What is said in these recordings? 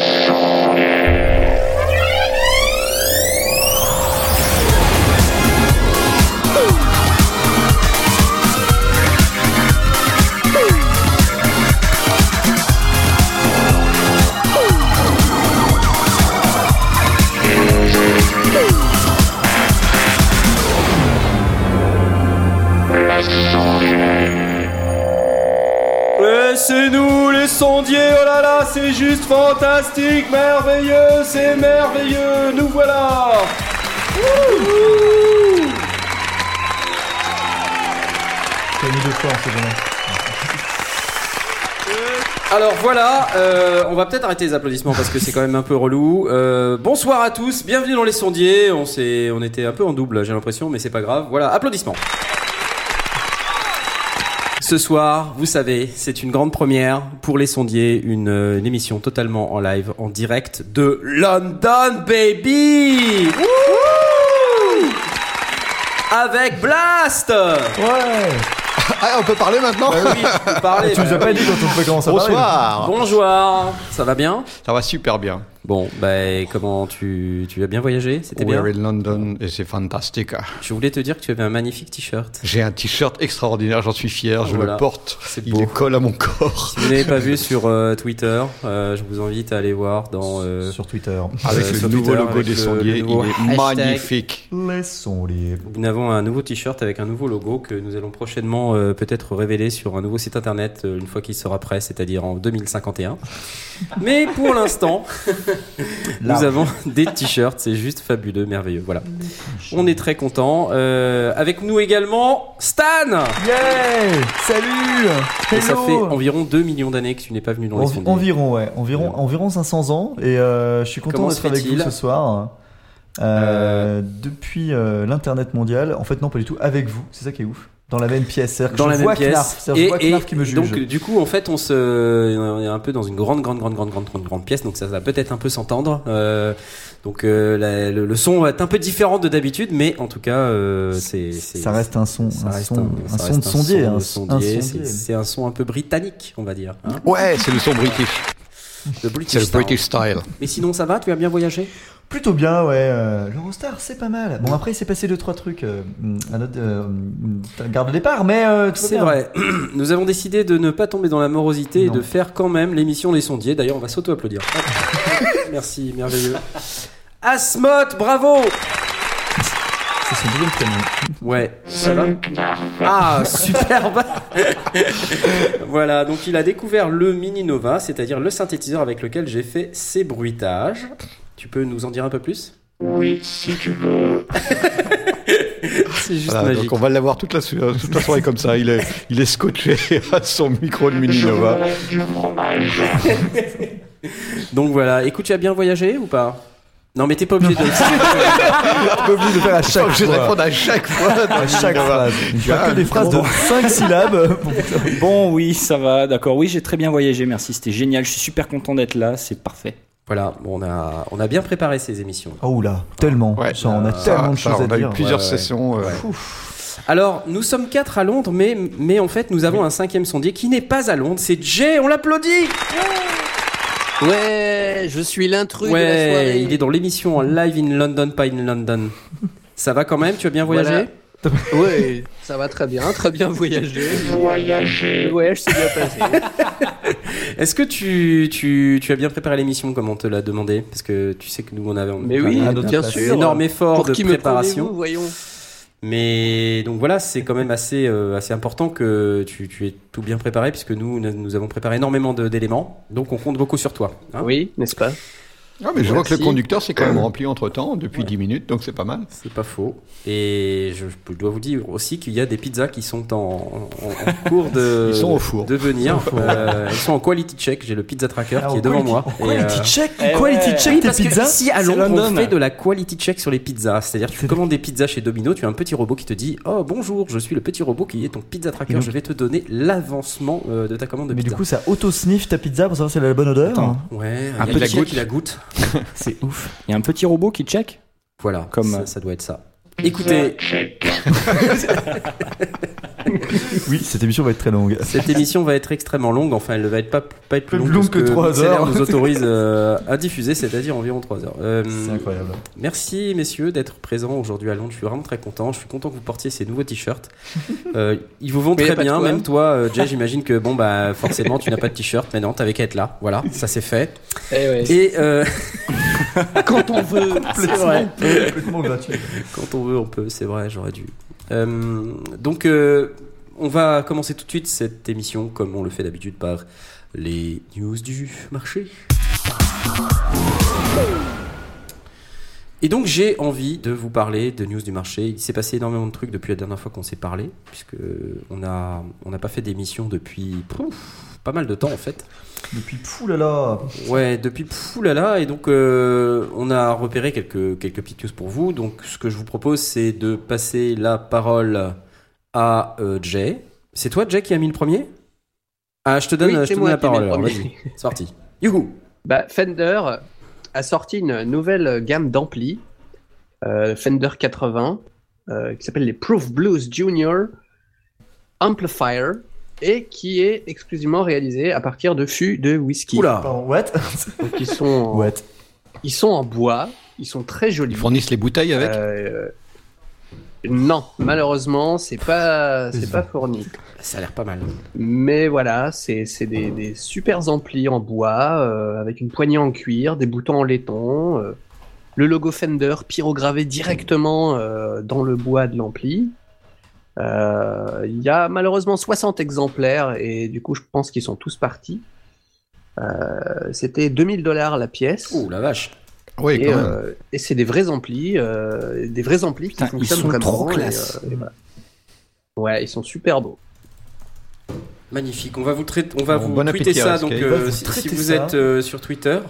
Et euh, on va peut-être arrêter les applaudissements parce que c'est quand même un peu relou. Euh, bonsoir à tous, bienvenue dans les sondiers. On était un peu en double, j'ai l'impression, mais c'est pas grave. Voilà, applaudissements. Ce soir, vous savez, c'est une grande première pour les sondiers, une, euh, une émission totalement en live, en direct de London, baby. Wouhou Avec Blast. Ouais Ah, on peut parler maintenant Bah oui, vous parlez. Tu nous as bah pas dit quand on peut commencer à parler. Bonsoir Bonjour, ça va bien? Ça va super bien. Bon, bah comment tu, tu as bien voyagé? C'était bien? We're in London et c'est fantastique. Je voulais te dire que tu avais un magnifique t-shirt. J'ai un t-shirt extraordinaire, j'en suis fier, je Voilà. le porte. C'est Il beau. colle à mon corps. Si vous n'avez pas vu sur euh, Twitter, euh, je vous invite à aller voir dans... euh, Sur Twitter. Avec Euh, le sur nouveau Twitter, logo avec des le- sondiers, le nouveau il est hashtag. magnifique. Laissons les. nous avons un nouveau t-shirt avec un nouveau logo que nous allons prochainement euh, peut-être révéler sur un nouveau site internet euh, une fois qu'il sera prêt, c'est-à-dire en 2051. Mais pour l'instant, nous avons des t-shirts, c'est juste fabuleux, merveilleux. Voilà. On est très content. avec nous également Stan. Yeah Salut Et ça fait environ 2 millions d'années que tu n'es pas venu dans les Envi- sondiers. Environ, ouais. Environ, environ 500 ans. Et euh, je suis content d'être avec vous ce soir. Euh, Depuis euh, l'internet mondial, en fait non pas du tout, avec vous, c'est ça qui est ouf. Dans la même pièce, c'est-à-dire que dans je la vois même pièce. Knarf, je vois Knarf qui me juge. donc du coup en fait on se on est un peu dans une grande grande grande grande grande grande, grande pièce donc ça va peut-être un peu s'entendre. Euh, donc euh, la- le, le son va être un peu différent de d'habitude mais en tout cas euh, c'est c'est- ça reste un son, ça un reste son, un son de sondier, son de sondier. C'est- un son un peu britannique on va dire. Hein Ouais, c'est le son british. le British C'est le style. British style. Mais sinon ça va Tu as bien voyagé? Plutôt bien, ouais. Euh, L'Eurostar, c'est pas mal. Bon, après, il s'est passé deux trois trucs euh, à notre euh, garde de départ, mais euh, C'est vrai. Nous avons décidé de ne pas tomber dans la morosité et de faire quand même l'émission Les Sondiers. D'ailleurs, on va s'auto-applaudir. Merci, merveilleux. Asmot, bravo C'est son deuxième prénom. Ouais, ça va Ah, superbe Voilà, donc il a découvert le Mini Nova, c'est-à-dire le synthétiseur avec lequel j'ai fait ces bruitages. Tu peux nous en dire un peu plus? Oui, si tu veux. C'est juste Voilà, magique. donc on va l'avoir toute la, toute la soirée comme ça. Il est, il est scotché à son micro de Mini Nova. Donc voilà, écoute, tu as bien voyagé ou pas? Non, mais t'es pas obligé de... Pas obligé de faire à chaque obligé de fois. répondre à chaque fois. À chaque phrase. Il faut que des phrases de 5 syllabes. Bon, oui, ça va, d'accord. Oui, j'ai très bien voyagé, merci. C'était génial. Je suis super content d'être là, c'est parfait. Voilà, bon, on a, on a bien préparé ces émissions. Oh là, tellement. Ouais. On a Ça, tellement de choses à on a dire. eu plusieurs Ouais, ouais. sessions. euh, Alors, nous sommes quatre à Londres, mais, mais en fait, nous avons un cinquième sondier qui n'est pas à Londres, c'est Jay, on l'applaudit Ouais, je suis l'intrus de la Ouais, soirée. il est dans l'émission en live in London, pas in London. Ça va quand même Tu as bien voyagé? Ouais, ça va très bien, très bien voyagé. Voyager. Le voyage s'est bien passé. Est-ce que tu, tu, tu as bien préparé l'émission comme on te l'a demandé? Parce que tu sais que nous, on avait Mais oui, un, bien un sûr. énorme effort Pour de qui préparation. voyons Mais donc voilà, c'est quand même assez, euh, assez important que tu, tu aies tout bien préparé, puisque nous, nous avons préparé énormément de- d'éléments. Donc on compte beaucoup sur toi. hein. Oui, n'est-ce pas? Ah, mais je vois que le conducteur s'est quand même rempli entre temps, depuis 10 minutes, donc c'est pas mal. C'est pas faux. Et je, je dois vous dire aussi qu'il y a des pizzas qui sont en, en- en cours de, Ils sont au four. de venir. Euh, elles sont en quality check. J'ai le pizza tracker Ah, qui est devant quality- moi. en Et, Quality euh, check, Eh quality ouais. check oui, tes parce que pizzas. ici à Londres, on fait de la quality check sur les pizzas. C'est-à-dire que tu commandes des pizzas chez Domino, tu as un petit robot qui te dit Oh bonjour, je suis le petit robot qui est ton pizza tracker, donc- je vais te donner l'avancement euh, de ta commande de Mais pizza. du coup, ça auto-sniff ta pizza pour savoir si elle a la bonne odeur. Attends. ouais, Un petit- la qui la goûte. C'est ouf. Il y a un petit robot qui check? Voilà, Comme, ça, euh, ça doit être ça. Écoutez. Oui, cette émission va être très longue. Cette émission va être extrêmement longue. Enfin, elle ne va être pas, pas être plus Plus longue, longue que trois Mixlr heures. nous autorise euh, à diffuser, c'est-à-dire environ 3 heures. Euh, C'est incroyable. Merci messieurs d'être présents aujourd'hui à Londres. Je suis vraiment très content. Je suis content que vous portiez ces nouveaux t-shirts. Euh, ils vous vont Mais très bien. Même toi, euh, Jay, j'imagine que bon bah forcément tu n'as pas de t-shirt, mais non, t'avais qu'à être là. Voilà, ça c'est fait. Eh ouais. Et euh, quand on veut. Complètement gratuit. Quand on veut, on peut. C'est vrai, j'aurais dû. Euh, donc, euh, on va commencer tout de suite cette émission, comme on le fait d'habitude, par les news du marché. Et donc, j'ai envie de vous parler de news du marché. Il s'est passé énormément de trucs depuis la dernière fois qu'on s'est parlé, puisque on a on n'a pas fait d'émission depuis pouf, pas mal de temps en fait. Depuis là. Ouais, depuis poulala, et donc euh, on a repéré quelques, quelques petites news pour vous. Donc ce que je vous propose, c'est de passer la parole à euh, Jay. C'est toi, Jay, qui a mis le premier? Ah, je te donne, Oui, je c'est te donne moi la parole. Vas-y, c'est parti. Youhou Bah, Fender a sorti une nouvelle gamme d'amplis, euh, Fender 80, euh, qui s'appelle les Proof Blues Junior Amplifier, et qui est exclusivement réalisé à partir de fûts de whisky. Oula what? Donc ils sont, en, What? ils sont en bois, ils sont très jolis. Ils fournissent les bouteilles avec? Euh, non, malheureusement, c'est pas, c'est pas fourni. Ça a l'air pas mal. Mais voilà, c'est c'est des, des super amplis en bois, euh, avec une poignée en cuir, des boutons en laiton, euh, le logo Fender pyrogravé directement euh, dans le bois de l'ampli. Euh, Il y a malheureusement 60 exemplaires et du coup je pense qu'ils sont tous partis. Euh, C'était 2000 dollars la pièce. Oh la vache Oui, Et, euh, et c'est des vrais amplis, euh, des vrais amplis Putain, qui ils fonctionnent sont vraiment. trop et, classe. euh, et voilà. Ouais, ils sont super beaux. Magnifique. On va vous, traiter- on va Bon, vous bon tweeter appétit, ça. Donc, euh, vous si, si vous ça. êtes euh, sur Twitter,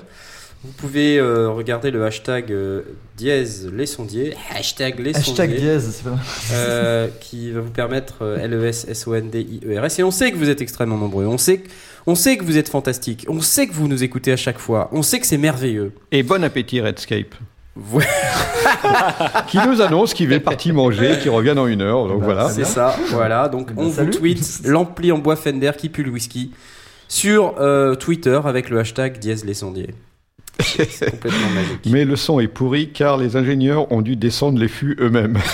vous pouvez euh, regarder le hashtag euh, dièse les sondiers. Hashtag les Hashtag sondiers. dièse, c'est pas euh, qui va vous permettre euh, L-E-S-S-O-N-D-I-E-R-S. Et on sait que vous êtes extrêmement nombreux. On sait, que- on sait que vous êtes fantastiques. On sait que vous nous écoutez à chaque fois. On sait que c'est merveilleux. Et bon appétit, Redscape. Qui nous annonce qu'il est parti manger, qu'il revient dans une heure. Donc Bah, voilà. C'est ça. Voilà. Donc ben, on vous tweet l'ampli en bois Fender qui pue le whisky sur euh, Twitter avec le hashtag dièse les sondiers. C'est c'est complètement magique. Mais le son est pourri car les ingénieurs ont dû descendre les fûts eux-mêmes.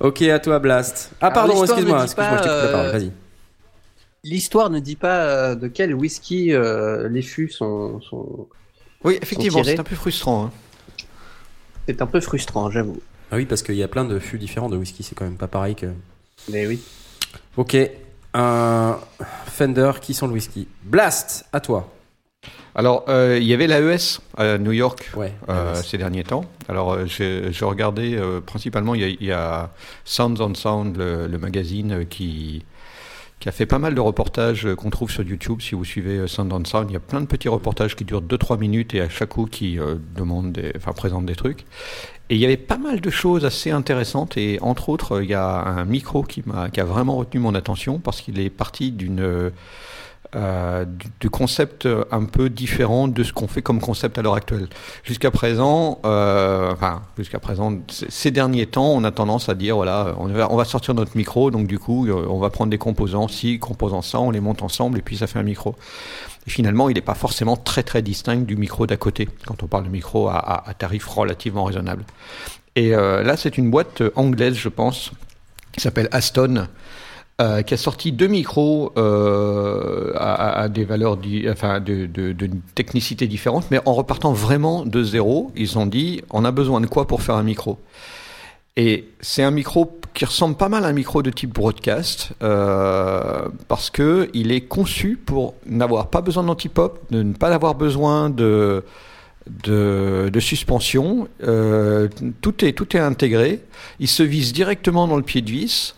Ok, à toi Blast. Ah Alors, pardon, l'histoire excuse-moi, ne dit excuse-moi, je t'ai pas, coupé la parole. euh, Vas-y. L'histoire ne dit pas euh, de quel whisky euh, les fûts sont, sont- Oui, effectivement, c'est un peu frustrant. hein. C'est un peu frustrant, j'avoue. Ah oui, parce qu'il y a plein de fûts différents de whisky, c'est quand même pas pareil que. Mais oui. Ok, un Fender qui sent le whisky. Blast, à toi. Alors, euh, il y avait l'AES à New York Ouais. euh, ouais, ces derniers temps. Alors, euh, j'ai j'ai regardé euh, principalement, il y, a, il y a Sounds on Sound, le, le magazine qui, qui a fait pas mal de reportages qu'on trouve sur YouTube. Si vous suivez euh, Sound on Sound, il y a plein de petits reportages qui durent 2-3 minutes et à chaque coup qui demandent des, enfin, présentent des trucs. Et il y avait pas mal de choses assez intéressantes et entre autres, il y a un micro qui, m'a, qui a vraiment retenu mon attention parce qu'il est parti d'une euh, euh, du, concept un peu différent de ce qu'on fait comme concept à l'heure actuelle. Jusqu'à présent, euh, enfin jusqu'à présent, ces derniers temps, on a tendance à dire voilà, on va, sortir notre micro, donc du coup, euh, on va prendre des composants, ci, composants ça, on les monte ensemble et puis ça fait un micro. Et finalement, il n'est pas forcément très très distinct du micro d'à côté quand on parle de micro à, à- tarif relativement raisonnable. Et euh, là, c'est une boîte anglaise, je pense, qui s'appelle Aston, euh, qui a sorti deux micros euh, à, des valeurs, di- enfin, de, technicité différentes, mais en repartant vraiment de zéro. Ils ont dit, on a besoin de quoi pour faire un micro? Et c'est un micro qui ressemble pas mal à un micro de type broadcast, euh, parce que il est conçu pour n'avoir pas besoin d'antipop, de ne pas avoir besoin de de, suspension. Tout, est, tout est intégré. Il se visse directement dans le pied de vis.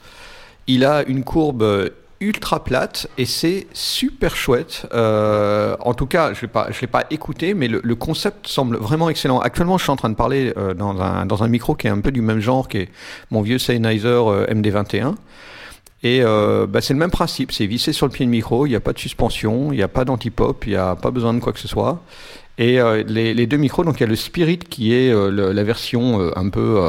Il a une courbe ultra plate et c'est super chouette. Euh, en tout cas, je ne l'ai pas écouté, mais le, concept semble vraiment excellent. Actuellement, je suis en train de parler euh, dans, un, dans un micro qui est un peu du même genre, qui est mon vieux Sennheiser euh, MD21. Et euh, bah, c'est le même principe, c'est vissé sur le pied de micro, il n'y a pas de suspension, il n'y a pas d'antipop, il n'y a pas besoin de quoi que ce soit. Et euh, les, deux micros, donc il y a le Spirit qui est euh, la version euh, un peu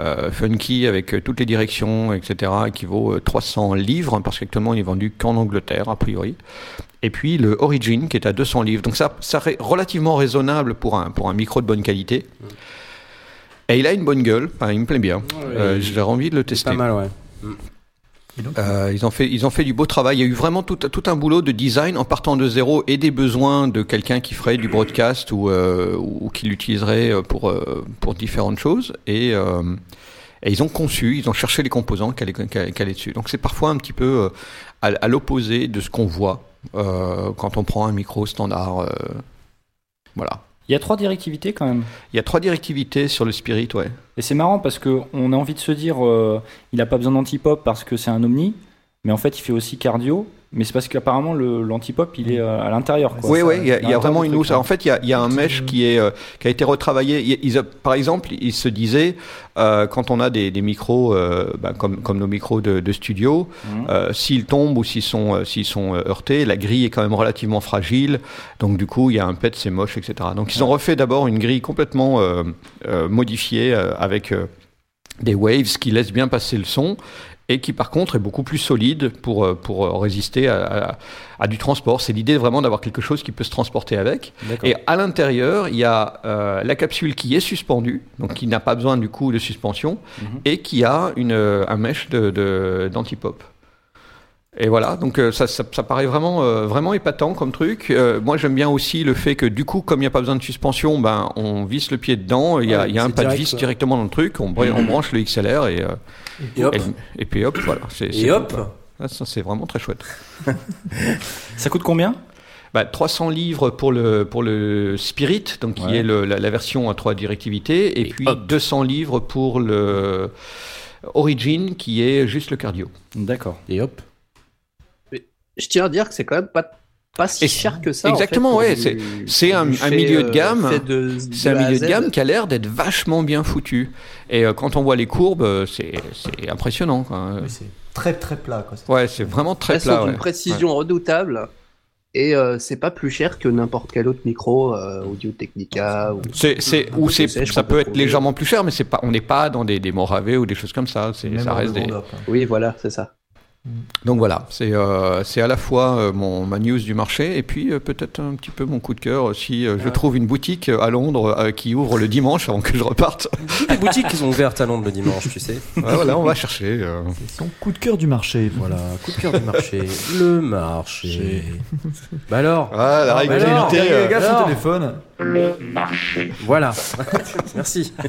euh, funky avec euh, toutes les directions, etc., qui vaut euh, 300 livres, parce qu'actuellement il est vendu qu'en Angleterre, a priori. Et puis le Origin, qui est à 200 livres. Donc ça, ça est relativement raisonnable pour un, pour un micro de bonne qualité. Et il a une bonne gueule, enfin, il me plaît bien. Euh, J'ai envie de le tester. pas mal, ouais. Euh, ils, ont fait, ils ont fait du beau travail. Il y a eu vraiment tout, tout un boulot de design en partant de zéro et des besoins de quelqu'un qui ferait du broadcast ou, euh, ou qui l'utiliserait pour, euh, pour différentes choses. Et, euh, et ils ont conçu, ils ont cherché les composants qui allaient- qui allaient dessus. Donc c'est parfois un petit peu euh, à, à l'opposé de ce qu'on voit euh, quand on prend un micro standard. euh, voilà. Il y a trois directivités quand même. Il y a trois directivités sur le Spirit, ouais. Et c'est marrant parce que on a envie de se dire, euh, il a pas besoin d'antipop parce que c'est un omni, mais en fait il fait aussi cardio. Mais c'est parce qu'apparemment l'antipop il est euh, à l'intérieur. Oui, oui, il y a, y vraiment une hein. En fait, il y a, y a un mesh qui, est, euh, qui a été retravaillé. Il- ils par exemple, il se disait, euh, quand on a des, des micros euh, bah, comme, comme nos micros de, de studio, Mhm. s'ils tombent ou s'ils sont, s'ils sont heurtés, la grille est quand même relativement fragile. Donc, du coup, il y a un pet, c'est moche, etc. Donc, ils ont refait d'abord une grille complètement modifiée avec des waves qui laissent bien passer le son et qui par contre est beaucoup plus solide pour, euh, pour euh, résister à, à- à du transport. C'est l'idée vraiment d'avoir quelque chose qui peut se transporter avec. Et à l'intérieur, il y a euh, la capsule qui est suspendue, donc qui n'a pas besoin du coup de suspension, Mhm. et qui a une, euh, un mesh de, de- d'antipop. Et voilà, donc euh, ça, ça, ça paraît vraiment, euh, vraiment épatant comme truc. Euh, moi j'aime bien aussi le fait que du coup, comme il n'y a pas besoin de suspension, ben, on visse le pied dedans, il y a, Ouais, il y a un pas de vis directement dans le truc, on, on branche le XLR et, euh, Et hop. et, et puis hop, voilà. Et hop. cool. Ah, ça c'est vraiment très chouette. Ça coûte combien? Bah, 300 livres pour le, pour le Spirit, donc qui est le- la, la version à trois directivités, et, Et puis hop. 200 livres pour le Origin, qui est juste le cardio. D'accord. Et hop. Je tiens à dire que c'est quand même pas, pas si cher que ça. exactement, en fait, ouais, c'est- c'est un- un milieu de euh, gamme. C'est un milieu de gamme qui a l'air d'être vachement bien foutu. Et euh, quand on voit les courbes, euh, c'est c'est impressionnant. oui, c'est très très plat. Quoi. Ouais, c'est vraiment très Elles plat. d'une ouais. précision redoutable. Et euh, c'est pas plus cher que n'importe quel autre micro, euh, Audio Technica. Ou... C'est, c'est, c'est, ça peut être légèrement plus cher, mais c'est pas, on n'est pas dans des, des Morave ou des choses comme ça. C'est, ça reste des, hein. Oui, voilà, c'est ça. Donc voilà, c'est euh, c'est à la fois euh, mon ma news du marché et puis euh, peut-être un petit peu mon coup de cœur si euh, je trouve une boutique à Londres euh, qui ouvre le dimanche avant que je reparte. Toutes les boutiques qui sont ouvertes à Londres le dimanche, tu sais. Ouais, voilà, on va chercher. euh. C'est son coup de cœur du marché. Voilà. Coup de cœur du marché. Le marché. Bah alors Ah, la Ah, bah régularité. Euh, alors. son téléphone. Le marché. Voilà. Merci.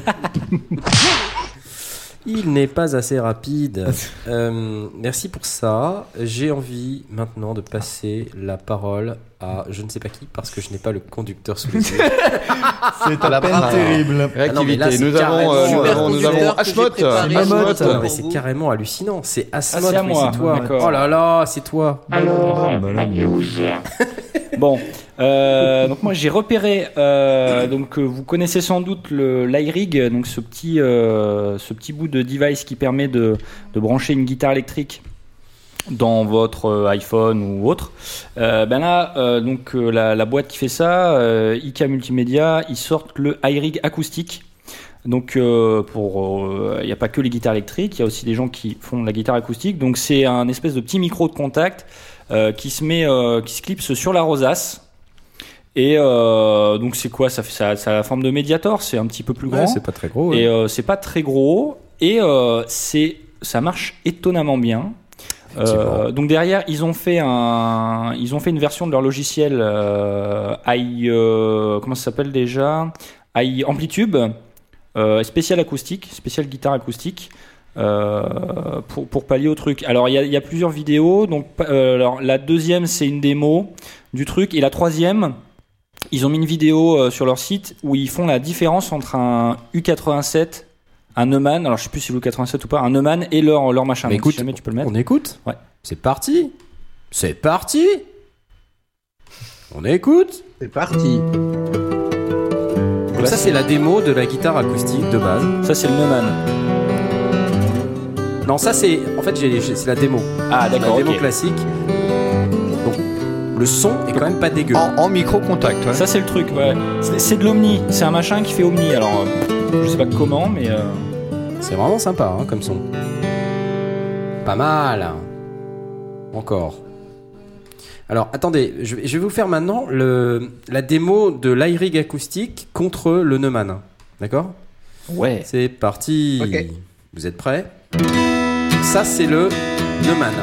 Il n'est pas assez rapide. Euh, merci pour ça. J'ai envie maintenant de passer la parole à je ne sais pas qui parce que je n'ai pas le conducteur sous les yeux. C'est à la peine terrible. Ah non, mais là, Réactivité. c'est nous, avons, euh, nous carrément, avons, nous avons conducteur que Ashmot. C'est carrément hallucinant. C'est Ah, Asmod, moi. c'est toi. Oh là là, c'est toi. Alors, bah. Bon, euh, donc moi j'ai repéré, euh, donc euh, vous connaissez sans doute le l'iRig, donc ce petit, euh, ce petit bout de device qui permet de, de brancher une guitare électrique dans votre euh, iPhone ou autre. Euh, ben là, euh, donc euh, la, la boîte qui fait ça, IK Multimédia, ils sortent le iRig acoustique. Donc pour, il n'y a pas que les guitares électriques, il y a aussi des gens qui font de la guitare acoustique. Donc c'est un espèce de petit micro de contact qui se met, qui se clipse sur la rosace. Et euh, donc c'est quoi? Ça, fait, ça, ça a la forme de Mediator, c'est un petit peu plus grand. Ouais, c'est pas très gros. ouais. Et euh, c'est pas très gros et euh, c'est ça marche étonnamment bien. Euh, donc derrière, ils ont fait un, ils ont fait une version de leur logiciel euh, i, euh, comment ça s'appelle déjà, i Amplitube, euh, spécial acoustique, spécial guitare acoustique. pour, pour pallier au truc. Alors il y a, plusieurs vidéos. Donc la deuxième c'est une démo du truc et la troisième ils ont mis une vidéo sur leur site où ils font la différence entre un U87, un Neumann, alors je sais plus si c'est le U87 ou pas, un Neumann et leur, leur machin. Mais écoute, si jamais tu peux le mettre. On écoute Ouais. C'est parti. C'est parti. On écoute. C'est parti. Donc ça c'est la démo de la guitare acoustique de base. Ça c'est le Neumann. Non, ça c'est en fait j'ai- j'ai- c'est la démo. Ah La d'accord, démo ok. classique. Donc le son est quand même pas dégueu. En, en micro-contact. ouais. Ça c'est le truc, ouais. C'est- C'est de l'Omni, c'est un machin qui fait Omni. Alors euh, je sais pas comment, mais euh, C'est vraiment sympa hein, comme son. Pas mal. Encore. Alors attendez, je vais, je vais vous faire maintenant le, la démo de l'iRig acoustique contre le Neumann. D'accord? Ouais. C'est parti. Vous êtes prêts? Ça c'est le Neumann.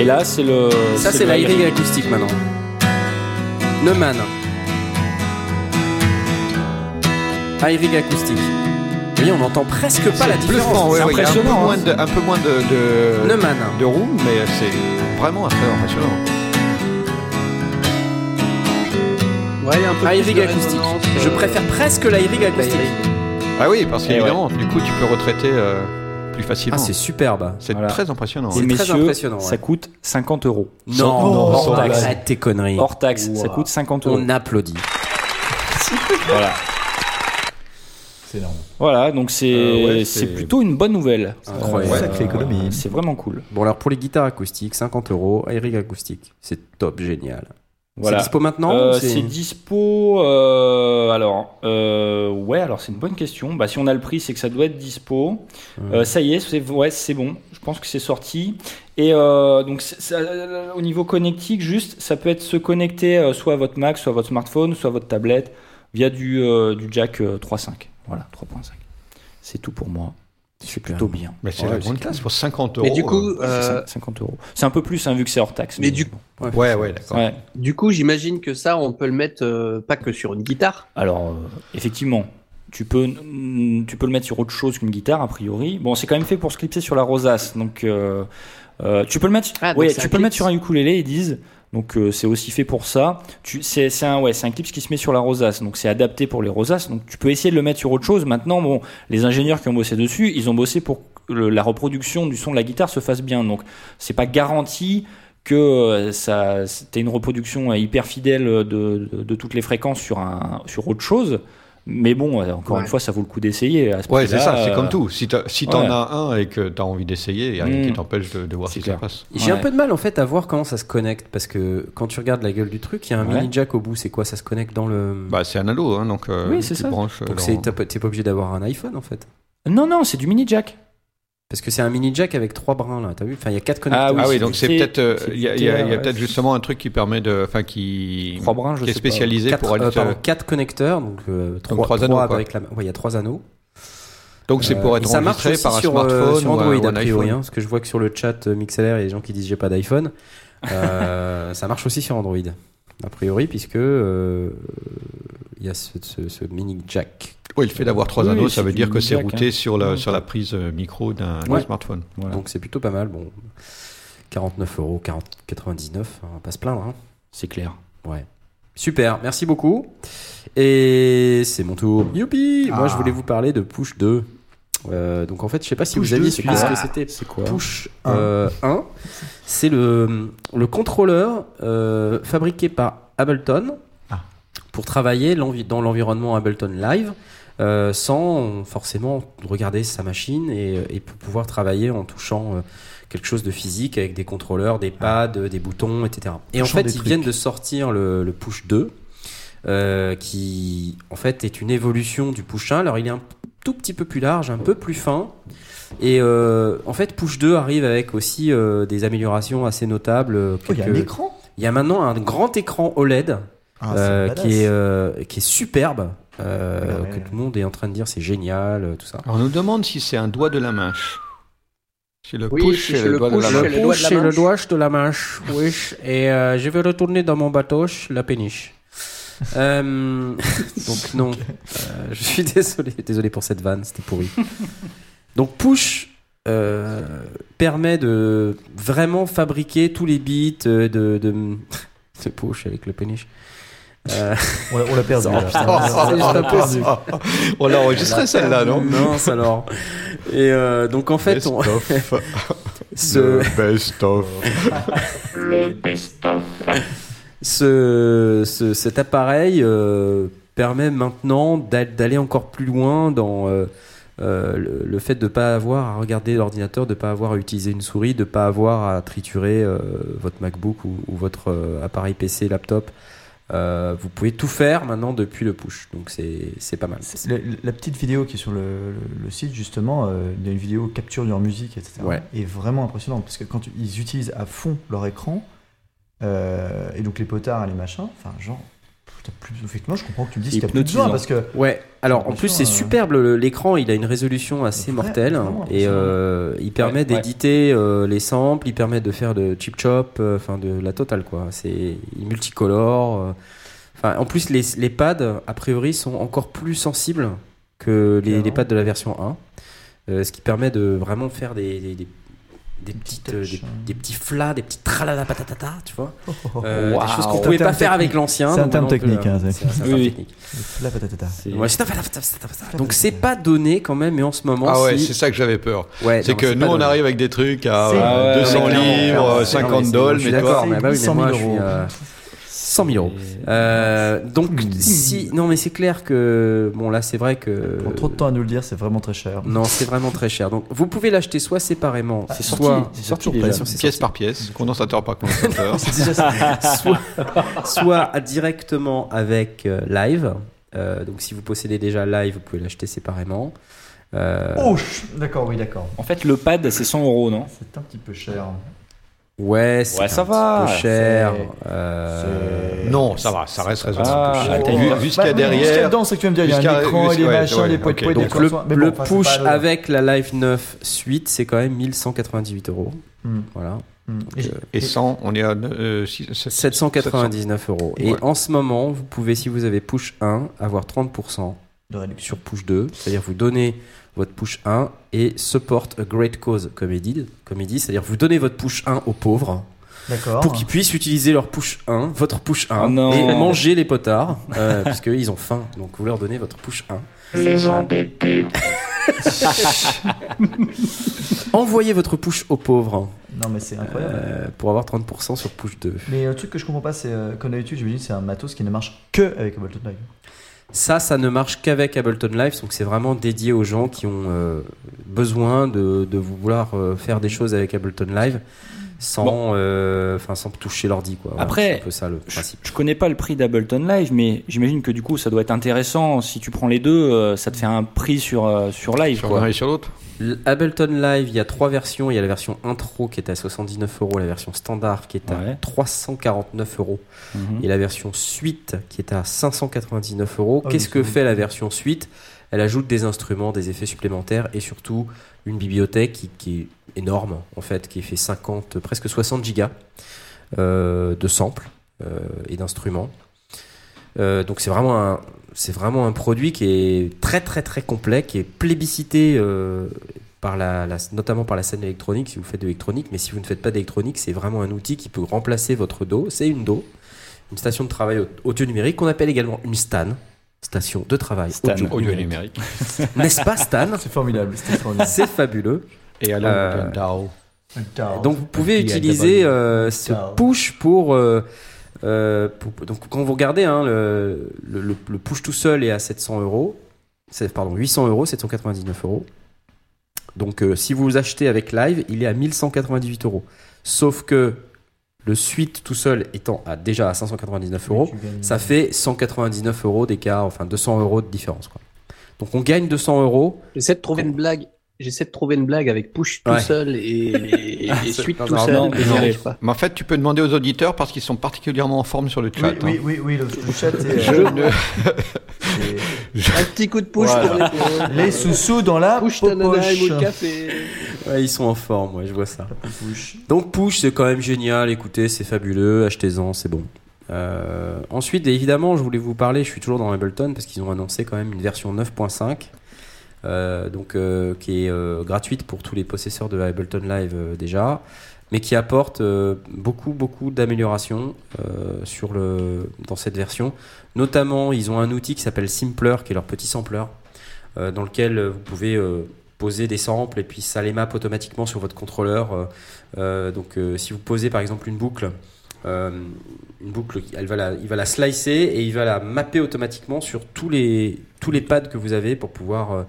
Et là, c'est le. Ça c'est l'iRig acoustique maintenant. Neumann. iRig acoustique. Vous voyez, on n'entend presque pas la C'est différence. ouais, ouais, il y a un peu impressionnant, moins hein. de, un peu moins de, de, Neumann. de room, mais c'est vraiment très impressionnant. Ouais, il y a un peu plus iRig de acoustique. Je euh, préfère presque l'iRig acoustique. Ah oui, parce Eh qu'évidemment, du coup, tu peux retraiter euh, plus facilement. Ah, c'est superbe. c'est Voilà. très impressionnant. Et C'est très messieurs, impressionnant, ouais. ça coûte 50 euros. Non, hors hors taxe. Arrête tes conneries. Hors taxe, ça coûte 50 euros. On applaudit. Voilà. C'est énorme. Voilà, donc c'est Euh, ouais, c'est c'est- plutôt une bonne nouvelle. Incroyable. Sacrée économie. C'est vraiment cool. Bon, alors pour les guitares acoustiques, 50 euros, iRig acoustique. C'est top, génial. Voilà. C'est dispo maintenant Euh, c'est- dispo. euh, alors, euh, ouais, alors c'est une bonne question. Bah, si on a le prix, c'est que ça doit être dispo. Euh, ça y est, c'est ouais, c'est bon. Je pense que c'est sorti. Et euh, donc, ça- au niveau connectique, juste, ça peut être se connecter soit à votre Mac, soit à votre smartphone, soit à votre tablette via du, euh, du jack euh, 3.5. Voilà, 3.5. C'est tout pour moi. C'est plutôt bien. Mais c'est Ouais, la grande classe pour 50 euros. Mais du coup, euh, euh, C'est 50 euros. C'est un peu plus, hein, vu que c'est hors taxe. Mais du- bon. Ouais, ouais, d'accord. Ouais. Du coup, j'imagine que ça, on peut le mettre euh, pas que sur une guitare. Alors, euh, effectivement, tu peux, mm, tu peux le mettre sur autre chose qu'une guitare, a priori. Bon, c'est quand même fait pour se clipser sur la rosace. Donc, euh, euh, tu peux le mettre, Ah, c'est tu peux le mettre sur un ukulélé, ils disent. Donc, euh, c'est aussi fait pour ça. C'est, un, ouais, un clip qui se met sur la rosace. Donc, c'est adapté pour les rosaces. Donc, tu peux essayer de le mettre sur autre chose. Maintenant, bon, les ingénieurs qui ont bossé dessus, ils ont bossé pour que la reproduction du son de la guitare se fasse bien. Donc, c'est pas garanti que euh, ça, c'était une reproduction euh, hyper fidèle de, de, de toutes les fréquences sur un, sur autre chose. Mais bon, euh, encore Ouais. une fois, ça vaut le coup d'essayer. À ce Ouais, c'est ça, c'est euh, comme tout. Si t'en ouais. as un et que t'as envie d'essayer, il y a rien qui t'empêche de, de voir si ça clair. passe. J'ai un peu de mal en fait à voir comment ça se connecte parce que quand tu regardes la gueule du truc, il y a un Ouais. mini jack au bout. C'est quoi Ça se connecte dans le. Bah, c'est un ado, hein, donc euh, Oui, c'est ça. branches. euh, Donc dans- t'es pas obligé d'avoir un iPhone en fait. Non, non, c'est du mini jack. Parce que c'est un mini jack avec trois brins là. T'as vu? Enfin, il y a quatre connecteurs. Ah oui, Ah oui, donc c'est peut-être, euh, il y a, y a- y a peut-être justement un truc qui permet de, enfin qui, Trois brins, je qui est spécialisé Quatre, pour euh, être. pardon, quatre connecteurs, donc euh, trois, trois trois anneaux, quoi. avec la. Ouais, il y a trois anneaux. donc c'est Euh, pour et être ça marche enregistré aussi par un sur, euh, smartphone sur ou un- Android ou a un priori, iPhone. hein, parce que je vois que sur le chat euh, MixLR, il y a des gens qui disent j'ai pas d'iPhone. Euh, ça marche aussi sur Android a priori puisque euh, il y a ce, ce- ce mini jack. Oui, le fait d'avoir trois Oui, anneaux, ça veut dire que c'est routé hein. sur la sur la prise euh, micro d'un Ouais. smartphone. Voilà. Donc c'est plutôt pas mal. Bon, 49 euros, 40 99, on va pas se plaindre. Hein. C'est clair. Ouais. Super, merci beaucoup. Et c'est mon tour. Youpi Moi, je Ah. voulais vous parler de Push 2. Euh, donc en fait, je sais pas si Push vous aviez 2, suivi ce quoi que c'était. C'est quoi Push Un. euh, 1. C'est le, le contrôleur euh, fabriqué par Ableton Ah. pour travailler dans l'environnement Ableton Live euh, sans forcément regarder sa machine et, et pour pouvoir travailler en touchant euh, quelque chose de physique avec des contrôleurs, des pads, euh, des boutons, etc. Et en fait, ils trucs. viennent de sortir le, le Push 2 euh, qui en fait est une évolution du Push 1. Alors il est un tout petit peu plus large, un peu plus fin. Et euh, en fait, Push 2 arrive avec aussi euh, des améliorations assez notables. euh, Oh, il y a un écran? Il y a maintenant un grand écran OLED Ah, euh, est, euh, qui est superbe, euh, Ouais, que tout le monde est en train de dire c'est génial, euh, tout ça. Alors, on nous demande si c'est un doigt de la manche. Si le Oui, push si c'est c'est le le doigt de push, la c'est main. le doigt de la c'est le manche. doigt de la manche, oui. Et euh, je vais retourner dans mon bateau, la péniche. Euh, donc non, Euh, je suis désolé, désolé pour cette vanne, c'était pourri. Donc push euh, permet de vraiment fabriquer tous les bits euh, de, de, de push avec le péniche. Euh, On l'a- perdu. On l'a- enregistré celle-là, non Mince alors. Et euh, donc en fait, Best on, of. ce, best of. le best-of, ce, ce- cet appareil euh, permet maintenant d'a- d'aller encore plus loin dans, euh, le, le fait de pas avoir à regarder l'ordinateur, de pas avoir à utiliser une souris, de pas avoir à triturer euh, votre MacBook ou, ou votre euh, appareil PC, laptop. Euh, vous pouvez tout faire maintenant depuis le push, donc c'est pas mal. La, la petite vidéo qui est sur le, le- le site, justement, euh, il y a une vidéo capture de leur musique, etc. Ouais. est vraiment impressionnante parce que quand ils utilisent à fond leur écran, euh, et donc les potards et les machins, enfin, genre, plus, effectivement, je comprends que tu me dises qu'il y a plus besoin Hypnotisant. parce que Ouais, alors en plus c'est euh, superbe, l'écran il a une résolution assez mortelle vraiment et euh, il permet Ouais, ouais. d'éditer euh, les samples, il permet de faire de chip chop, euh, enfin de la totale quoi. C'est multicolore. euh. Enfin, en plus les, les pads a priori sont encore plus sensibles que les, pads de la version 1, euh, ce qui permet de vraiment faire des, des, des- des petites, euh, des, des petits flats, des petits tralala patatata, tu vois. Oh, oh, oh. Euh, Wow. Des choses qu'on C'est un pouvait pas terme faire avec technique. l'ancien. C'est un donc terme technique, hein, c'est- c'est un terme Oui, technique. Patatata. Ouais, Donc c'est pas donné quand même, mais en ce moment, Ah ouais, c'est ça que j'avais peur. Ouais, C'est que nous, on donné. arrive avec des trucs à C'est- euh, Ah ouais, 200 mais clairement, livres, clairement, euh, c'est- non, 50 mais c'est- dollars, mais d'accord, toi, mais bah oui, mais 800 moi 000 je suis euros. Euh, 100 000 euros. Euh, donc si, non mais c'est clair que bon là c'est vrai que Prends trop de temps à nous le dire, c'est vraiment très cher. non c'est vraiment très cher. Donc vous pouvez l'acheter soit séparément, Ah, C'est soit sorti, c'est sorti déjà. pièce sorti. par pièce, condensateur par condensateur. C'est déjà ça. soit, soit directement avec euh, Live. Euh, donc si vous possédez déjà Live, vous pouvez l'acheter séparément. Euh, Oh, d'accord, oui, d'accord. En fait, le pad, c'est 100 euros, non? C'est un petit peu cher. Ouais, c'est Ouais, un ça petit va, peu cher. c'est- Euh, Non, ça va, ça reste Ah, raisonnable. t'as Vu, vu ce qu'il y a Bah, oui, Ce qu'il y a derrière, dedans, c'est que tu vas me dire, il y a jusqu'à- un écran et les ouais, machins, ouais, les poids ok. de poids, Donc le, mais le bon, enfin, c'est push pas avec la Live 9 suite, c'est quand même 1198 euros. Hmm, Voilà. hmm. Donc, Et- euh, et 100, on est à euh, six- sept- 799 euros. Et Ouais. en ce moment, vous pouvez, si vous avez push 1, avoir 30% de réduction. sur push 2. C'est-à-dire vous donnez votre push 1 et support a great cause, comme il dit. C'est-à-dire vous donnez votre push 1 aux pauvres pour qu'ils puissent utiliser leur push 1, votre push 1, Oh non. et manger les potards, euh, parce qu'ils ont faim. Donc vous leur donnez votre push 1. Les embêtés. Envoyez votre push aux pauvres Non, mais c'est incroyable. euh, pour avoir 30% sur push 2. Mais un truc que je comprends pas, c'est euh, comme d'habitude, j'imagine, c'est un matos qui ne marche que avec Ableton Live. Ça, ça ne marche qu'avec Ableton Live, donc c'est vraiment dédié aux gens qui ont euh, besoin de, vouloir euh, faire des choses avec Ableton Live sans, euh, enfin, sans toucher l'ordi. Quoi. Après, c'est un peu ça le Je, principe. je connais pas le prix d'Ableton Live, mais j'imagine que du coup, ça doit être intéressant. Si tu prends les deux, euh, ça te fait un prix sur, euh, sur live. sur l'un et sur l'autre. Ableton Live, il y a trois versions. Il y a la version intro qui est à 79 euros, la version standard qui est à Ouais. 349 euros Mhm. et la version suite qui est à 599 euros. Ah Qu'est-ce que fait la version suite? Elle ajoute des instruments, des effets supplémentaires et surtout une bibliothèque qui, est énorme en fait, qui fait 50, presque 60 gigas euh, de samples euh, et d'instruments. Euh, donc c'est vraiment un c'est vraiment un produit qui est très très très complet, qui est plébiscité par notamment par la scène électronique si vous faites de l'électronique, mais si vous ne faites pas d'électronique, c'est vraiment un outil qui peut remplacer votre dos. C'est une dos, une station de travail au- audio numérique qu'on appelle également une STAN, station de travail Stan. audio, Audio numérique. numérique. N'est-ce pas Stan C'est formidable, c'est fabuleux. Et alors, Euh, DAO. Donc vous pouvez utiliser euh, ce push pour, euh, euh, pour- donc quand vous regardez hein, le, le, push tout seul est à 700 euros, c'est pardon 800 euros, 799 euros. Donc euh, si vous achetez avec Live, il est à 1198 euros. Sauf que le suite tout seul étant à, déjà à 599 euros, ça fait 199 euros d'écart, enfin 200 euros de différence. Quoi. Donc on gagne 200 euros. J'essaie de trouver une blague. J'essaie de trouver une blague avec push tout Ouais. seul et, et, et suite tout seul, non, mais pas. En fait, tu peux demander aux auditeurs parce qu'ils sont particulièrement en forme sur le chat. Oui, oui, hein. oui, oui, le, le chat, c'est. Je euh, ne- Un petit coup de push Voilà. pour l'épaule. Les sous-sous dans la Push de café. Ouais, ils sont en forme, ouais, je vois ça. Push. Donc Push, c'est quand même génial. Écoutez, c'est fabuleux. Achetez-en, c'est bon. Euh, ensuite, évidemment, je voulais vous parler. Je suis toujours dans Ableton parce qu'ils ont annoncé quand même une version 9.5, euh, donc euh, qui est euh, gratuite pour tous les possesseurs de Ableton Live euh, déjà, mais qui apporte euh, beaucoup, beaucoup d'améliorations euh, sur le dans cette version. Notamment, ils ont un outil qui s'appelle Simpler, qui est leur petit sampler, euh, dans lequel euh, vous pouvez euh, poser des samples et puis ça les map automatiquement sur votre contrôleur. euh, euh, donc euh, si vous posez par exemple une boucle, euh, une boucle, elle va la, il va la slicer et il va la mapper automatiquement sur tous les, tous les pads que vous avez pour pouvoir euh,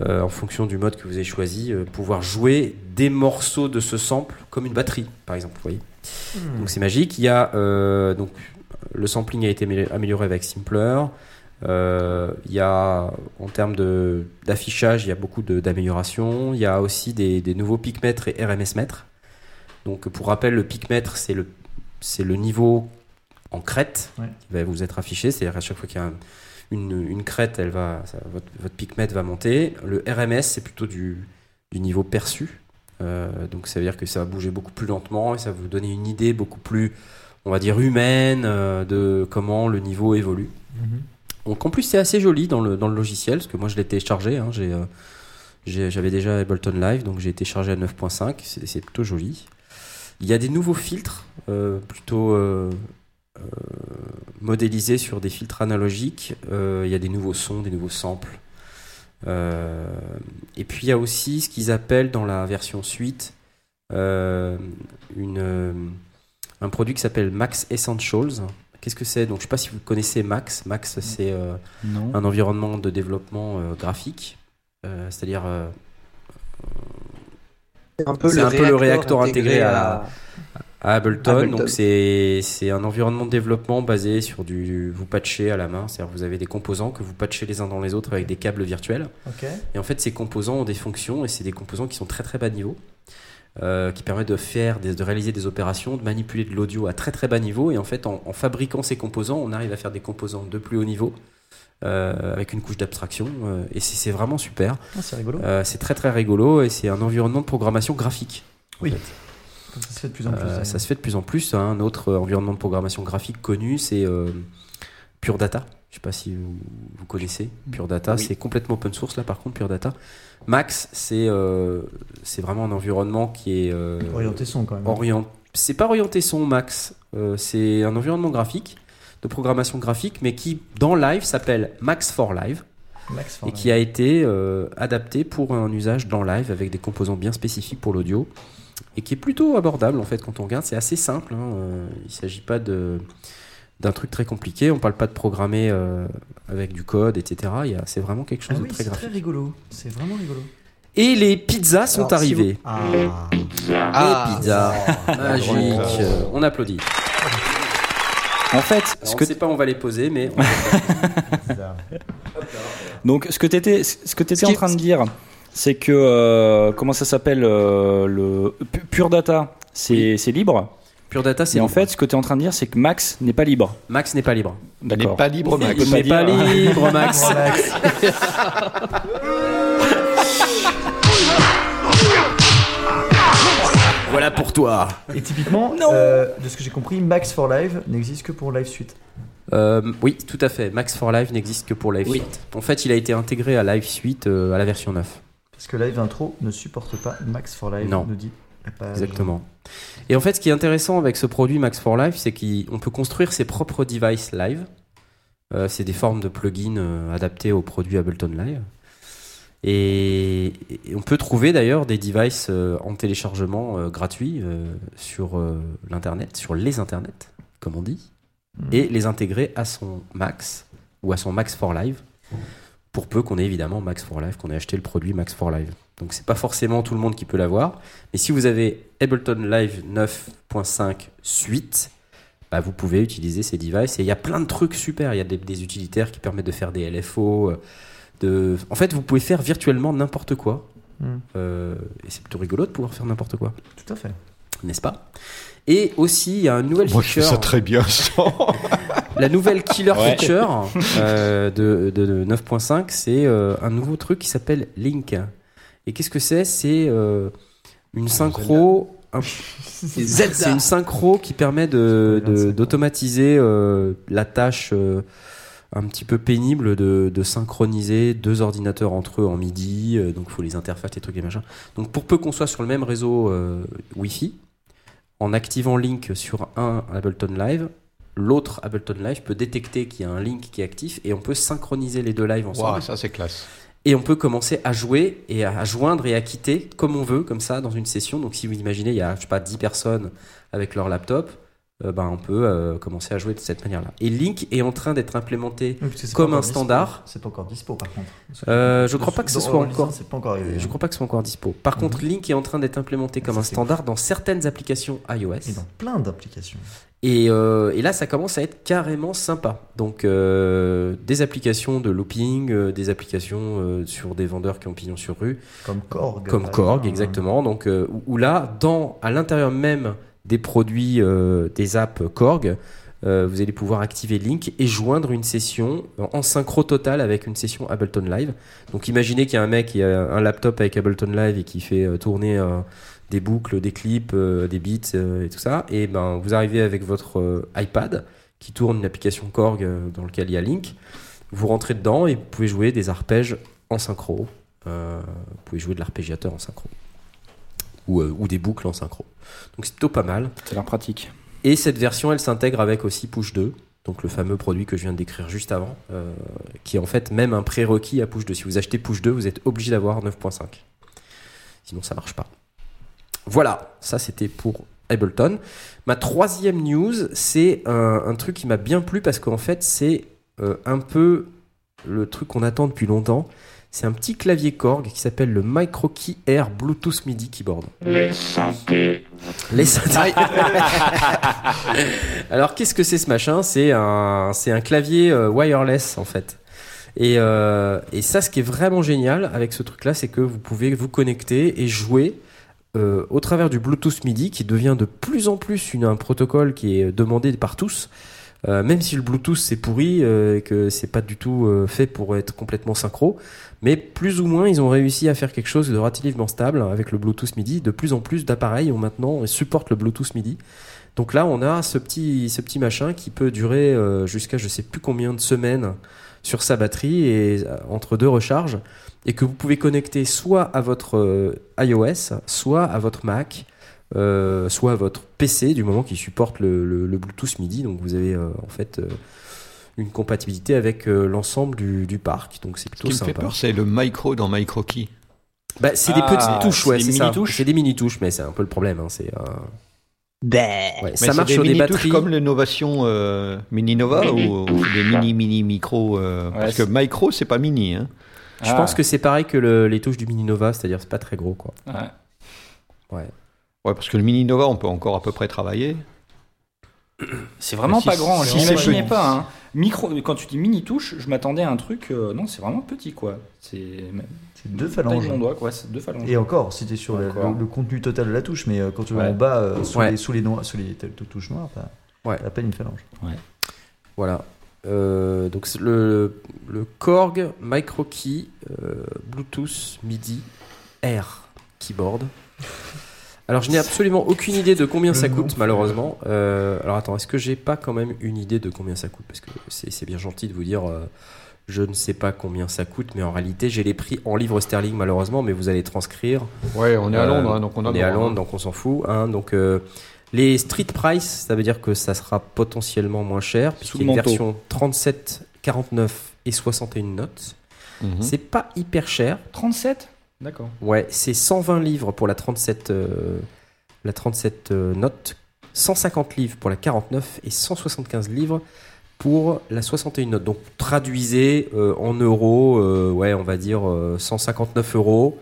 euh, en fonction du mode que vous avez choisi, euh, pouvoir jouer des morceaux de ce sample comme une batterie, par exemple. Vous voyez Hmm. donc c'est magique. Il y a donc le sampling a été amé- amélioré avec Simpler. Il y a en termes d'affichage, il y a beaucoup d'améliorations. Il y a aussi des, des nouveaux picmètres et RMS mètres. Donc pour rappel, le picmètre c'est le c'est le niveau en crête Ouais. qui va vous être affiché. C'est-à-dire à chaque fois qu'il y a un- une, une crête, elle va ça- votre, votre picmètre va monter. Le RMS c'est plutôt du, du niveau perçu. Euh, donc ça veut dire que ça va bouger beaucoup plus lentement et ça va vous donner une idée beaucoup plus, on va dire, humaine euh, de comment le niveau évolue. Mhm. Donc en plus c'est assez joli dans le, dans le logiciel, parce que moi je l'ai téléchargé, hein, euh, j'avais déjà Ableton Live, donc j'ai téléchargé à 9.5, c'est, c'est plutôt joli. Il y a des nouveaux filtres, euh, plutôt euh, euh, modélisés sur des filtres analogiques, il y a des nouveaux sons, des nouveaux samples. Et puis il y a aussi ce qu'ils appellent dans la version suite une, un produit qui s'appelle Max Essentials. Qu'est-ce que c'est? Donc je sais pas si vous connaissez Max. Max c'est euh, un environnement de développement euh, graphique, Euh, c'est-à-dire C'est un peu, le, un peu le réacteur intégré à- à Ableton. Ableton. Donc c'est c'est un environnement de développement basé sur du vous patchez à la main, c'est-à-dire vous avez des composants que vous patchez les uns dans les autres avec des câbles virtuels. Et en fait, ces composants ont des fonctions et c'est des composants qui sont très très bas niveau, euh, qui permettent de faire, des- de réaliser des opérations, de manipuler de l'audio à très très bas niveau. Et en fait, en, en fabriquant ces composants, on arrive à faire des composants de plus haut niveau. Euh, avec une couche d'abstraction euh, et c'est vraiment super. Ah, c'est rigolo. Euh, c'est très très rigolo et c'est un environnement de programmation graphique. Oui. Comme ça se fait de plus en plus. Euh, ça se fait de plus en plus. hein. Un autre environnement de programmation graphique connu, c'est euh, Pure Data. Je sais pas si vous, vous connaissez Pure Data. Oui. C'est complètement open source là, par contre, Pure Data. Max, c'est euh, c'est vraiment un environnement qui est euh, Orienté son quand même. orient- C'est pas orienté son Max. Euh, c'est un environnement graphique de programmation graphique, mais qui dans Live s'appelle Max for Live Max et qui a été euh, adapté pour un usage dans live avec des composants bien spécifiques pour l'audio et qui est plutôt abordable en fait quand on regarde. C'est assez simple. hein, euh, il ne s'agit pas de d'un truc très compliqué. On parle pas de programmer euh, avec du code, etc. C'est vraiment quelque Ah chose oui, de très c'est très graphique. rigolo. C'est vraiment rigolo. Et les pizzas sont Alors, si arrivées. vous- Ah. Ah, les pizzas drôle. Euh, on applaudit. En fait, Alors, ce on que ne sait pas où on va les poser, mais on-. Donc, ce que tu étais, ce que t'étais Ce en train de dire, c'est que euh, comment ça s'appelle euh, le Pu- Pure Data, c'est libre. Pure Data, c'est Et en fait, ce que tu es en train de dire, c'est que Max n'est pas libre. Max n'est pas libre. Il n'est D'accord. pas libre, Max. Il pas n'est pas libre, Max. Voilà pour toi. Et typiquement, Non. euh, de ce que j'ai compris, Max for Live n'existe que pour Live Suite. Euh, oui, tout à fait. Max for Live n'existe que pour Live Oui. Suite. En fait, il a été intégré à Live Suite euh, à la version 9. Parce que Live Intro ne supporte pas Max for Live. Non. nous dit. Exactement. Et en fait, ce qui est intéressant avec ce produit Max for Live, c'est qu'on peut construire ses propres devices live. Euh, c'est des formes de plugins euh, adaptés au produit Ableton Live. Et, et on peut trouver d'ailleurs des devices euh, en téléchargement euh, gratuit euh, sur l'internet, sur les internets, comme on dit, Mhm. et les intégrer à son Max ou à son Max for Live, pour peu qu'on ait évidemment Max for Live, qu'on ait acheté le produit Max for Live. Donc c'est pas forcément tout le monde qui peut l'avoir, mais si vous avez Ableton Live 9.5 Suite, bah, vous pouvez utiliser ces devices et il y a plein de trucs super. Il y a des, des utilitaires qui permettent de faire des LFO. euh, De... En fait, vous pouvez faire virtuellement n'importe quoi. Mhm. Euh, et c'est plutôt rigolo de pouvoir faire n'importe quoi, Tout à fait. n'est-ce pas? Et aussi, il y a une nouvelle Moi, je fais feature. ça très bien. La nouvelle killer Ouais. feature euh, de, de 9.5, c'est euh, un nouveau truc qui s'appelle Link. Et qu'est-ce que c'est? C'est euh, une synchro. un- C'est une synchro qui permet de- de- d'automatiser euh, la tâche euh, un petit peu pénible de, de synchroniser deux ordinateurs entre eux en MIDI. euh, donc il faut les interfaces, les trucs et machin. Donc pour peu qu'on soit sur le même réseau euh, Wi-Fi, en activant Link sur un Ableton Live, l'autre Ableton Live peut détecter qu'il y a un link qui est actif et on peut synchroniser les deux lives ensemble. Waouh, ça c'est classe. Et on peut commencer à jouer et à joindre et à quitter comme on veut, comme ça, dans une session. Donc si vous imaginez, il y a, je sais pas, 10 personnes avec leur laptop, euh, ben, on peut euh, commencer à jouer de cette manière-là. Et Link est en train d'être implémenté. Oui, Comme un standard. C'est pas encore dispo par contre. Euh, je crois pas que ce soit encore. Pas encore arrivé. Je hein. crois pas que ce soit encore dispo. Par contre, Link est en train d'être implémenté comme Ça, un standard dans certaines applications iOS. Et dans plein d'applications. Et, euh, et là, ça commence à être carrément sympa. Donc, des applications de looping, des applications sur des vendeurs qui ont pignon sur rue, Comme Korg. comme Korg, exactement. Donc, où, où là, dans, à l'intérieur même des produits, euh, des apps Korg, euh, vous allez pouvoir activer Link et joindre une session en synchro total avec une session Ableton Live. Donc, imaginez qu'il y a un mec qui a un laptop avec Ableton Live et qui fait euh, tourner des boucles, des clips, des beats et tout ça. Et ben, vous arrivez avec votre iPad qui tourne une application Korg dans lequel il y a Link. Vous rentrez dedans et vous pouvez jouer des arpèges en synchro. Vous pouvez jouer de l'arpégiateur en synchro. Ou, euh, ou des boucles en synchro. Donc c'est plutôt pas mal. A l'air pratique. Et cette version, elle s'intègre avec aussi Push 2, donc le fameux produit que je viens de décrire juste avant, euh, qui est en fait même un prérequis à Push 2. Si vous achetez Push 2, vous êtes obligé d'avoir 9.5. Sinon, ça marche pas. Voilà, ça c'était pour Ableton. Ma troisième news, c'est un, un truc qui m'a bien plu parce qu'en fait, c'est euh, un peu le truc qu'on attend depuis longtemps. C'est un petit clavier Korg qui s'appelle le MicroKey Air Bluetooth MIDI Keyboard. Les synthés. Les synthés. Alors qu'est-ce que c'est ce machin? C'est un, c'est un clavier euh, wireless en fait. Et, euh, et ça, ce qui est vraiment génial avec ce truc-là, c'est que vous pouvez vous connecter et jouer euh, au travers du Bluetooth MIDI, qui devient de plus en plus une, un protocole qui est demandé par tous. Euh, même si le Bluetooth c'est pourri euh, et que c'est pas du tout euh, fait pour être complètement synchro, mais plus ou moins ils ont réussi à faire quelque chose de relativement stable avec le Bluetooth MIDI. De plus en plus d'appareils ont maintenant supportent le Bluetooth MIDI. Donc là, on a ce petit, ce petit machin qui peut durer jusqu'à je sais plus combien de semaines sur sa batterie et entre deux recharges et que vous pouvez connecter soit à votre iOS, soit à votre Mac, euh, soit votre PC du moment qu'il supporte le, le- le Bluetooth MIDI. Donc vous avez euh, en fait euh, une compatibilité avec euh, l'ensemble du, du parc. Donc c'est Ce plutôt me fait sympa. peur, c'est le micro dans MicroKey. Bah, c'est des Ah, petites touches, c'est ouais, des c'est ça. C'est des mini touches, mais c'est un peu le problème. hein, C'est euh, Bah. ouais, ça c'est marche sur des batteries. comme l'innovation euh, Mini Nova ou, ou des mini mini micro euh, Ouais, Parce que micro, c'est pas mini. Hein. Je Ah. pense que c'est pareil que le- les touches du Mini Nova, c'est-à-dire c'est pas très gros quoi. Ouais. Ouais, parce que le Mini Nova, on peut encore à peu près travailler. C'est vraiment si- pas grand. si je n'imaginais pas. hein. Micro, quand tu dis mini touche, je m'attendais à un truc. euh, non, c'est vraiment petit quoi. C'est deux phalanges. doigt quoi. Deux phalanges. Et encore, c'était sur le, Encore. le- le contenu total de la touche, mais euh, quand tu vas Ouais. en bas, euh, sous, Ouais. les, sous, les, noirs- sous les touches noires, t'as Ouais. à peine une phalange. Voilà. Euh, donc c'est le, le Korg MicroKey euh, Bluetooth MIDI Air Keyboard. Alors je n'ai absolument aucune idée de combien ça coûte malheureusement. Euh, alors attends, est-ce que j'ai pas quand même une idée de combien ça coûte? Parce que c'est c'est bien gentil de vous dire euh, je ne sais pas combien ça coûte, mais en réalité j'ai les prix en livres sterling malheureusement, mais vous allez transcrire. Ouais, on est à Euh, Londres, hein, donc on a On est à droit, Londres, hein. donc on s'en fout. hein. donc euh, les street price, ça veut dire que ça sera potentiellement moins cher, puisqu'il y a une manteau. version 37, 49 et 61 notes. Mhm. C'est pas hyper cher. 37 D'accord. Ouais, c'est 120 livres pour la 37, euh, la 37 euh, notes, 150 livres pour la 49 et 175 livres pour la 61 notes. Donc traduisez euh, en euros, euh, ouais, on va dire euh, 159 euros,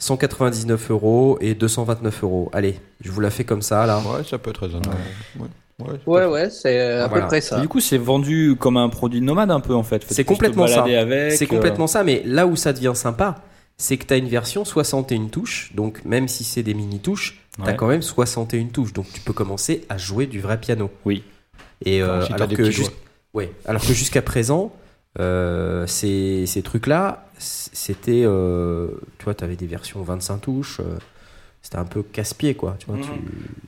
199 euros et 229 euros. Allez, je vous la fais comme ça là. Ouais, ça peut être raisonnable. Ouais. Ouais, c'est Ouais, pas- ouais, c'est à Voilà. peu près Et ça. Du coup, c'est vendu comme un produit nomade un peu en fait. C'est complètement ça. C'est euh, complètement ça, mais là où ça devient sympa, c'est que tu as une version 61 touches, donc même si c'est des mini touches, tu as Ouais. quand même 61 touches, donc tu peux commencer à jouer du vrai piano. Oui. Et euh, alors, que ouais, alors jusqu'à présent, euh, ces, ces trucs-là, c'était, euh, tu vois, tu avais des versions 25 touches, euh, c'était un peu casse-pied, quoi. Tu, vois, Mhm. tu,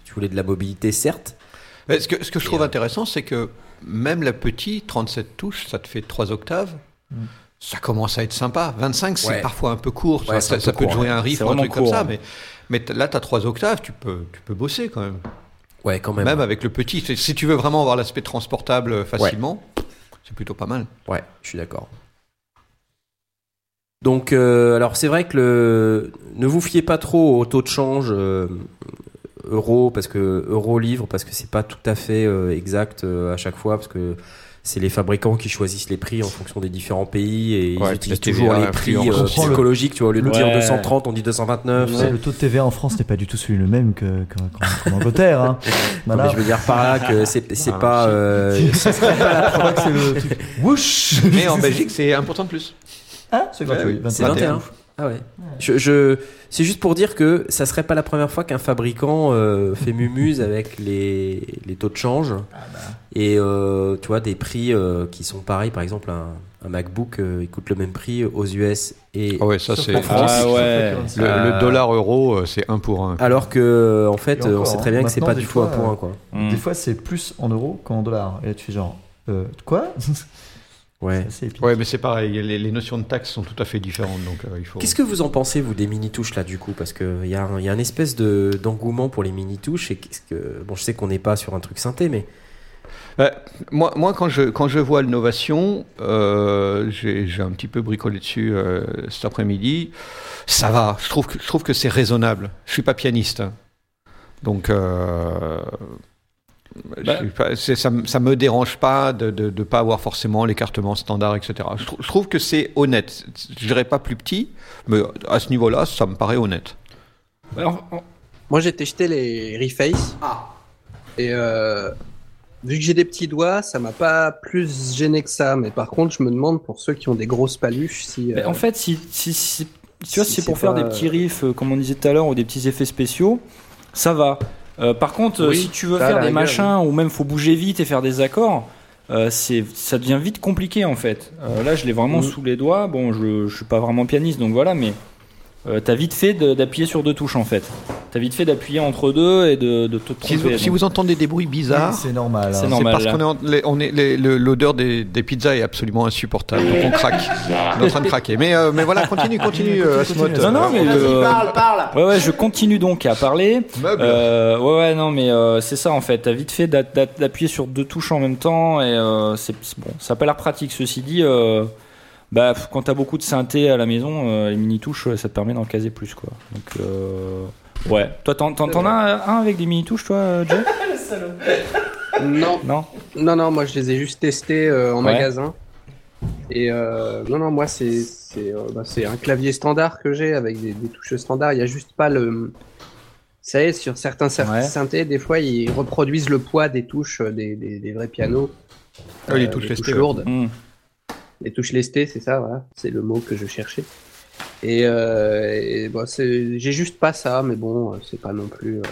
tu voulais de la mobilité, certes. Mais ce, que, ce que je trouve euh, intéressant, c'est que même la petite, 37 touches, ça te fait 3 octaves. Mm. Ça commence à être sympa. 25, c'est Ouais. parfois un peu court. Ouais, ça un ça peu peut jouer ouais. un riff ou un truc comme ça. ouais. Mais, là, tu as 3 octaves, tu peux, tu peux bosser quand même. Ouais, quand Même, même. avec le petit. Si- tu veux vraiment avoir l'aspect transportable euh, facilement, c'est plutôt pas mal. Ouais, je suis d'accord. Donc, euh, alors c'est vrai que le... ne vous fiez pas trop au taux de change euh, euro parce que euro livre parce que c'est pas tout à fait euh, exact à chaque fois parce que c'est les fabricants qui choisissent les prix en fonction des différents pays et ils utilisent toujours TVA les prix euh, On prend le- psychologiques. Tu vois, au lieu de Ouais. dire 230, on dit 229. Ouais, Le taux de TVA en France n'est pas du tout celui le même que- que- qu'en qu'en Angleterre. Hein. Non, Voilà. mais je veux dire par là que c'est c'est Ah, pas. euh, c'est le truc. Whoosh Mais en Belgique, c'est 1% de plus. Hein C'est gratuit. C'est 21. 21. Ah ouais. Je, je- c'est juste pour dire que ça serait pas la première fois qu'un fabricant euh, fait mumuse avec les, les taux de change et euh, tu vois des prix euh, qui sont pareils. Par exemple, un, un MacBook euh, il coûte le même prix aux US et Ah ouais, ça c'est. En France, Ah ouais. Le, Euh, le dollar euro, c'est 1 pour 1. alors que en fait on sait très bien que c'est pas du tout un fois, point quoi. Mm. Des fois, c'est plus en euros qu'en dollars. Et là, tu fais genre, euh, quoi? Ouais. Mais c'est pareil, les, les notions de taxes sont tout à fait différentes, donc euh, il faut. Qu'est-ce que vous en pensez vous des mini touches là du coup? Parce que il y a un, y a un espèce de d'engouement pour les mini touches et que bon je sais qu'on n'est pas sur un truc synthé mais Moi, moi quand, je, quand je vois l'innovation, euh, j'ai j'ai un petit peu bricolé dessus euh, cet après-midi. Ça va, je trouve que, je trouve que c'est raisonnable. Je suis pas pianiste. hein. Donc, euh, Bah. pas- c'est- ça, me- ça me dérange pas de ne de, de pas avoir forcément l'écartement standard, etc. Je, trou- je trouve que c'est honnête. Je dirais pas plus petit, mais à ce niveau-là, ça me paraît honnête. Alors, Moi, j'ai testé les Reface. Et euh, vu que j'ai des petits doigts, ça m'a pas plus gêné que ça. Mais par contre, je me demande pour ceux qui ont des grosses paluches si. Mais euh, en fait, si, si, si- tu vois, si c'est pour faire pas, des petits riffs, euh, comme on disait tout à l'heure, ou des petits effets spéciaux, ça va. Euh, par contre, euh, Oui, si tu veux faire des machins, ou même faut bouger vite et faire des accords, euh, c'est, ça devient vite compliqué en fait. Euh, là, je l'ai vraiment Mhm. sous les doigts. Bon, je, je suis pas vraiment pianiste, donc voilà, mais euh, t'as vite fait de- d'appuyer sur deux touches en fait. T'as vite fait d'appuyer entre deux et de, de te Si tromper. vous, si vous entendez des bruits bizarres, C'est normal. C'est hein. C'est normal. parce qu'on est, on est l'odeur des, des pizzas est absolument insupportable, donc on craque. On est en train de craquer. Mais, euh, mais voilà, continue, continue, euh, Asmod. continue. Non, non, mais euh, parle. ouais, ouais, je continue donc à parler. Meuble. Euh, ouais, ouais, non, mais euh, c'est ça en fait. T'as vite fait d'a- d'a- d'appuyer sur deux touches en même temps et euh, c'est bon. Ça a pas l'air pratique. Ceci dit, euh, bah quand t'as beaucoup de synthé à la maison, euh, les mini touches, ça te permet d'en caser plus quoi. Donc euh, ouais. Toi, t'en t'en- t'en as un avec des mini touches, toi, euh, Jay Non, Non. non, non. Moi, je les ai juste testés euh, en Ouais. magasin. Et euh, non, non, moi, c'est c'est euh, bah, c'est un clavier standard que j'ai avec des, des touches standards. Il y a juste pas le. Vous savez, sur certains cer- Ouais. synthés, des fois, ils reproduisent le poids des touches euh, des, des, des vrais pianos. Ah, les Euh, touches lourdes. Hmm. Les touches lestées, c'est ça, voilà. C'est le mot que je cherchais. Et, euh, et bon, j'ai juste pas ça, mais bon, c'est pas non plus, euh,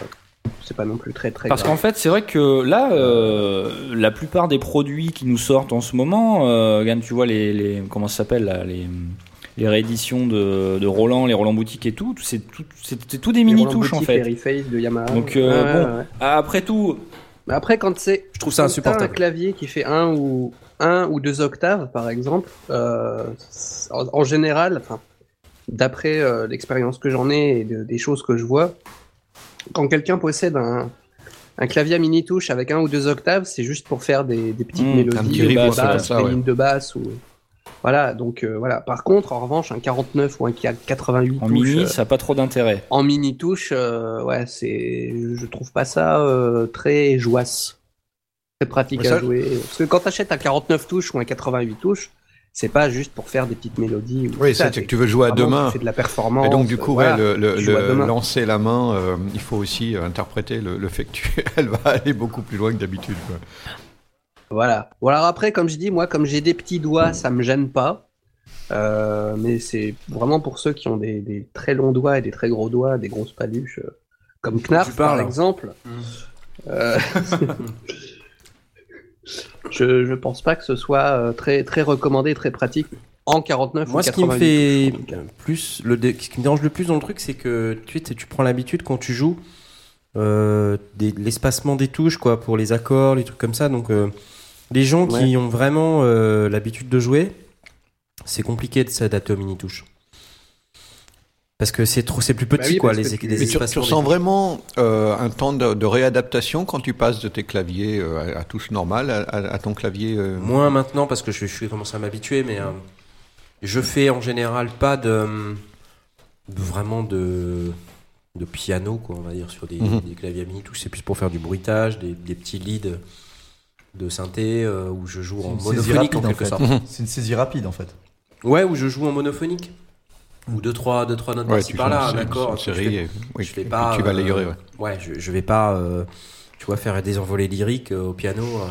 c'est pas non plus très très. Parce qu'en fait, c'est vrai que là, euh, la plupart des produits qui nous sortent en ce moment, euh, tu vois les, les comment ça s'appelle les les rééditions de, de Roland, les Roland boutique et tout, c'est tout, c'est tout des mini touches en fait. Les de Yamaha. Donc, euh, bon. ouais, ouais. Après tout, Mais après, quand c'est Je trouve ça t'as un insupportable. clavier qui fait un ou un ou deux octaves, par exemple, euh, en, en général, enfin, d'après euh, l'expérience que j'en ai et de- des choses que je vois, quand quelqu'un possède un, un clavier à mini touche avec un ou deux octaves, c'est juste pour faire des, des petites Mmh, mélodies, petit des ça, ouais. lignes de basse ou voilà. Donc euh, voilà. Par contre, en revanche, un 49 ou un 88 en touches, mini, ça n'a pas trop d'intérêt. en mini touche, ouais, c'est, je trouve pas ça très jouasse, très pratique ça- à jouer. Parce que quand t'achètes un 49 touches ou un 88 touches, c'est pas juste pour faire des petites mélodies. ou Oui, c'est que tu veux jouer à deux mains. Fais de la performance. Et donc, du coup, voilà. ouais, le, lancer la main, euh, il faut aussi euh, interpréter le, le fait que tu, elle va aller beaucoup plus loin que d'habitude. Voilà. Ou alors après, comme je dis, moi, comme j'ai des petits doigts, ça me gêne pas. Euh, mais c'est vraiment pour ceux qui ont des, des très longs doigts et des très gros doigts, des grosses paluches, euh, comme Knarf par exemple. Euh, je, je pense pas que ce soit euh, très, très recommandé, très pratique en 49 Moi, ou ce qui me 88 fait plus, le ce qui me dérange le plus dans le truc, c'est que tu, sais, tu prends l'habitude quand tu joues euh, l'espacement des touches, quoi, pour les accords, les trucs comme ça. Donc, euh, les gens qui ont vraiment euh, l'habitude de jouer, c'est compliqué de s'adapter aux mini touches. Parce que c'est trop, c'est plus petit, Bah oui, quoi, les, les Mais tu, tu ressens vraiment euh, un temps de, de réadaptation quand tu passes de tes claviers euh, à, à touche normale à, à- à ton clavier. euh, Moins maintenant parce que je, je suis commencé à m'habituer, mais euh, je fais en général pas de, de- vraiment de de piano, quoi, on va dire, sur des, Mhm. des claviers mini touches. C'est plus pour faire du bruitage, des, des petits leads de synthé euh, où je joue en monophonique rapide, en en quelque fait. sorte. C'est une saisie rapide en fait. Ouais, où je joue en monophonique. Ou deux trois, deux, trois notes Ouais, série et, oui, je fais et pas. tu vas euh, layerer, ouais. Ouais, je, je vais pas, euh, tu vois, faire des envolées lyriques euh, au piano. euh.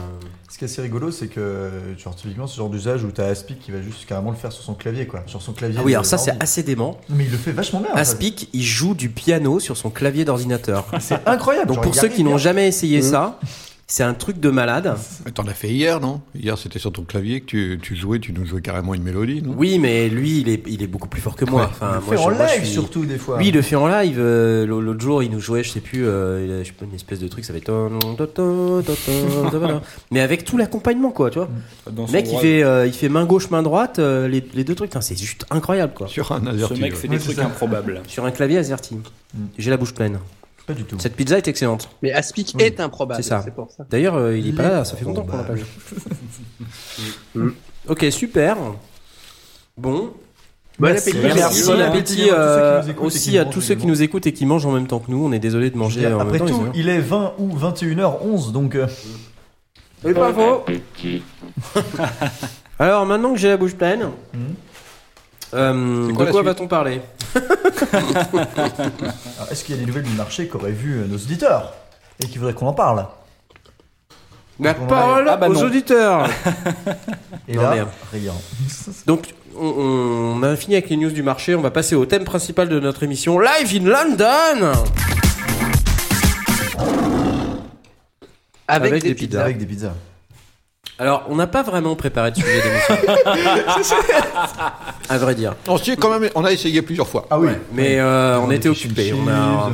Ce qui est assez rigolo, c'est que, genre, typiquement, ce genre d'usage où t'as Aspic qui va juste carrément le faire sur son clavier, quoi. Sur son clavier. Ah oui, alors ça, c'est assez dément. Mais il le fait vachement bien. en fait. Aspic, il joue du piano sur son clavier d'ordinateur. C'est incroyable. Donc genre, pour ceux qui n'ont jamais essayé Mhm. ça, c'est un truc de malade. Mais T'en as fait hier, non? Hier, c'était sur ton clavier que tu, tu jouais, tu nous jouais carrément une mélodie, non? Oui, mais lui, il est, il est beaucoup plus fort que moi. Ouais, Enfin, Il le moi, fait je- en moi, live suis- surtout des fois. Lui, il le fait en live. euh, L'autre jour, il nous jouait, je sais plus, euh, il a, je sais pas, une espèce de truc, ça ton, ton, Mais avec tout l'accompagnement, quoi, tu vois. Dans Le mec, il fait, euh, il fait main gauche, main droite, euh, les, les deux trucs. C'est juste incroyable, quoi. Sur un Ce AZERTY. mec ouais. fait Ouais, des trucs improbables. Sur un clavier AZERTY. Mm. J'ai la bouche pleine. Pas du tout. Cette pizza est excellente. Mais Aspic Oui. est improbable, C'est ça. c'est pour ça. D'ailleurs, euh, il est pas là, ça fait longtemps qu'on l'a pas vu. Mm. ok, super. Bon, Bon Merci. appétit. Merci. Merci, Bon appétit appétit à tous ceux qui euh, aussi qui à tous ceux qui nous écoutent et qui mangent en même temps que nous. On est désolé de manger en Après même temps. tout, désolé. il est 20 ou 21h11, donc euh, Oui, pas faux. appétit. Alors maintenant que j'ai la bouche pleine, Mhm. Euh, quoi de quoi va-t-on parler est-ce qu'il y a des nouvelles du marché qu'auraient vu euh, nos auditeurs et qui voudraient qu'on en parle? La parole Ah bah aux non. auditeurs. Et Non, là, merde. rien. Donc on, on a fini avec les news du marché. On va passer au thème principal de notre émission Live in London. Avec, Avec des, des pizzas. pizzas. Avec des pizzas. Alors on n'a pas vraiment préparé de sujet d'émission. à vrai dire. On, s'y est quand même, on a essayé plusieurs fois. Ah oui. Mais euh, on était occupés. On a,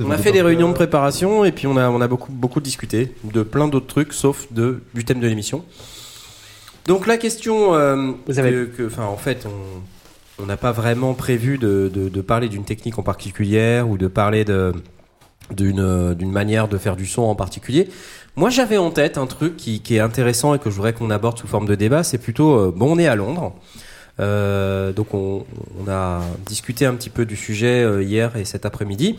on a fait des réunions de préparation et puis on a, on a beaucoup, beaucoup discuté de plein d'autres trucs sauf de, du thème de l'émission. Donc la question, euh, Vous avez- que, enfin en fait, on on n'a pas vraiment prévu de, de- de parler d'une technique en particulière ou de parler de euh, d'une manière de faire du son en particulier. Moi, j'avais en tête un truc qui, qui est intéressant et que je voudrais qu'on aborde sous forme de débat. C'est plutôt euh, bon, on est à Londres. Euh, donc on, on a discuté un petit peu du sujet euh, hier et cet après-midi.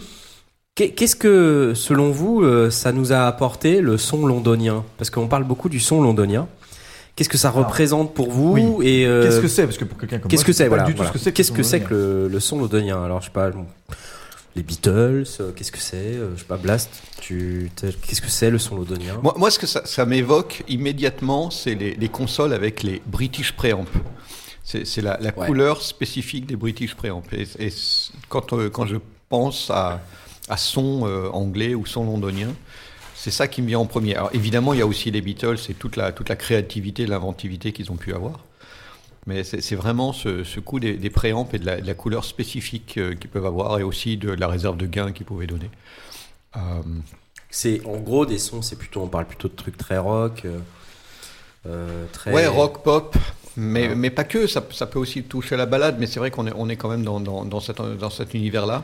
Qu'est- Qu'est-ce que, selon vous, ça nous a apporté le son londonien? Parce qu'on parle beaucoup du son londonien. Qu'est-ce que ça Alors, représente pour vous oui. et euh, Qu'est-ce que c'est? Parce que pour quelqu'un comme Qu'est-ce moi, que c'est? voilà, du tout voilà. ce que c'est Qu'est-ce que c'est que le, le son londonien? Alors je sais pas les Beatles, euh, qu'est-ce que c'est Euh, Je sais pas Blast, tu qu'est-ce que c'est le son londonien? Moi, moi, ce que ça, ça m'évoque immédiatement, c'est les, les consoles avec les British Preamp. C'est la, la Ouais. couleur spécifique des British Preamp. Et, quand, euh, quand je pense à, à son euh, anglais ou son londonien, c'est ça qui me vient en premier. Alors évidemment, il y a aussi les Beatles et toute la, toute la créativité, l'inventivité qu'ils ont pu avoir. Mais c'est vraiment ce, ce coup des, des préamps et de la, de la couleur spécifique euh, qu'ils peuvent avoir et aussi de la réserve de gain qu'ils pouvaient donner. Euh, C'est en gros des sons, c'est plutôt on parle plutôt de trucs très rock, euh, euh, très Ouais, rock, pop, mais, Ouais. mais pas que, ça, ça peut aussi toucher la balade, mais c'est vrai qu'on est, on est quand même dans, dans, dans, cette, dans cet univers-là.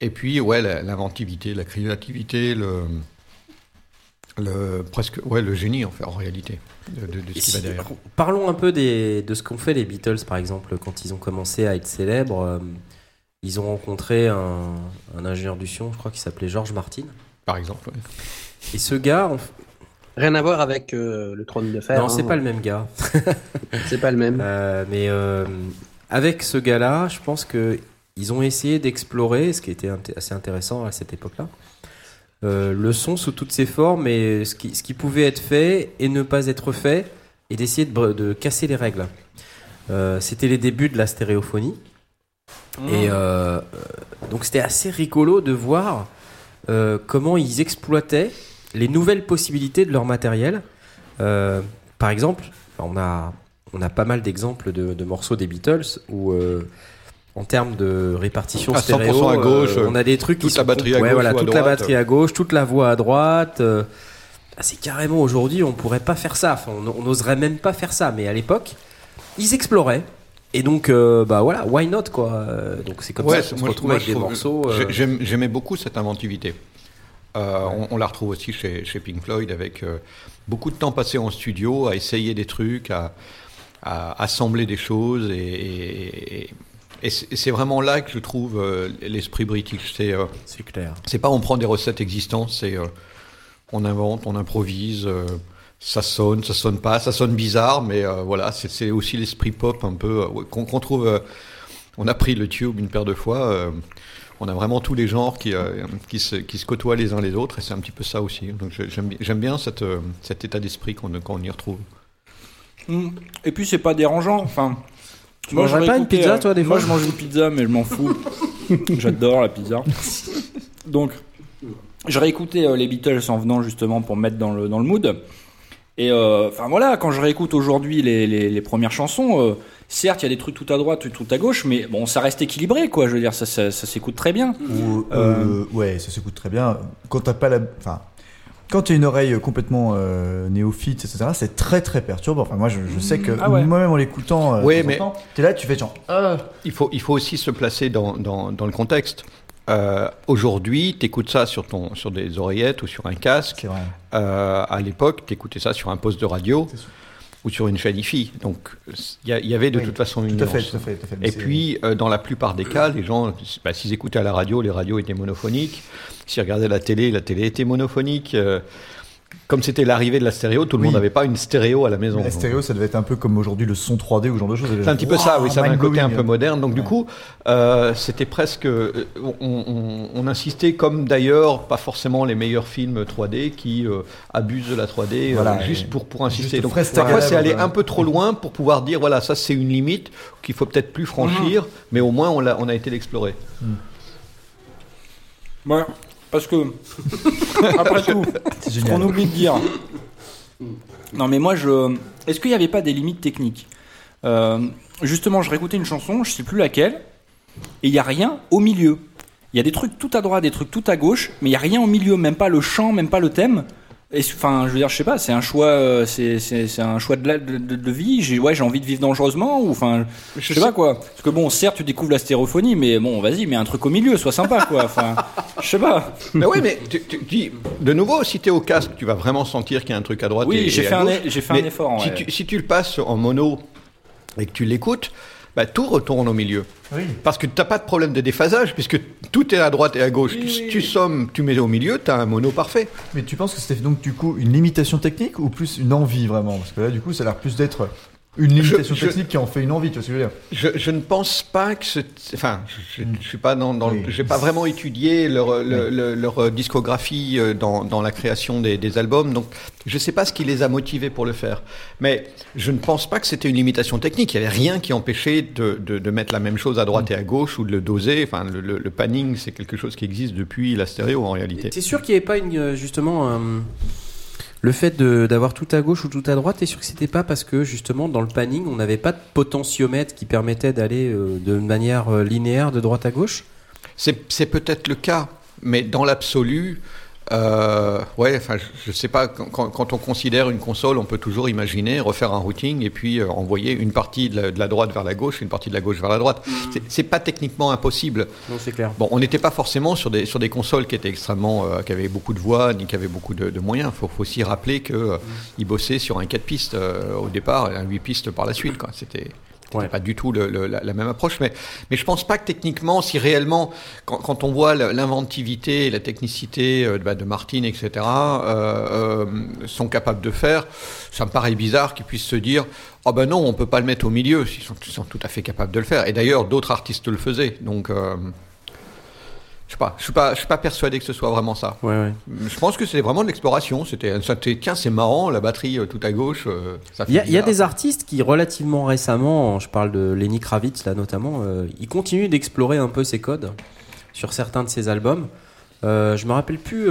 Et puis, ouais, la- l'inventivité, la créativité, le, le, presque, ouais, le génie, en fait, en réalité, de, de- de ce qui si- va derrière. Parlons un peu des, de ce qu'ont fait les Beatles, par exemple, quand ils ont commencé à être célèbres. euh, ils ont rencontré un, un ingénieur du son, je crois qu'il s'appelait George Martin. Par exemple. ouais. Et ce gars, Rien à voir avec euh, le trône de fer. non, hein. c'est pas le même gars. C'est pas le même. Euh, mais euh, avec ce gars-là, je pense que ils ont essayé d'explorer, ce qui était assez intéressant à cette époque-là, euh, le son sous toutes ses formes et ce qui, ce qui pouvait être fait et ne pas être fait, et d'essayer de, casser les règles. Euh, c'était les débuts de la stéréophonie. Et euh, donc c'était assez rigolo de voir comment ils exploitaient les nouvelles possibilités de leur matériel. Par exemple, on a, on a pas mal d'exemples de, de morceaux des Beatles où, en termes de répartition À 100% stéréo, à gauche, euh, on a des trucs toute qui la sont- batterie à ouais, gauche voilà, ou à toute la batterie à gauche, toute la voix à droite. euh, ah, c'est carrément aujourd'hui, on pourrait pas faire ça. Enfin, on n'oserait même pas faire ça. Mais à l'époque, ils exploraient. Et donc, euh, bah voilà, why not quoi? Euh, Donc c'est comme Ouais, ça qu'on se retrouve moi, avec des trouve- morceaux. euh, J'aimais beaucoup cette inventivité. Euh, on, on la retrouve aussi chez, chez Pink Floyd avec euh, beaucoup de temps passé en studio à essayer des trucs, à, à assembler des choses et, et- Et c'est c'est vraiment là que je trouve euh, l'esprit british. C'est euh, C'est clair. c'est pas on prend des recettes existantes, c'est euh, on invente, on improvise, euh, ça sonne, ça sonne pas, ça sonne bizarre, mais euh, voilà, c'est aussi l'esprit pop un peu euh, qu'on trouve. euh, on a pris le tube une paire de fois. euh, on a vraiment tous les genres qui, euh, qui, se, qui se côtoient les uns les autres, et c'est un petit peu ça aussi. Donc j'aime bi- j'aime bien cette, euh, cet état d'esprit qu'on qu'on y retrouve. Mm. Et puis c'est pas dérangeant. Enfin, Tu mangerais j'aurais pas une pizza, euh, toi, des Moi, fois je mange une pizza, mais je m'en fous. J'adore la pizza. Donc, j'aurais écouté euh, les Beatles en venant justement pour me mettre dans le, dans le mood. Et euh, enfin voilà, quand je réécoute aujourd'hui les, les, les premières chansons, euh, certes il y a des trucs tout à droite, tout à gauche, mais bon, ça reste équilibré quoi. Je veux dire, ça, ça, ça s'écoute très bien. Ou, euh, ouais, ça s'écoute très bien. Quand t'as pas la, enfin, quand tu as une oreille complètement euh, néophyte, etc., c'est très très perturbant. Enfin, moi, je, je sais que Ah ouais. moi-même en l'écoutant, euh, en mais- temps, t'es là, tu fais genre, ah, Il faut, il faut aussi se placer dans, dans, dans le contexte. Euh, Aujourd'hui, tu écoutes ça sur, ton, sur des oreillettes ou sur un casque. Euh, à l'époque, tu écoutais ça sur un poste de radio C'est sûr. Ou sur une chaîne IFI. Donc, il y, avait de Oui, toute façon une Tout fait, tout fait, tout fait. Et puis, euh, dans la plupart des cas, les gens, bah, s'ils écoutaient à la radio, les radios étaient monophoniques. S'ils regardaient la télé, la télé était monophonique. Euh, comme c'était l'arrivée de la stéréo, tout le Oui. monde n'avait pas une stéréo à la maison. la stéréo, ça devait être un peu comme aujourd'hui le son 3D ou ce genre de choses. C'est un petit peu ça, oui, ça avait un côté un peu moderne. Donc du coup, euh, c'était presque, euh, on, on- on insistait comme d'ailleurs pas forcément les meilleurs films 3D qui euh, abusent de la 3D euh, Voilà, juste pour pour insister. juste Donc parfois c'est aller un peu trop loin pour pouvoir dire voilà ça c'est une limite qu'il faut peut-être plus franchir, mais au moins on a on a été l'explorer. Ouais, parce que après tout, Ce qu'on oublie de dire. Non, mais moi, je. Est-ce qu'il n'y avait pas des limites techniques Euh, Justement, je réécoutais une chanson, je sais plus laquelle, et il n'y a rien au milieu. Il y a des trucs tout à droite, des trucs tout à gauche, mais il n'y a rien au milieu, même pas le chant, même pas le thème. Et Enfin, je veux dire, je sais pas, c'est un choix, euh, c'est c'est- c'est un choix de, la- de, vie. J'ai ouais, j'ai envie de vivre dangereusement ou enfin, je sais pas quoi. Parce que bon, certes, tu découvres la stéréophonie, mais bon, vas-y, mets un truc au milieu, sois sympa quoi. Enfin, je sais pas. mais oui, mais tu, tu dis de nouveau si tu es au casque, tu vas vraiment sentir qu'il y a un truc à droite. Oui, et- j'ai et à fait un j'ai fait un Mais effort, Si ouais. tu, si tu le passes en mono et que tu l'écoutes, bah, tout retourne au milieu. Oui. Parce que tu n'as pas de problème de déphasage, puisque tout est à droite et à gauche. Oui, tu, oui, tu oui. sommes, tu mets au milieu, tu as un mono parfait. Mais tu penses que c'était donc du coup une limitation technique ou plus une envie vraiment? Parce que là, du coup, ça a l'air plus d'être une limitation je- technique qui en fait une envie, tu vois ce que je veux dire Je, je ne pense pas que ce... Enfin, je ne suis pas dans... dans le- Oui. J'ai pas vraiment étudié leur, le- le- leur discographie euh, dans, dans la création des, des albums, donc je ne sais pas ce qui les a motivés pour le faire. Mais je ne pense pas que c'était une limitation technique. Il n'y avait rien qui empêchait de, de, de mettre la même chose à droite et à gauche ou de le doser. Enfin, le, le- le panning, c'est quelque chose qui existe depuis la stéréo en réalité. T'es sûr qu'il n'y avait pas une, euh, justement le fait d'avoir tout à gauche ou tout à droite T'es sûr que c'était pas parce que justement dans le panning on n'avait pas de potentiomètre qui permettait d'aller euh, de manière euh, linéaire de droite à gauche? C'est peut-être le cas, mais dans l'absolu, euh, ouais, enfin, je, sais pas. Quand, on considère une console, on peut toujours imaginer refaire un routing et puis euh, envoyer une partie de la, de la droite vers la gauche, une partie de la gauche vers la droite. C'est- C'est pas techniquement impossible. Non, c'est clair. Bon, on n'était pas forcément sur des sur des consoles qui étaient extrêmement, euh, qui avaient beaucoup de voix, ni qui avaient beaucoup de, de moyens. Faut, faut aussi rappeler que euh, ils bossaient sur un 4 pistes au départ et un 8 pistes par la suite. c'était Ouais. pas du tout le- le- la, la même approche, mais, mais je pense pas que techniquement, si réellement, quand, quand on voit l'inventivité et la technicité euh, bah, de Martin, etc., euh, euh, sont capables de faire, ça me paraît bizarre qu'ils puissent se dire, oh ben non, on peut pas le mettre au milieu, ils sont, ils sont tout à fait capables de le faire. Et d'ailleurs, d'autres artistes le faisaient, donc euh, je sais pas, je suis pas, je suis pas persuadé que ce soit vraiment ça. Ouais, ouais. Je pense que c'est vraiment de l'exploration. C'était, tiens, c'est marrant, la batterie euh, tout à gauche. euh, ça fait Il y, a, il y a bizarre. des artistes qui relativement récemment, je parle de Lenny Kravitz là notamment, euh, ils continuent d'explorer un peu ces codes sur certains de ses albums. Euh, je me rappelle plus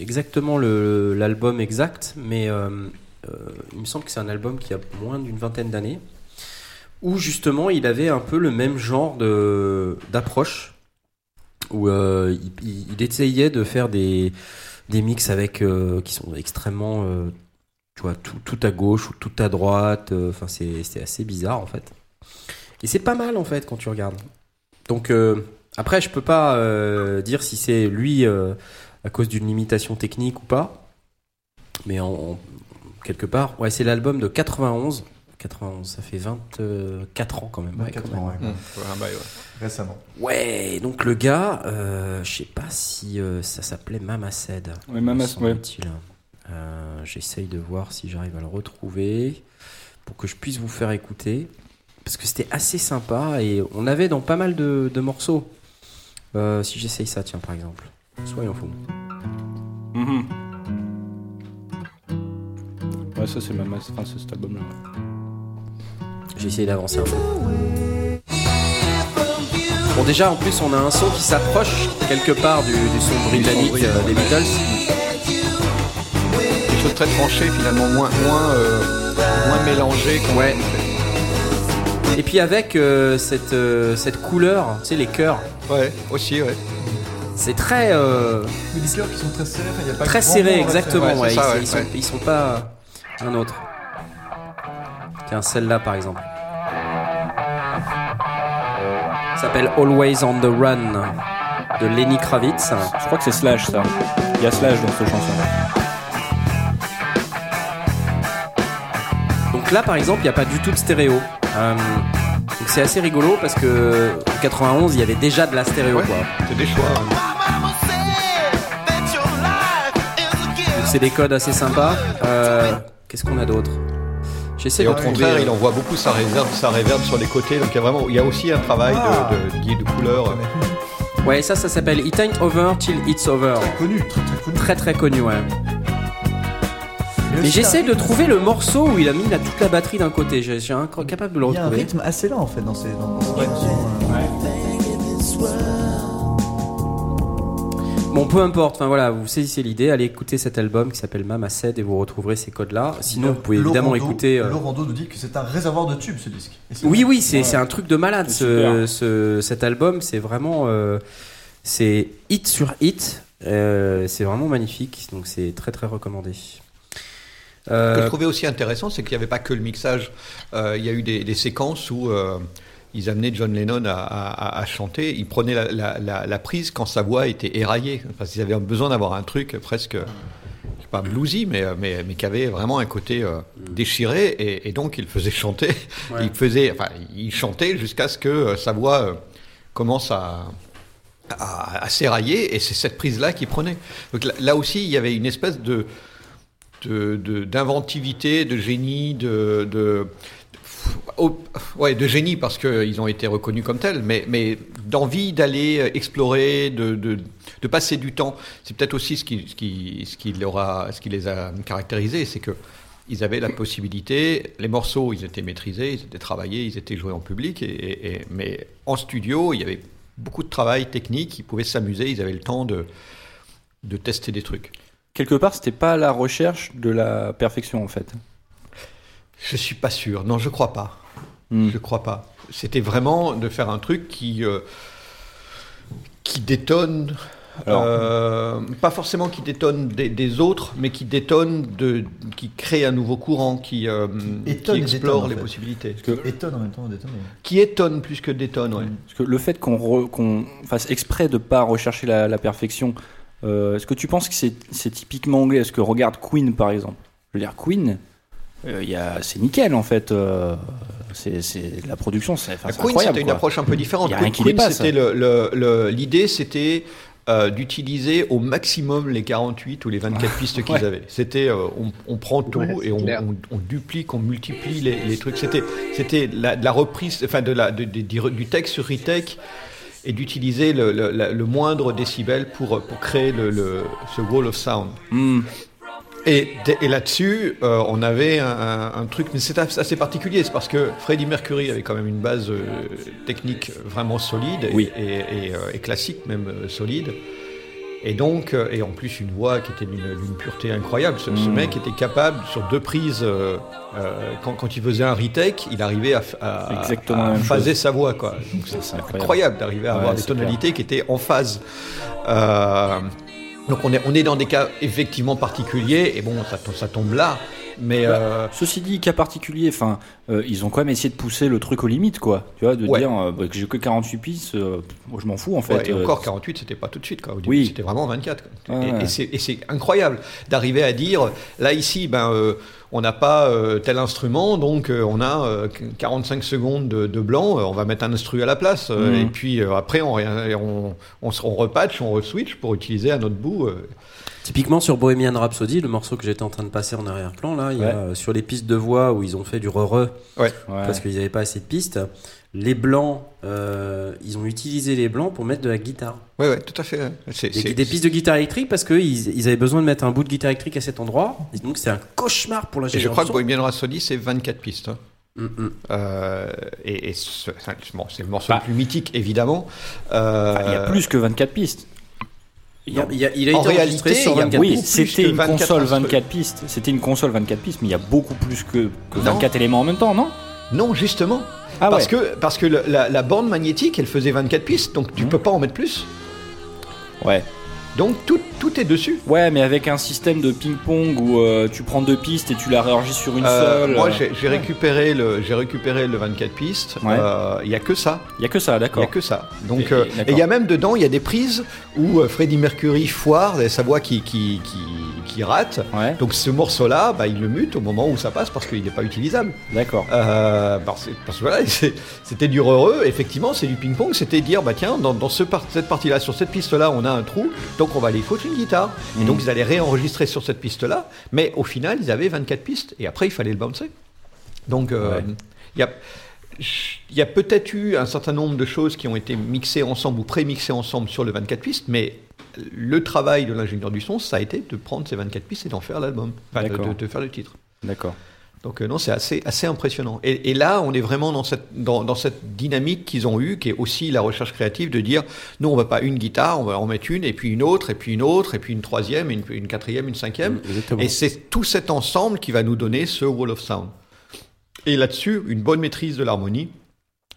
exactement l'album exact, mais il me semble que c'est un album qui a moins d'une vingtaine d'années, où justement il avait un peu le même genre de d'approche, où euh, il, essayait de faire des des mix avec euh, qui sont extrêmement euh, tu vois, tout, tout à gauche ou tout à droite. Enfin, c'est assez bizarre en fait. Et c'est pas mal en fait quand tu regardes. Donc après, je peux pas dire si c'est lui à cause d'une limitation technique ou pas. Mais en- quelque part, ouais, c'est l'album de 91 91, ça fait 24 ans quand même. ouais, 24 quand même. ans, ouais, Mmh, ouais, un bail, ouais. récemment. Ouais, donc le gars, euh, je sais pas si euh, ça s'appelait Mamaced. Ouais, Mama- me semble-t-il. Euh, J'essaye de voir si j'arrive à le retrouver pour que je puisse vous faire écouter. Parce que c'était assez sympa et on avait dans pas mal de, de morceaux. Euh, si j'essaye ça, tiens, par exemple. Soyons fous. Mhm. Ouais, ça c'est Mama, enfin c'est cet album-là. J'ai essayé d'avancer un peu. Bon, déjà, en plus, on a un son qui s'approche quelque part du, du son britannique euh, des. Beatles. Des choses très tranchées finalement, moins, moins, euh, moins mélangées. qu'on- Ouais. Et puis avec euh, cette, euh, cette couleur, tu sais, les cœurs, Ouais, aussi, ouais. c'est très, euh, Mais des cœurs qui sont très serrés, il y a pas très grand serré, monde à faire. exactement. Ouais, c'est ouais, ça, ils, ouais, ils sont, ouais. ils sont pas un autre. Tiens, celle-là par exemple. S'appelle Always on the Run de Lenny Kravitz. Je crois que c'est Slash ça. Il y a Slash dans cette chanson. Donc là, par exemple, il n'y a pas du tout de stéréo. Euh, donc c'est assez rigolo parce que en 91, il y avait déjà de la stéréo. Ouais. Quoi. C'est des choix. hein. C'est des codes assez sympas. Euh, Qu'est-ce qu'on a d'autre? J'essaie Et de au trouver, contraire, euh, il envoie beaucoup sa réserve, sa réverb sur les côtés. Donc il y a vraiment, il y a aussi un travail Ah. de, de, de, de couleur. Ouais, ça, ça s'appelle It Ain't Over Till It's Over. Connu, très très connu. Très très connu, ouais. Mais j'essaie de trouver le morceau où il a mis la, toute la batterie d'un côté. Je suis incapable de le rythme- Il y a un retrouver. rythme assez lent en fait dans ces, dans, chansons, euh. Bon, peu importe. Enfin voilà, vous saisissez l'idée. Allez écouter cet album qui s'appelle Mamaced et vous retrouverez ces codes-là. Sinon, vous pouvez évidemment écouter. euh, Laurent Do nous dit que c'est un réservoir de tubes ce disque. Oui, vrai. oui, c'est c'est un truc de malade. Ce, ce- cet album, c'est vraiment, euh, c'est hit sur hit. Euh, c'est vraiment magnifique. Donc c'est très très recommandé. Ce que Euh, je trouvais aussi intéressant, c'est qu'il n'y avait pas que le mixage. Euh, il y a eu des, des séquences où euh, ils amenaient John Lennon à, à- à chanter. Ils prenaient la, la- la- la prise quand sa voix était éraillée, parce qu'ils avaient besoin d'avoir un truc presque je sais pas bluesy, mais, mais, mais qui avait vraiment un côté euh, déchiré, et, et donc il faisait chanter. Ouais. Il faisait, enfin, il chantait jusqu'à ce que euh, sa voix euh, commence à à, à s'érailler, et c'est cette prise-là qu'il prenait. Donc là, là aussi, il y avait une espèce de de- de- d'inventivité, de, génie, de, de, ouais, de génie parce qu'ils ont été reconnus comme tels, mais, mais d'envie d'aller explorer, de, de, de passer du temps. C'est peut-être aussi ce qui, ce, qui, ce, qui ce qui les a caractérisés, c'est que ils avaient la possibilité, les morceaux, ils étaient maîtrisés, ils étaient travaillés, ils étaient joués en public, et- mais en studio, il y avait beaucoup de travail technique, ils pouvaient s'amuser, ils avaient le temps de, de tester des trucs. Quelque part, c'était pas la recherche de la perfection en fait. Je suis pas sûr. Non, je crois pas. Hmm. Je crois pas. C'était vraiment de faire un truc qui euh, qui détonne. Alors- euh, pas forcément qui détonne des, des autres, mais qui détonne de, qui crée un nouveau courant, qui, euh, étonne qui et explore détonne, les fait. possibilités. que- Étonne en même temps, détonne. Qui étonne plus que détonne. Parce que le fait qu'on fasse exprès de pas rechercher la, la perfection, euh, est-ce que tu penses que c'est c'est typiquement anglais? Est-ce que regarde Queen par exemple? Je veux dire Queen, euh, il y a- c'est nickel en fait. euh, c'est la production, c'est incroyable. c'était une quoi. approche un peu différente. Il y a rien qui Queen, dépasse. c'était le- le- le- l'idée, c'était euh, d'utiliser au maximum les 48 ou les 24 pistes qu'ils Ouais. avaient. C'était, euh, on, on prend tout Ouais, et on, clair. on- on duplique, on multiplie les, les trucs. C'était, c'était la, de la reprise, enfin de la, de- de- du- du texte sur retake et d'utiliser le, le- la- le moindre décibel pour, pour créer le, le- ce wall of sound. Hmm. Et, et là-dessus, euh, on avait un, truc, mais c'est assez particulier, c'est parce que Freddie Mercury avait quand même une base euh, technique vraiment solide et, Oui. et, et, euh, classique même solide. Et donc, et en plus une voix qui était d'une pureté incroyable. Ce, ce Mm. mec était capable, sur deux prises, quand, quand il faisait un retake, il arrivait à, à, à phaser chose. sa voix. Quoi. Donc c'est incroyable. incroyable d'arriver à Ouais, avoir des clair. tonalités qui étaient en phase. Euh, donc on est, on est dans des cas effectivement particuliers, et bon, ça, to- ça tombe là, mais euh, Ceci dit, cas particulier, enfin, euh, ils ont quand même essayé de pousser le truc aux limites, quoi. Tu vois, de Ouais. dire euh, bah, que j'ai que 48 pistes, moi, je m'en fous en fait. ouais, et encore 48, c'était pas tout de suite, quoi. Au début, Oui. c'était vraiment 24. quoi. Ouais, et ouais. et c'est incroyable d'arriver à dire, là ici, ben, on n'a pas euh, tel instrument, donc euh, on a euh, 45 secondes de, de blanc, euh, on va mettre un instru à la place, euh, Mhm. et puis euh, après on, on, on, se- on repatch, on reswitch pour utiliser à notre bout. Typiquement sur Bohemian Rhapsody, le morceau que j'étais en train de passer en arrière-plan, là, il y a Ouais. euh, sur les pistes de voix où ils ont fait du re-re Ouais. parce qu'ils n'avaient pas assez de pistes. Les blancs, euh, ils ont utilisé les blancs pour mettre de la guitare. Ouais, ouais, tout à fait. ouais. C'est- Des, c'est- des pistes de guitare électrique parce qu'ils ils avaient besoin de mettre un bout de guitare électrique à cet endroit. Et donc c'est un cauchemar pour Et l'ingénieur. je crois que. Bohemian Rhapsody, c'est 24 pistes. hein. Mm, mm. Euh, et et ce- bon, c'est le morceau Bah. le plus mythique, évidemment. Euh, Il y a plus que 24 pistes. Il, a, il y a- il a En été enregistré réalité, sur il y a 24 Oui, c'était une 24 console instruments. 24 pistes. C'était une console 24 pistes, mais il y a beaucoup plus que, que Non. 24 éléments en même temps, non? Non, justement. Ah parce, ouais. que, parce que la, la borne magnétique, elle faisait 24 pistes, donc tu Mhm. peux pas en mettre plus. Ouais. Donc tout, tout est dessus. Ouais, mais avec un système de ping-pong où euh, tu prends deux pistes et tu la réenregistres sur une Euh, seule. moi, euh, j'ai récupéré le, j'ai récupéré le 24 pistes. Ouais. Euh, Il y a que ça. Il y a que ça, Il y d'accord. a que ça. Donc, Et- d'accord. il y a même dedans, il y a des prises où euh, Freddie Mercury foire et sa voix qui, qui, qui, qui rate. Ouais, Donc ce morceau-là, bah, il le mute au moment où ça passe parce qu'il n'est pas utilisable. d'accord. Euh, parce, parce que voilà, c'était du heureux, effectivement, c'est du ping-pong, c'était dire, bah tiens, dans, dans ce par- cette partie-là, sur cette piste-là, on a un trou, donc on va aller foutre une guitare. Et Mhm. donc ils allaient réenregistrer sur cette piste-là, mais au final, ils avaient 24 pistes, et après, il fallait le bouncer. Donc, euh, Ouais. il y a, peut-être eu un certain nombre de choses qui ont été mixées ensemble ou pré-mixées ensemble sur le 24 pistes, mais le travail de l'ingénieur du son, ça a été de prendre ces 24 pistes et d'en faire l'album, enfin, de, de- de faire le titre. D'accord. Donc euh, non, c'est assez, assez impressionnant. Et, et là, on est vraiment dans cette, dans, dans cette dynamique qu'ils ont eue, qui est aussi la recherche créative, de dire, nous, on va pas une guitare, on va en mettre une, et puis une autre, et puis une autre, et puis une troisième, et une, une quatrième, une cinquième. Exactement. Et c'est tout cet ensemble qui va nous donner ce Wall of Sound. Et là-dessus, une bonne maîtrise de l'harmonie,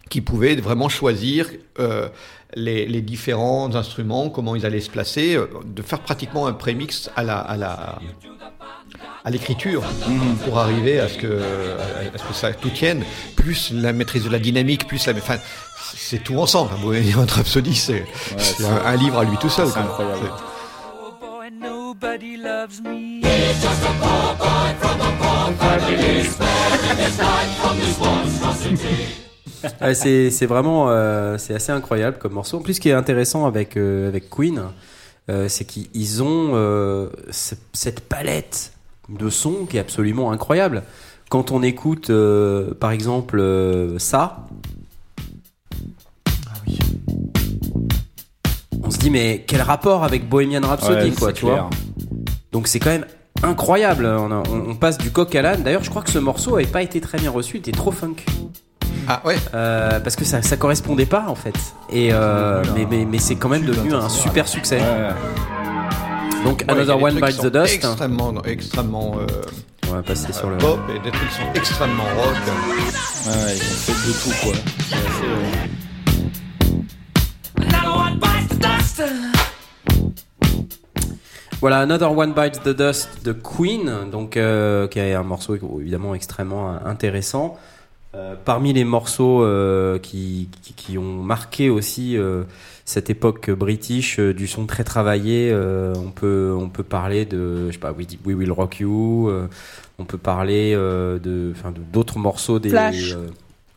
qui pouvait vraiment choisir euh, les, les différents instruments, comment ils allaient se placer, euh, de faire pratiquement un prémix à la, à la, à l'écriture pour arriver à ce que à ce que ça tout tienne, plus la maîtrise de la dynamique, plus la, enfin, c'est tout ensemble. Un Bohemian Rhapsody, c'est c'est un, un livre à lui tout seul. C'est quoi. incroyable. Boy. Ouais, c'est vraiment euh, c'est assez incroyable comme morceau. En plus, ce qui est intéressant avec euh, avec Queen, euh, c'est qu'ils ont ce- cette palette de sons qui est absolument incroyable. Quand on écoute, par exemple, ça, on se dit mais quel rapport avec Bohemian Rhapsody, Ouais, quoi, tu clair. vois Donc c'est quand même incroyable. On, a- on- on passe du coq à l'âne. D'ailleurs, je crois que ce morceau avait pas été très bien reçu. Il était trop funk. Ah ouais. Euh, parce que ça, ça correspondait pas en fait. Et euh, mais mais, mais c'est quand même devenu un super succès. Ouais. Donc Ouais, il y a Another des One trucs qui Bites sont the Dust. Extrêmement, extrêmement euh, On va passer sur le. pop et des trucs qui sont extrêmement rock. Ouais, ils ont fait de tout, quoi. C'est assez, euh, Another one bites the dust. Voilà, Another One Bites the Dust de Queen, donc euh, qui est un morceau évidemment extrêmement euh, intéressant. Euh, parmi les morceaux euh, qui, qui, qui ont marqué aussi euh, cette époque british euh, du son très travaillé, euh, on peut on peut parler de je sais pas We, We Will Rock You, euh, on peut parler euh, de d'autres morceaux des Flash. euh,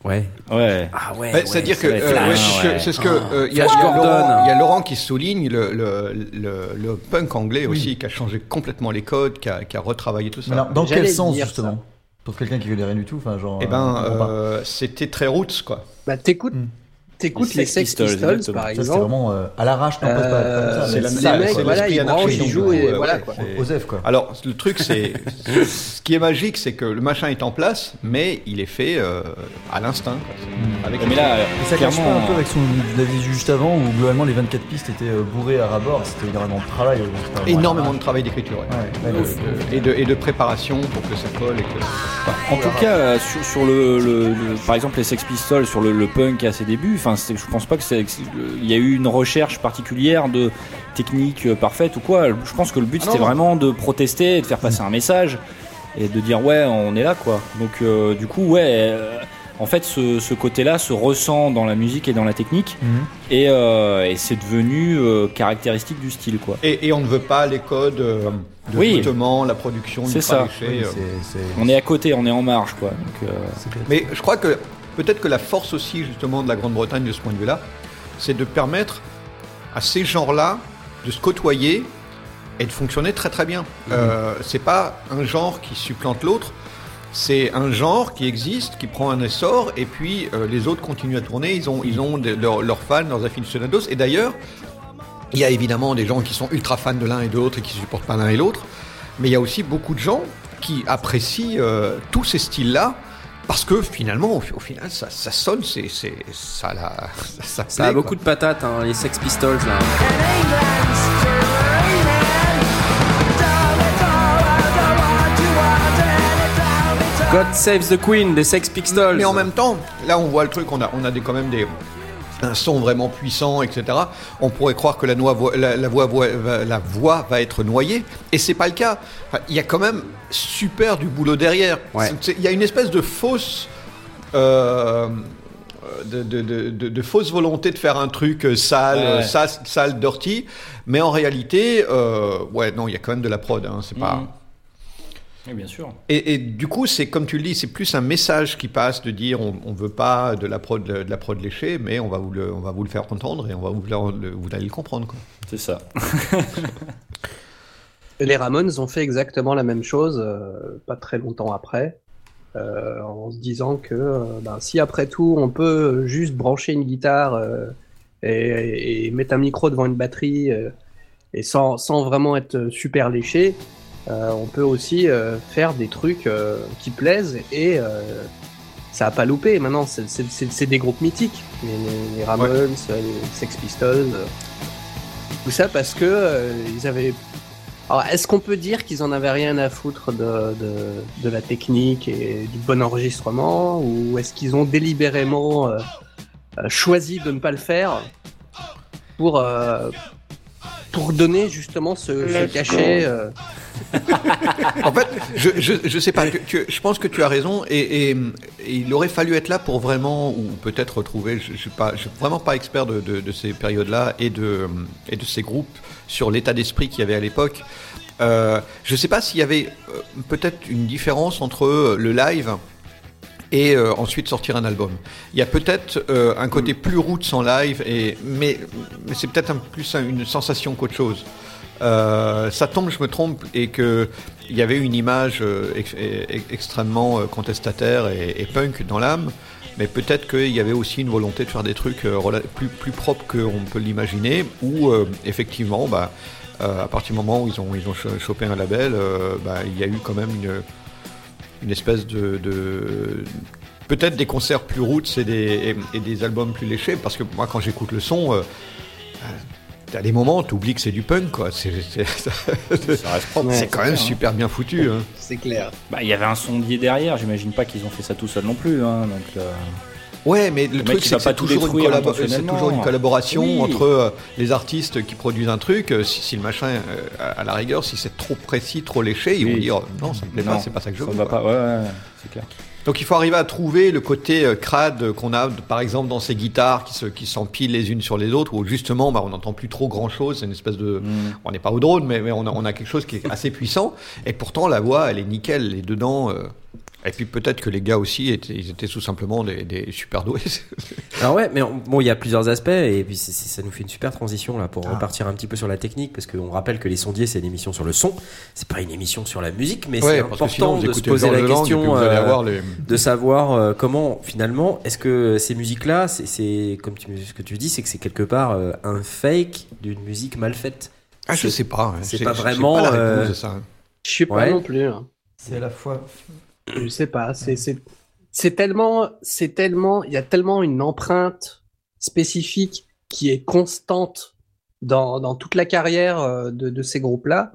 ouais Ouais. ah ouais, Ouais, ouais, C'est-à dire que euh, ouais, c'est ce que- euh, il y, a- y. Laurent- il y a Laurent qui souligne le, le, le, le punk anglais aussi qui a changé complètement les codes, qui a, qui a retravaillé tout ça. Alors, dans quel sens justement? Pour quelqu'un qui connaît rien du tout, enfin genre. Eh ben, euh, c'était très roots quoi. Bah, t'écoutes, Hmm. T'écoutes Les les Sex Pistols, Pistols, par exemple. vraiment euh, à l'arrache, non pas, pas Euh, ça. c'est la- c'est les ça, mecs, quoi. voilà, ils branchent, ils jouent et ouais, voilà ouais, quoi. c'est- Osef quoi. Alors, le truc, c'est. ce qui est magique, c'est que le machin est en place, mais il est fait euh, à l'instinct. C'est- Avec Mais là, Et ça cache pas clairement, un peu avec son avis juste avant où globalement les 24 pistes étaient euh, bourrées à rabord, c'était énormément de travail. énormément de travail d'écriture. ouais. l'arrache. Ouais, ouais, le- Et, de, et de préparation pour que ça colle et que. En tout cas, euh, sur, sur le, le- le- par exemple les Sex Pistols, sur le, le punk à ses débuts, enfin, je pense pas que c'est, il y a eu une recherche particulière de technique euh, parfaite ou quoi. Je pense que le but Ah c'était vraiment de protester, et de faire passer un message et de dire ouais, on est là quoi. Donc euh, du coup, ouais. euh, en fait, ce, ce côté-là se ressent dans la musique et dans la technique, Mhm. et, euh, et c'est devenu euh, caractéristique du style, quoi. Et, et on ne veut pas les codes euh, de Oui. foutement, la production C'est ça. Oui, On est à côté, on est en marge, quoi. Donc, euh. Mais je crois que peut-être que la force aussi justement de la Grande-Bretagne de ce point de vue-là, c'est de permettre à ces genres-là de se côtoyer et de fonctionner très très bien. Euh, c'est pas un genre qui supplante l'autre. C'est un genre qui existe, qui prend un essor, et puis euh, les autres continuent à tourner. Ils ont, ils ont leurs fans, leurs aficionados. Et d'ailleurs, il y a évidemment des gens qui sont ultra fans de l'un et de l'autre et qui supportent pas l'un et l'autre. Mais il y a aussi beaucoup de gens qui apprécient euh, tous ces styles-là parce que finalement, au, au final, ça, ça sonne, c'est, ça, la, ça, Ça a beaucoup de patates, hein, les Sex Pistols là. God Saves the Queen des Sex Pistols. Mais en même temps, là, on voit le truc, on a, on a des, quand même des, un son vraiment puissant, etc. On pourrait croire que la, noix la, la voix, va- la voix va être noyée, et c'est pas le cas. Enfin, Il y a quand même super du boulot derrière. Ouais. Il y a une espèce de fausse. euh, de, de, de, de- de fausse volonté de faire un truc euh, sale, Ouais, ouais. sale, sale, dirty, mais en réalité, euh, ouais, non, il y a quand même de la prod, hein, c'est pas. Oui, bien sûr. Et, et du coup, c'est comme tu le dis, c'est plus un message qui passe de dire on, on veut pas de la prod, de la prod léchée, mais on va vous le, on va vous le faire entendre et on va vous le, vous allez le comprendre. Quoi. C'est ça. Les Ramones ont fait exactement la même chose euh, pas très longtemps après, euh, en se disant que euh, ben, si après tout on peut juste brancher une guitare euh, et, et mettre un micro devant une batterie euh, et sans, sans vraiment être super léché, euh, on peut aussi euh, faire des trucs euh, qui plaisent et euh, ça a pas loupé. Maintenant, c'est- des groupes mythiques, les, les- les Ramones, les Sex Pistols, tout ça parce que euh, ils avaient alors, est-ce qu'on peut dire qu'ils en avaient rien à foutre de, de, de la technique et du bon enregistrement Ou est-ce qu'ils ont délibérément choisi de ne pas le faire pour, euh, pour donner justement ce, ce cachet euh, En fait, je, je, je sais pas, tu- tu- je pense que tu as raison et, et- et il aurait fallu être là pour vraiment, ou peut-être retrouver, je, je suis pas, je suis vraiment pas expert de, de, de ces périodes-là et de, et de ces groupes sur l'état d'esprit qu'il y avait à l'époque. Euh, je sais pas s'il y avait euh, peut-être une différence entre le live et euh, ensuite sortir un album. Il y a peut-être euh, un côté plus roots en live, et, mais, mais c'est peut-être un, plus un- une sensation qu'autre chose. Euh, ça tombe, je me trompe, et que il y avait une image euh, ex- extrêmement euh, contestataire et, et punk dans l'âme, mais peut-être qu'il y avait aussi une volonté de faire des trucs euh, plus, plus propres qu'on peut l'imaginer, où effectivement, bah, à partir du moment où ils ont, ils ont cho- chopé un label, bah, il y a eu quand même une, une espèce de, de- peut-être des concerts plus roots et des, et, et des albums plus léchés, parce que moi quand j'écoute le son, euh, T'as des moments, t'oublies que c'est du punk, quoi. C'est c'est- Ça reste propre. c'est quand même clair, hein. super bien foutu. Hein. C'est clair. Bah, il y avait un sondier derrière, j'imagine pas qu'ils ont fait ça tout seul non plus. Hein, donc, euh, Ouais, mais le, truc, c'est toujours, une c'est intentionnellement. toujours une collaboration Oui. entre euh, les artistes qui produisent un truc. Euh, Si, si le machin, euh, à la rigueur, si c'est trop précis, trop léché, ils vont dire non, ça me plaît pas, c'est pas ça que je ça veux. va pas. Ouais, ouais, ouais, c'est clair. Donc il faut arriver à trouver le côté euh, crade qu'on a, par exemple, dans ces guitares qui se- qui s'empilent les unes sur les autres, où justement, bah, on n'entend plus trop grand chose. C'est une espèce de, Mm. on n'est pas au drone, mais, mais on, a, on a quelque chose qui est assez puissant. Et pourtant, la voix, elle est nickel, elle est dedans. Et puis peut-être que les gars aussi, étaient, ils étaient tout simplement des, des super doués. Alors ouais, mais on- bon, il y a plusieurs aspects et puis ça nous fait une super transition là pour Ah. repartir un petit peu sur la technique parce qu'on rappelle que les sondiers c'est une émission sur le son, c'est pas une émission sur la musique, mais Ouais, c'est sinon, important de se poser la question euh, les... de savoir euh, comment finalement est-ce que ces musiques-là, c'est- c'est comme tu, ce que tu dis, c'est que c'est quelque part euh, un fake d'une musique mal faite. Ah, je sais pas. hein. c'est pas vraiment, pas la réponse euh, de ça. hein. Je sais pas Ouais. non plus. hein. C'est à la fois. Je sais pas. C'est tellement c'est tellement il y a tellement une empreinte spécifique qui est constante dans dans toute la carrière euh, de de ces groupes là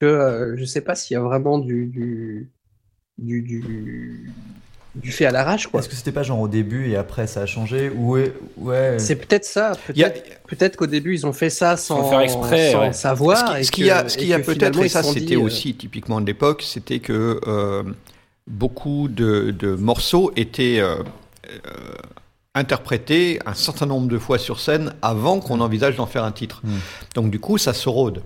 que euh, je sais pas s'il y a vraiment du du, du fait à l'arrache quoi. Est-ce que c'était pas genre au début et après ça a changé ou ouais, ouais. C'est peut-être ça. Y a- Peut-être peut-être qu'au début ils ont fait ça sans, Sans faire exprès, sans ouais. savoir. Ce qui- et ce qu'il y a, que- ce et qu'il y a que peut-être, et ça c'était euh, aussi typiquement de l'époque, c'était que euh, beaucoup de, de morceaux étaient euh, euh, interprétés un certain nombre de fois sur scène avant qu'on envisage d'en faire un titre. Mm. Donc du coup, ça se rôde.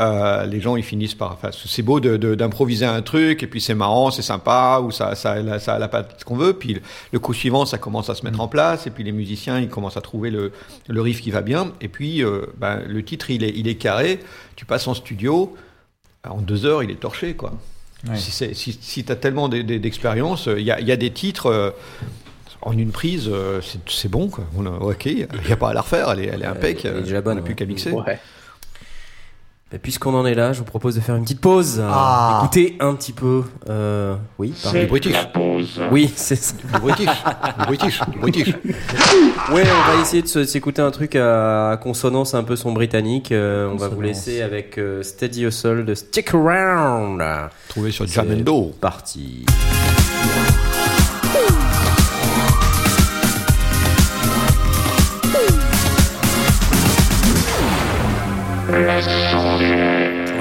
Euh, les gens ils finissent par enfin, c'est beau de- de- d'improviser un truc et puis c'est marrant c'est sympa ou ça ça ça, ça a la patte ce qu'on veut puis le, coup suivant ça commence à se mettre en place et puis les musiciens ils commencent à trouver le, le riff qui va bien et puis euh, ben, le titre il est il est carré tu passes en studio en deux heures il est torché quoi Ouais. si c'est si, si t'as tellement d- d- d'expérience il y a, il y a des titres euh, en une prise, euh, c'est- c'est bon, quoi. On a, ok, il n'y a pas à la refaire, elle est, elle est impec. elle est euh, déjà bonne, on n'a plus ouais. qu'à mixer. Ouais. Et puisqu'on en est là, je vous propose de faire une petite pause. Ah. Écoutez un petit peu. euh, oui, pardon. British. La pause. Oui, c'est ça. Du British. Du British. Du British. Ouais, on va essayer de s'écouter un truc à, consonance un peu son britannique. Euh, on va vous laisser avec euh, Steady Hustle de Stick Around. Trouvé sur C'est Jamendo. Parti.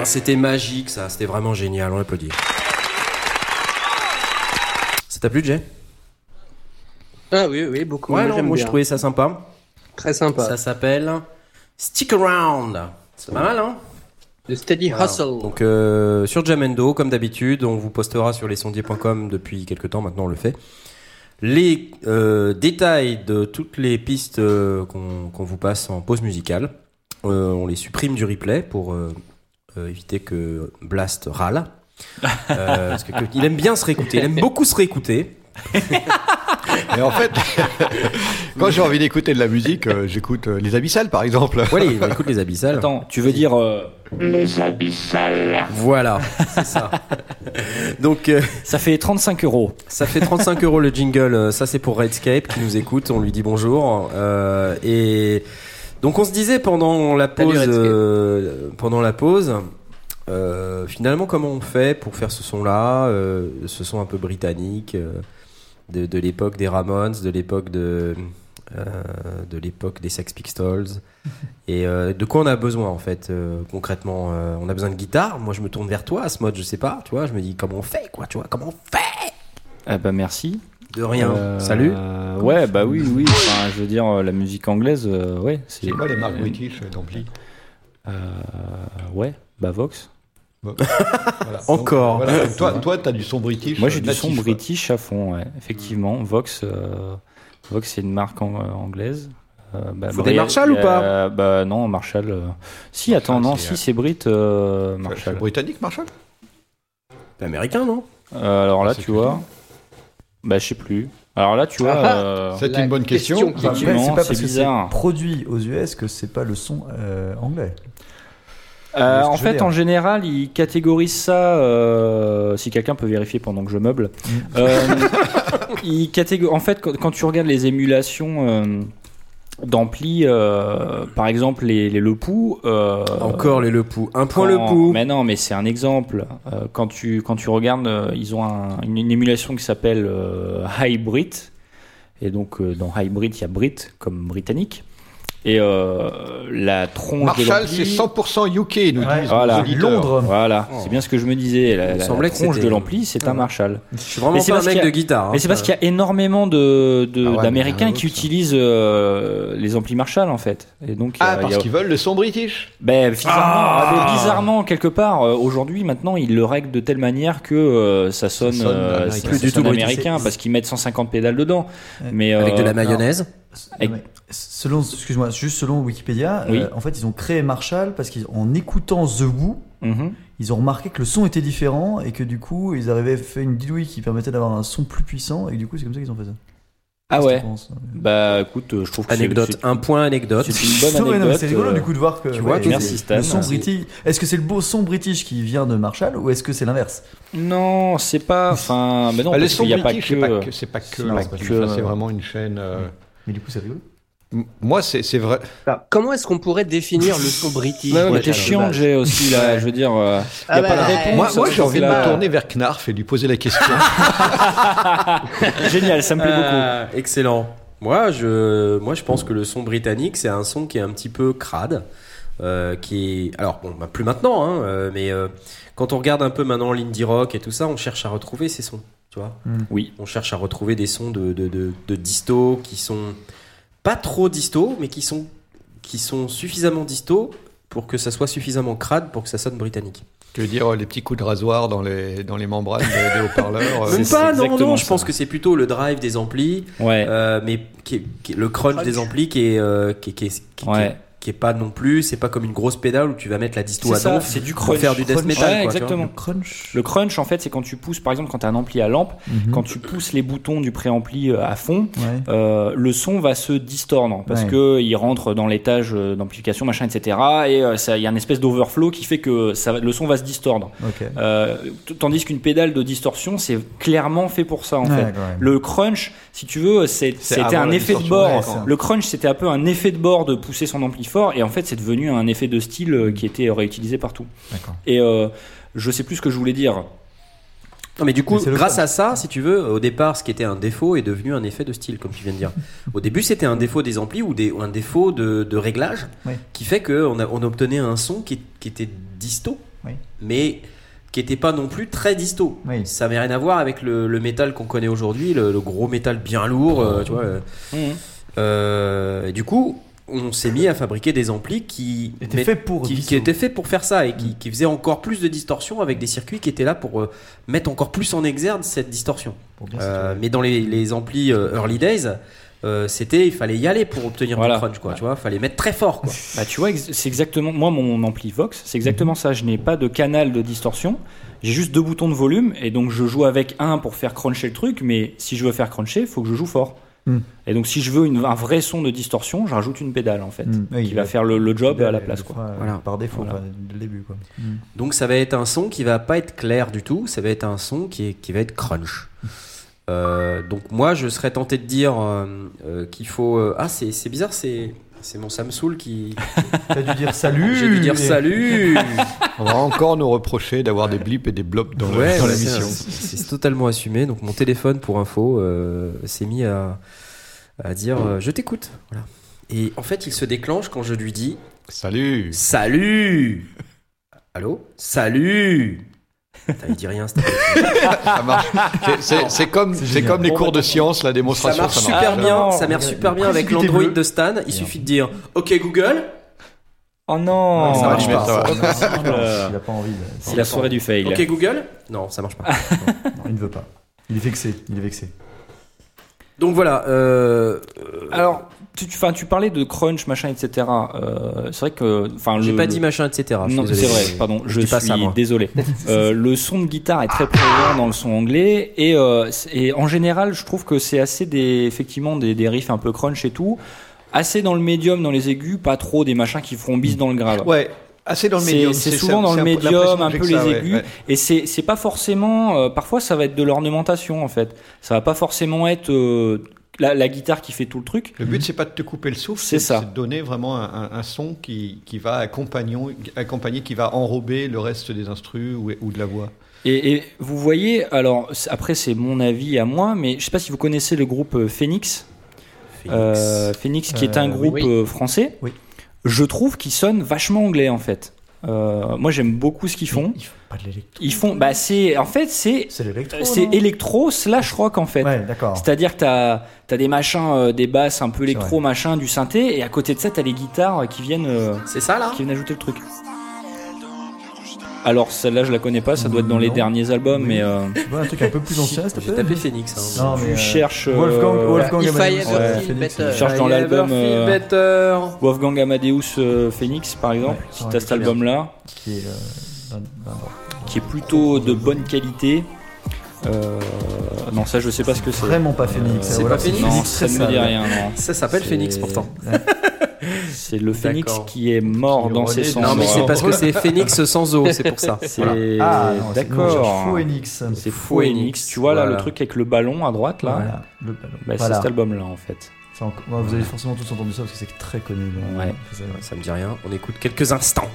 C'était magique ça, c'était vraiment génial, on applaudit. Ça t'a plu Jay? Ah oui, oui, beaucoup. Ouais, moi, non, moi je trouvais ça sympa. Très sympa. Ça s'appelle Stick Around. C'est pas mal hein? Le Steady Voilà. Hustle. Donc euh, sur Jamendo, comme d'habitude, on vous postera sur lesondiers.com depuis quelques temps maintenant, on le fait. Les euh, détails de toutes les pistes euh, qu'on vous passe en pause musicale, on les supprime du replay pour éviter que Blast râle. Euh, parce que, que- il aime bien se réécouter, il aime beaucoup se réécouter. Et en fait, quand j'ai envie d'écouter de la musique, euh, j'écoute euh, Les Abyssales, par exemple. Voilà, il écoute les abyssales. Attends, tu veux dire euh, Les abyssales. Voilà, c'est ça. Donc euh, ça fait 35 euros. Ça fait 35 euros le jingle. euh, Ça, c'est pour Redscape qui nous écoute. On lui dit bonjour. Euh, et donc, on se disait pendant la pause, euh, pendant la pause, euh, finalement, comment on fait pour faire ce son-là, euh, ce son un peu britannique, euh, de, de l'époque des Ramones, de l'époque de euh, de l'époque des Sex Pistols. Et euh, de quoi on a besoin en fait euh, concrètement euh, On a besoin de guitare. Moi, je me tourne vers toi, à ce mode, je sais pas. Tu vois, je me dis comment on fait, quoi. Tu vois, comment on fait? Eh ben merci. De rien. Euh, Salut. Ouais, bah oui, oui. Enfin, je veux dire, euh, la musique anglaise, euh, ouais, c'est. Quoi les marques british d'ampli Euh, ouais, bah Vox. Voilà. Encore. Donc, voilà. Donc, Toi, toi, t'as du son british. Moi, j'ai du son quoi. british à fond, ouais. Effectivement, Vox, euh, Vox, c'est une marque en- euh, anglaise. Euh, bah, Faut des Marshall ou pas Bah non, Marshall. euh, Si, attends, Marshall, non, c'est, si c'est Brit, euh, C'est- Marshall. britannique, Marshall? T'es américain, non? Euh, alors là, tu vois. Bah, je sais plus. Alors là, tu vois. Ah euh, C'est une bonne question. Enfin, c'est pas c'est parce que bizarre. c'est produit aux US que c'est pas le son euh, anglais. Euh, en fait, en général, ils catégorisent ça. euh, si quelqu'un peut vérifier pendant que je meuble, euh, ils catégor- En fait, quand, quand tu regardes les émulations euh, d'ampli, euh, par exemple les, les Le Pou, euh, Encore les Le Pou. Un point quand- Le Pou. Mais non, mais c'est un exemple. Euh, quand tu quand tu regardes, euh, ils ont un- une, une émulation qui s'appelle euh, Hybrid. Et donc euh, dans Hybrid, il y a Brit comme britannique. Et euh, la tronche de Marshall, l'ampli- c'est 100% UK, nous Ouais. disent Voilà. nos auditeurs. Londres. Voilà, Oh. c'est bien ce que je me disais. La, me la- semblait la que tronche c'était- de l'ampli, c'est un. Marshall. Je suis vraiment Mais c'est pas un parce mec qu'il y a- de guitare. hein. Mais c'est parce qu'il y a énormément de, de- Ah ouais, d'Américains qui ça. utilisent euh, les amplis Marshall en fait. Et donc, a- Ah, il y parce a- qu'ils veulent le son british Ben, bizarrement, Ah ah, mais bizarrement, quelque part, euh, aujourd'hui, maintenant, ils le règlent de telle manière que euh, ça sonne, sonne euh, américain. ça- Plus ça du sonne tout british. américain parce qu'ils mettent 150 pédales dedans. Mais Avec de la mayonnaise. Non, Selon, excuse-moi, juste selon Wikipédia, Oui. euh, en fait, ils ont créé Marshall parce qu'en écoutant The Who, mhm. ils ont remarqué que le son était différent et que du coup, ils avaient fait une bidouille qui permettait d'avoir un son plus puissant et du coup, c'est comme ça qu'ils ont fait ça. Ah ouais. penses Bah, écoute, euh, je trouve que c'est- Anecdote. Un point anecdote. C'est une bonne anecdote. c'est rigolo euh, du coup de voir que tu vois ouais, que merci, le- Stan. le son british. Est-ce que c'est le beau son british qui vient de Marshall ou est-ce que c'est l'inverse? Non, c'est pas. Enfin, mais non, Ah, Les parce qu'il n'y a pas british, que. c'est pas que. C'est pas que. c'est là, pas parce que- que ça, c'est vraiment une chaîne. euh, Mais du coup, c'est rigolo. Moi, c'est c'est vrai. Alors, comment est-ce qu'on pourrait définir le son british? Ouais, t'es chiant, Jay aussi là. Je veux dire, euh, Ah y a bah, pas de ouais. réponse. Moi, moi ça, j'ai envie de me tourner vers Knarf et lui poser la question. Génial, ça me plaît beaucoup. Euh, excellent. Moi, je, moi, je pense que le son britannique, c'est un son qui est un petit peu crade. euh, qui est alors bon bah, plus maintenant hein, euh, mais euh, quand on regarde un peu maintenant l'indie rock et tout ça on cherche à retrouver ces sons tu vois. Oui. On cherche à retrouver des sons de, de, de, de disto qui sont pas trop disto, mais qui sont, qui sont suffisamment disto pour que ça soit suffisamment crade pour que ça sonne britannique. Tu veux dire euh, les petits coups de rasoir dans les, dans les membranes des, des haut-parleurs euh, Même pas, non, non, je ça. pense que c'est plutôt le drive des amplis, Ouais. euh, mais qui est- qui est- le crunch, des amplis qui est, euh, qui, est- qui est- qui est- Ouais. Qui est pas non plus, c'est pas comme une grosse pédale où tu vas mettre la disto C'est à ça, donf c'est du pour crunch. faire du death Crunch. metal. Ouais, quoi, exactement. Le crunch. Le crunch, en fait, c'est quand tu pousses, par exemple, quand tu as un ampli à lampe, Mhm. quand tu pousses les boutons du préampli euh, à fond, Ouais. euh, le son va se distordre parce Ouais. que il rentre dans l'étage euh, d'amplification, machin, etc. Et euh, ça- il y a une espèce d'overflow qui fait que ça, le son va se distordre. Euh, tandis qu'une pédale de distorsion, c'est clairement fait pour ça, en Ouais, fait. Le crunch, si tu veux, c'était un effet de bord. le crunch, c'était un peu un effet de bord de pousser son ampli fort, et en fait, c'est devenu un effet de style euh, qui était réutilisé partout. Et euh, je sais plus ce que je voulais dire. Non, mais du coup, Mais grâce à ça, si tu veux, au départ, ce qui était un défaut est devenu un effet de style, comme tu viens de dire. Au début, c'était un défaut des amplis ou, des, ou un défaut de, de réglage Oui. qui fait qu'on on obtenait un son qui, qui était disto, Oui. mais qui était pas non plus très disto. Oui. Ça n'avait rien à voir avec le, le métal qu'on connaît aujourd'hui, le, le gros métal bien lourd, euh, tu vois. euh. Euh, et du coup, on s'est mis à fabriquer des amplis qui Était met- fait pour qui, disto. qui étaient faits pour faire ça et qui, qui faisaient encore plus de distorsion avec des circuits qui étaient là pour euh, mettre encore plus en exergue cette distorsion. Euh, mais dans les, les amplis euh, early days, euh, c'était il fallait y aller pour obtenir Voilà. du crunch quoi, tu vois, fallait mettre très fort quoi. Bah, tu vois, c'est exactement. Moi, mon ampli Vox, c'est exactement ça. Je n'ai pas de canal de distorsion. J'ai juste deux boutons de volume. Et donc, je joue avec un pour faire cruncher le truc. Mais si je veux faire cruncher, il faut que je joue fort. Hmm. Et donc, si je veux une- un vrai son de distorsion, je rajoute une pédale, en fait. Mm. Oui, qui va faire le, le job à la place, quoi. euh, Voilà. Par défaut, Voilà. quoi, dès le début, quoi. Mm. Donc ça va être un son qui va pas être clair du tout, ça va être un son qui, est, qui va être crunch. Euh, donc moi je serais tenté de dire euh, euh, qu'il faut... euh, ah c'est c'est bizarre, c'est c'est mon Samsung qui... T'as dû dire salut. J'ai dû dire salut On va encore nous reprocher d'avoir des blips et des blops dans, Ouais, dans c'est c'est totalement assumé. Donc mon téléphone pour info euh, s'est mis à, à dire euh, je t'écoute. Voilà. Et en fait il se déclenche quand je lui dis Salut salut Allô? Salut Putain, Il dit rien, Ça marche. C'est- comme, c'est comme les cours de science, la Ça démonstration. marche ça super Ah, bien, non, ça marche super bien avec l'Android de Stan. Il suffit de dire OK Google. Oh non, ça marche pas. ça. Non, non, Euh, Il a pas envie. de- C'est la soirée du fail. OK Google. Non, ça marche pas. Non, il ne veut pas. Il est vexé. Il est vexé. Donc voilà. Euh, Alors, tu, tu, enfin, tu parlais de crunch, machin, etc. Euh, c'est vrai que, enfin, j'ai pas dit machin, etc. Je Non, c'est vrai, pardon, je, dis pas suis ça, moi. désolé. Euh, le son de guitare est très présent dans le son anglais et, euh, et en général, je trouve que c'est assez des, effectivement des, des riffs un peu crunch et tout, assez dans le médium, dans les aigus, pas trop des machins qui feront bis dans le grave. Ouais, assez dans le C'est- médium. c'est ça- souvent dans le médium, un peu ça, les ouais, aigus. ouais. Et c'est pas forcément, euh, parfois ça va être de l'ornementation en fait. Ça va pas forcément être euh, la, la guitare qui fait tout le truc. Le but, c'est pas de te couper le souffle, C'est ça. de donner vraiment un, un- un son qui, qui va accompagner, accompagner, qui va enrober le reste des instrus ou, ou de la voix. Et, et vous voyez, alors après c'est mon avis à moi, mais je sais pas si vous connaissez le groupe euh, Phoenix. Phoenix. Euh, Phoenix, qui est un groupe oui. français, Oui. Je trouve qu'ils sonnent vachement anglais en fait. Euh, moi j'aime beaucoup ce qu'ils font. Il faut pas de l'électro. Ils font, bah c'est, en fait c'est, C'est l'électro. c'est non électro slash rock en fait. Ouais, d'accord. C'est-à-dire que t'as as des machins, euh, des basses un peu électro, machin, du synthé, et à côté de ça t'as les guitares qui viennent, euh, C'est ça là qui viennent ajouter le truc. Alors celle-là je la connais pas, ça doit être dans les derniers albums, Oui. mais euh, Tu un truc un peu plus ancien, s'il te J'ai plaît tapé Phoenix. Hein. Non, tu mais, euh, cherches, euh, Wolfgang, Wolfgang If I Amadeus, ever ouais, feel Phoenix, better. Cherche dans I l'album, feel euh, better. Wolfgang Amadeus euh, Phoenix par exemple, Ouais, si ouais, t'as cet très bien. album-là, qui est euh, qui est plutôt de bonne qualité. Euh, non ça je sais pas ce que c'est. Vraiment pas Phoenix. Euh, alors pas Phoenix Non, ça ne me dit rien. Non. Ça s'appelle C'est- Phoenix pourtant. C'est le Phoenix D'accord. qui est mort Qui dans ses cendres. Non mais c'est parce que c'est Phoenix sans eau, c'est pour ça. C'est Ah, non, c'est- non, je cherche d'accord. Phoenix. C'est Phoenix. Tu vois là Voilà. le truc avec le ballon à droite là. Voilà, le ballon. Bah, Voilà. C'est cet album-là en fait. Vous avez forcément tous entendu ça parce que c'est très connu. donc, Ouais. Ça me dit rien. On écoute quelques instants,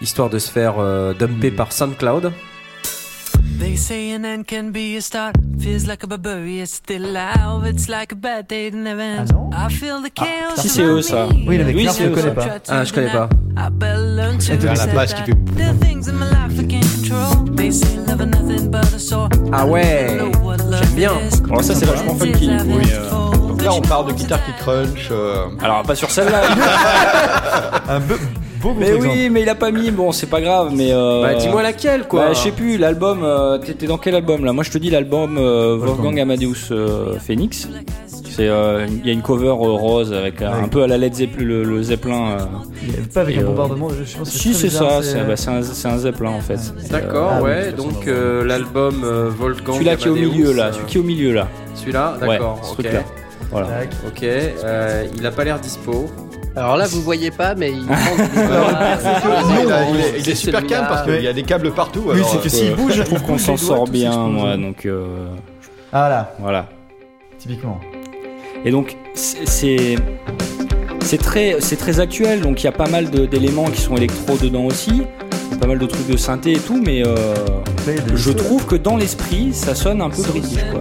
histoire de se faire euh, dumper Mm. par SoundCloud. They say an end can be a start. Feels like a barbarian still alive. It's like a bad day that never ends. Ah I feel the chaos. Si, c'est eux, ça. Oui, avec Oui, je connais pas. Ah, je connais pas. I better learn to Et de À la base, qui fait. Ah ouais, j'aime bien. Alors ça, c'est vachement funky. Oui, euh. Donc là, on parle de guitare qui crunch. euh, Alors pas sur celle-là. Un beau mais oui, mais il a pas mis. Bon, c'est pas grave. Mais euh, Bah, dis-moi laquelle, quoi. Bah, je sais plus, l'album, euh, t'es t'es dans quel album là? Moi je te dis l'album euh, Wolfgang Amadeus euh, Phoenix. C'est, euh, il y a une cover euh, rose avec un peu à la Led Zeppelin, le, le Zeppelin. euh. Il y avait Pas avec Et, un bombardement, je pense que Si c'est ça, c'est bah, un, c'est un Zeppelin en fait. D'accord, Ah ouais. Donc euh, l'album euh, Wolfgang. Celui-là qui est au Amadeus, milieu là, celui qui est au milieu là. Celui-là, Ouais, d'accord. ce ok. truc-là. Voilà. Ok. euh, il a pas l'air dispo. Alors là, vous voyez pas, mais il prend des il, a- il est, il est C'est super calme parce qu'il y a des câbles partout. Oui, c'est que euh, s'il bouge, Je trouve qu'on s'en sort bien, moi, donc euh, Ah là, voilà. typiquement. Et donc c'est c'est- très c'est très actuel, donc il y a pas mal d'éléments qui sont électro dedans aussi, pas mal de trucs de synthé et tout, mais euh, je trouve que dans l'esprit ça sonne un peu british quoi.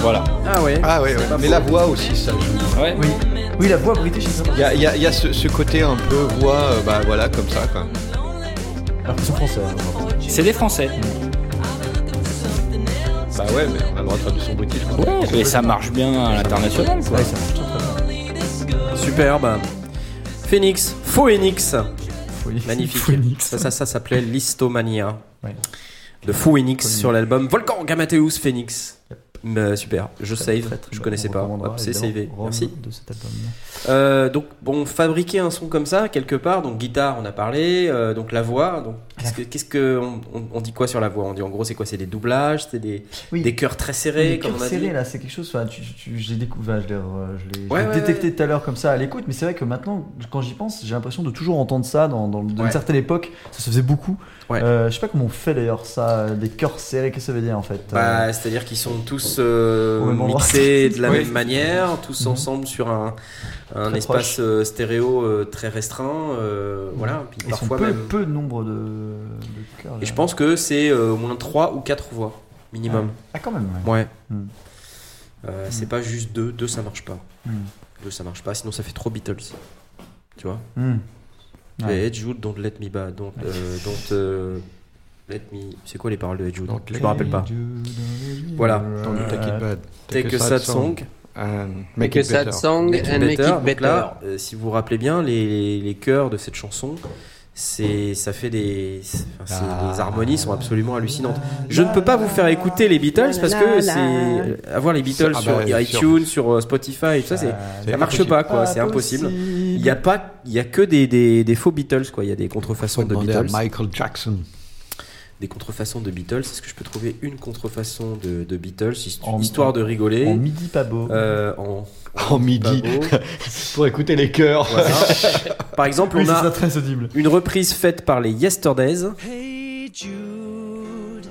Voilà. Ah ouais. Ah ouais, ouais. mais la voix aussi, ça joue. Ouais. Oui. Oui, la voix british, c'est ça. Il y y a- il y a ce, ce côté un peu voix, euh, bah voilà, comme ça. Quoi. Alors qu'ils sont français. hein. C'est des Français. Bah ouais, mais on a le droit de traduire son british. quoi. Et ça marche bien à l'international quoi. Ouais, ça marche très très bien. Superbe. Phoenix, Phoenix. Magnifique. Phoenix. Ça, ça, ça s'appelait Listomania. Ouais. De Phoenix Phoenix. sur l'album Volcan Gamateus Phoenix. Euh, super, je Très, save, très, très je connaissais On pas. c'est savé. Merci. De cet album. Euh, donc bon, fabriquer un son comme ça quelque part, donc guitare, on a parlé, euh, donc la voix, donc qu'est-ce que, qu'est-ce que on, dit quoi sur la voix? On dit en gros c'est quoi? C'est des doublages, c'est des, Oui. des chœurs très serrés, Les comme cœurs on a dit? serrés, là, c'est quelque chose. Enfin, tu, tu- j'ai découvert, je l'ai, euh, je l'ai- je Ouais, l'ai ouais, détecté tout à l'heure comme ça à l'écoute, mais c'est vrai que maintenant, quand j'y pense, j'ai l'impression de toujours entendre ça dans, dans, dans Ouais. une certaine époque. Ça se faisait beaucoup. Euh, je sais pas comment on fait d'ailleurs ça, euh, des cœurs serrés. Qu'est-ce que ça veut dire en fait? Euh, Bah, c'est-à-dire qu'ils sont tous euh, mixés de la même manière, tous Mhm. ensemble sur un, un espace euh, stéréo euh, très restreint. euh, Voilà, puis Ils sont parfois peu, même. peu de nombre de, de cœurs. Et je pense que c'est euh, au moins 3 ou 4 voix minimum. Ah, quand même, ouais. Ouais. Mhm. Euh, C'est pas juste 2, 2 ça marche pas. Mhm. 2 ça marche pas, sinon ça fait trop Beatles. Tu vois Hmm. Ouais. Et Ed Jude, Don't Let Me Bad. Don't, euh, don't euh, Let Me. C'est quoi les paroles de Ed Jude Don't Je me rappelle pas. Voilà. Don't you take it bad. Take a sad song. and Make make a it sad better. song Make and make Better. it Donc better. là, euh, si vous vous rappelez bien, les, les chœurs de cette chanson, c'est, ça fait des, enfin, les harmonies sont absolument hallucinantes. Je ne peux pas vous faire écouter les Beatles parce que c'est avoir les Beatles Ah sur bah, iTunes, sur euh, Spotify, tout ça, c'est, ça marche pas quoi, c'est impossible. Il y a pas, il y a que des, des, des faux Beatles quoi. Il y a des contrefaçons de Beatles, Michael Jackson. Des contrefaçons de Beatles. Est-ce que je peux trouver une contrefaçon de, de Beatles, En- histoire de rigoler, En midi pas beau. euh, en, En midi. Pour écouter les chœurs. Voilà. Par exemple, oui, on a ça, très audible. une reprise faite par les Yesterdays. Hey Jude,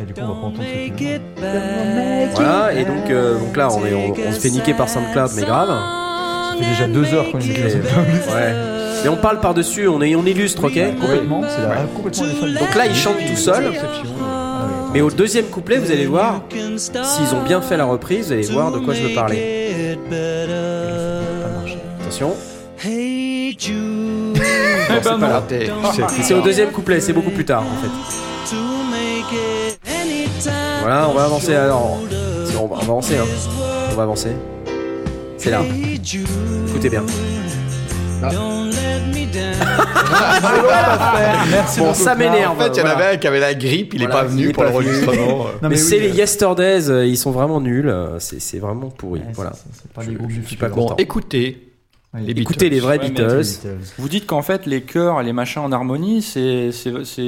Et du coup, on va pas entendre ce. Voilà, et donc, euh, donc là, on, est, on, on se fait niquer par SoundCloud, mais grave. Ça fait déjà deux heures qu'on est playlist. ouais. Mais on parle par-dessus, on, est, on illustre, ok Complètement, c'est la complètement des Donc là, il chante tout seul. Mais au deuxième couplet, vous allez voir, s'ils ont bien fait la reprise, vous allez voir de quoi je veux parler. Attention. Hey Jude, Non, c'est pas là. Raté. C'est- au deuxième couplet, c'est beaucoup plus tard en fait. Voilà, on va avancer alors. Si, On va, on va avancer, hein. On va avancer. C'est là. Écoutez bien. Merci Bon, ça m'énerve. En fait, il y en voilà. avait un qui avait la grippe, il est Voilà, pas venu est pour l'enregistrement. Non, mais oui, c'est oui, les euh, Yesterdays, euh, ils sont vraiment nuls. euh, C'est vraiment pourri. ouais, voilà. c'est- pas les groupes du futur. Bon, écoutez les Écoutez les vrais Ouais, Beatles. Vous dites qu'en fait les chœurs et les machins en harmonie, c'est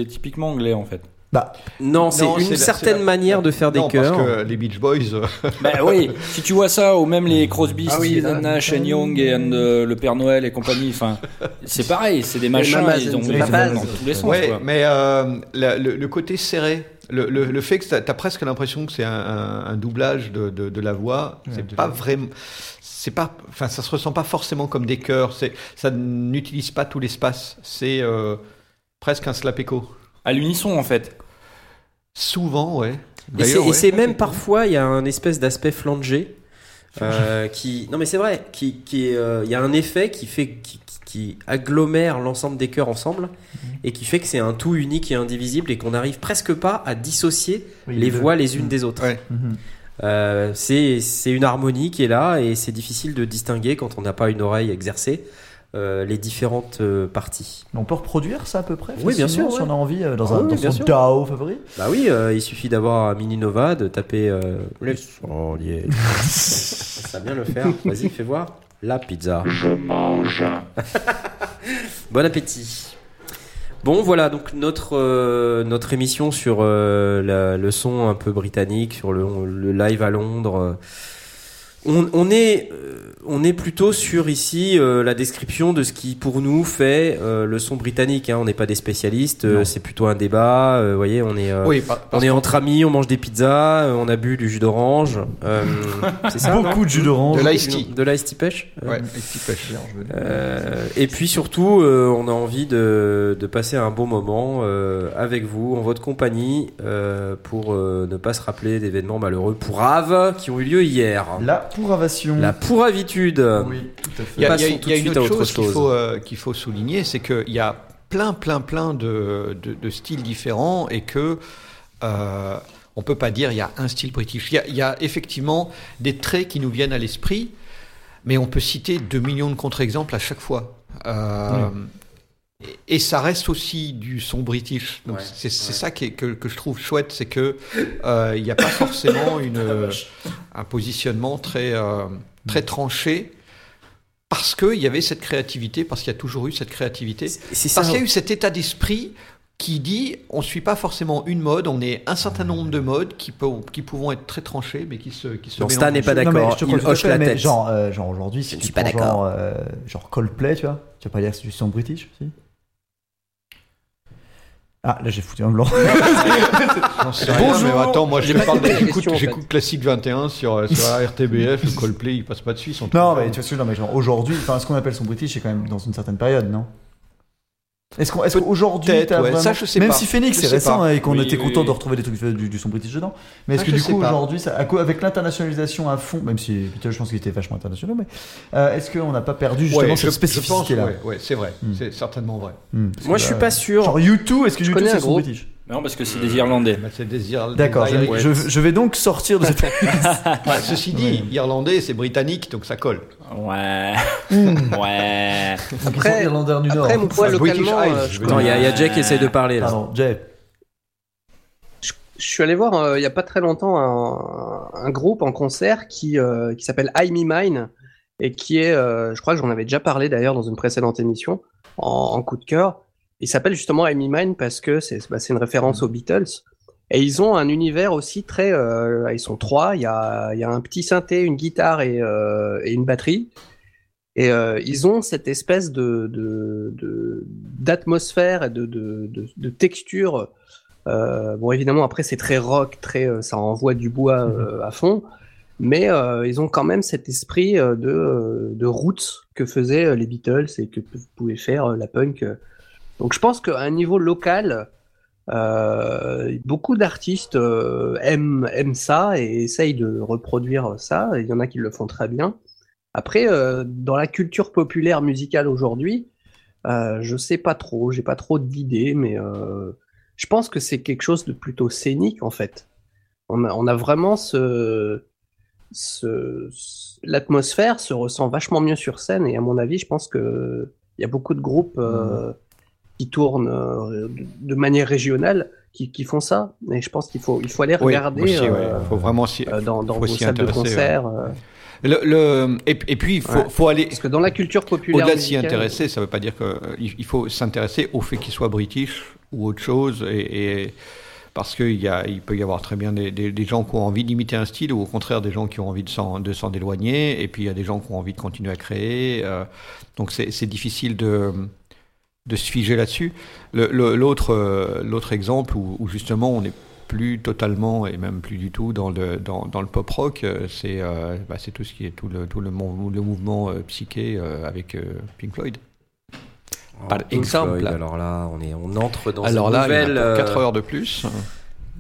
typiquement anglais en fait. Bah, Non, c'est une la- certaine la- manière de faire des non, chœurs. parce que les Beach Boys, euh, Bah oui, si tu vois ça, ou même les Crosby, Ah oui. Nash and Young et and, euh, le Père Noël et compagnie, enfin, c'est pareil, c'est des machins, ils ont dans tous les sens. ouais, quoi. mais euh, la- le, le côté serré, le, le- le fait que t'as as presque l'impression que c'est un, un- un doublage de, de- de la voix, Ouais, c'est pas vraiment, c'est pas, enfin, ça se ressent pas forcément comme des chœurs. C'est, ça n'utilise pas tout l'espace. C'est euh, presque un slap echo. À l'unisson en fait. Souvent, ouais. Et c'est- ouais. même parfois, il y a un espèce d'aspect flangé. euh, qui non mais c'est vrai qui qui est, euh, il y a un effet qui fait qui, qui- agglomère l'ensemble des chœurs ensemble et qui fait que c'est un tout unique et indivisible et qu'on n'arrive presque pas à dissocier Oui, les voix les unes des autres Ouais. Mhm. Euh, c'est c'est une harmonie qui est là et c'est difficile de distinguer quand on n'a pas une oreille exercée euh, les différentes euh, parties. On peut reproduire ça à peu près Oui, bien sûr, Si ouais. on a envie, euh, dans, Ah un, oui, dans bien son sûr. DAO favori. Bah oui, euh, il suffit d'avoir un mini Nova, de taper euh, les sondiers. Ça va bien le faire. Vas-y, fais voir. La pizza. Je mange. Bon appétit. Bon, voilà donc notre euh, notre émission sur euh, la- le son un peu britannique, sur le, le live à Londres. On, on est euh, on est plutôt sur ici euh, la description de ce qui pour nous fait euh, le son britannique. hein. On n'est pas des spécialistes, euh, c'est plutôt un débat. euh, vous voyez, on est euh, Oui, on est entre amis, on mange des pizzas, euh, on a bu du jus d'orange. euh, c'est ça Beaucoup de jus d'orange. De l'ice tea. De l'ice tea pêche euh, Ouais, petit pêche. euh, et puis surtout, euh, on a envie de, de passer un bon moment euh, avec vous, en votre compagnie, euh, pour euh, ne pas se rappeler d'événements malheureux pour Ave qui ont eu lieu hier. La pourravation. La pourravitude. Oui, tout à fait. Il y a, y y une autre autre chose qu'il chose. faut, euh, qu'il faut souligner, c'est qu'il y a plein, plein, plein de, de, de styles différents et que euh, on peut pas dire il y a un style british. Il y a, il y a effectivement des traits qui nous viennent à l'esprit, mais on peut citer 2 millions de contre-exemples à chaque fois. Euh, et ça reste aussi du son british. Donc Ouais, c'est ouais. ça qui est- que, que je trouve chouette, c'est que euh, il n'y a pas forcément une, un positionnement très, euh, très tranché. Parce qu'il y avait cette créativité, parce qu'il y a toujours eu cette créativité. Parce qu'il y a eu cet état d'esprit qui dit on ne suit pas forcément une mode, on est un certain nombre de modes qui, peut, qui pouvons être très tranchés, mais qui se, qui se Non. Stan n'est pas d'accord. je te Il hoche la tête. Genre, euh, genre aujourd'hui, si Je ne tu suis pas d'accord. genre, euh, genre Coldplay, tu vois, tu vas pas dire que c'est du son british, si? Ah, là j'ai foutu un blanc. Bonjour. mais attends, moi je te parle j'écoute en fait. Classique 21 sur, euh, sur RTBF, le Coldplay, il passe pas dessus. ils sont non, mais tu vois, ce que je veux dire, mais genre aujourd'hui, enfin, ce qu'on appelle son british, c'est quand même dans une certaine période, non? Est-ce qu'on, est-ce qu'aujourd'hui, Peut-être, t'as ouais, vraiment- ça, je sais même pas. si Phoenix c'est sais récent pas. et qu'on Oui, était oui, content oui. de retrouver des trucs du, du son british dedans, mais est-ce Ah, que du coup aujourd'hui, ça- avec l'internationalisation à fond, même si je pense qu'ils étaient vachement internationaux, mais euh, est-ce qu'on n'a pas perdu justement Ouais, cette je- je pense, spécificité là ouais, ouais, c'est vrai, Hmm. c'est certainement vrai. Hmm, Moi, que je suis là, pas sûr. Genre U2, est-ce que Je U2 connais c'est un son british? Non, parce que c'est des Irlandais. Bah, c'est des Ir- D'accord, je, Irish. je- je vais donc sortir de cette. Bah, ceci dit, irlandais, c'est britannique, donc ça colle. Ouais. Hmm. ouais. Après- Irlandais du Nord. Après, mon poids Enfin, British localement, euh, je je veux Attends, il y, a- il y a Ouais. Jack qui essaie de parler là. Pardon, Jay. Je suis allé voir euh, il y a pas très longtemps un, un groupe en concert qui, euh, qui s'appelle I Me Mine et qui est, euh, je crois que j'en avais déjà parlé d'ailleurs dans une précédente émission en, en coup de cœur. Il s'appelle justement Me Mine parce que c'est bah, c'est une référence aux Beatles et ils ont un univers aussi très. euh, ils sont trois. Il y a, il y a un petit synthé, une guitare et, euh, et une batterie. Et euh, ils ont cette espèce de d'atmosphère et de, de, de, de texture bon, évidemment, après, c'est très rock, très, ça envoie du bois euh, à fond, mais ils ont quand même cet esprit de, de roots que faisaient les Beatles et que pouvait faire la punk. Donc, je pense qu'à un niveau local, euh, beaucoup d'artistes euh, aiment, aiment ça et essayent de reproduire ça. Il y en a qui le font très bien. Après, euh, dans la culture populaire musicale aujourd'hui, je sais pas trop, j'ai pas trop d'idées, mais je pense que c'est quelque chose de plutôt scénique en fait. On a, vraiment ce, l'atmosphère se ressent vachement mieux sur scène et à mon avis, je pense que il y a beaucoup de groupes euh, qui tournent euh, de, manière régionale qui, qui font ça. Et je pense qu'il faut, il faut aller Oui, regarder aussi, ouais. euh, faut vraiment s'y- euh, dans, dans faut vos salles de concert. euh, Le, le- et, et puis, il faut, Ouais. faut aller. parce que dans la culture populaire Au-delà de s'y intéresser, ça ne veut pas dire qu'il il faut s'intéresser au fait qu'il soit british ou autre chose, et, et- parce qu'il il peut y avoir très bien des, des- des gens qui ont envie d'imiter un style, ou au contraire des gens qui ont envie de s'en, de s'en éloigner, et puis il y a des gens qui ont envie de continuer à créer. euh, donc c'est difficile de, de se figer là-dessus. L'autre, euh, l'autre exemple où, où justement on n'est plus totalement et même plus du tout dans le, dans, dans le pop rock, euh, c'est, euh, bah, c'est tout ce qui est tout le, tout le, mou- le mouvement euh, psyché euh, avec Pink Floyd. Par Pink exemple. Floyd, alors là, on, est, on entre dans Alors une là, nouvelle. pour euh, 4 heures de plus.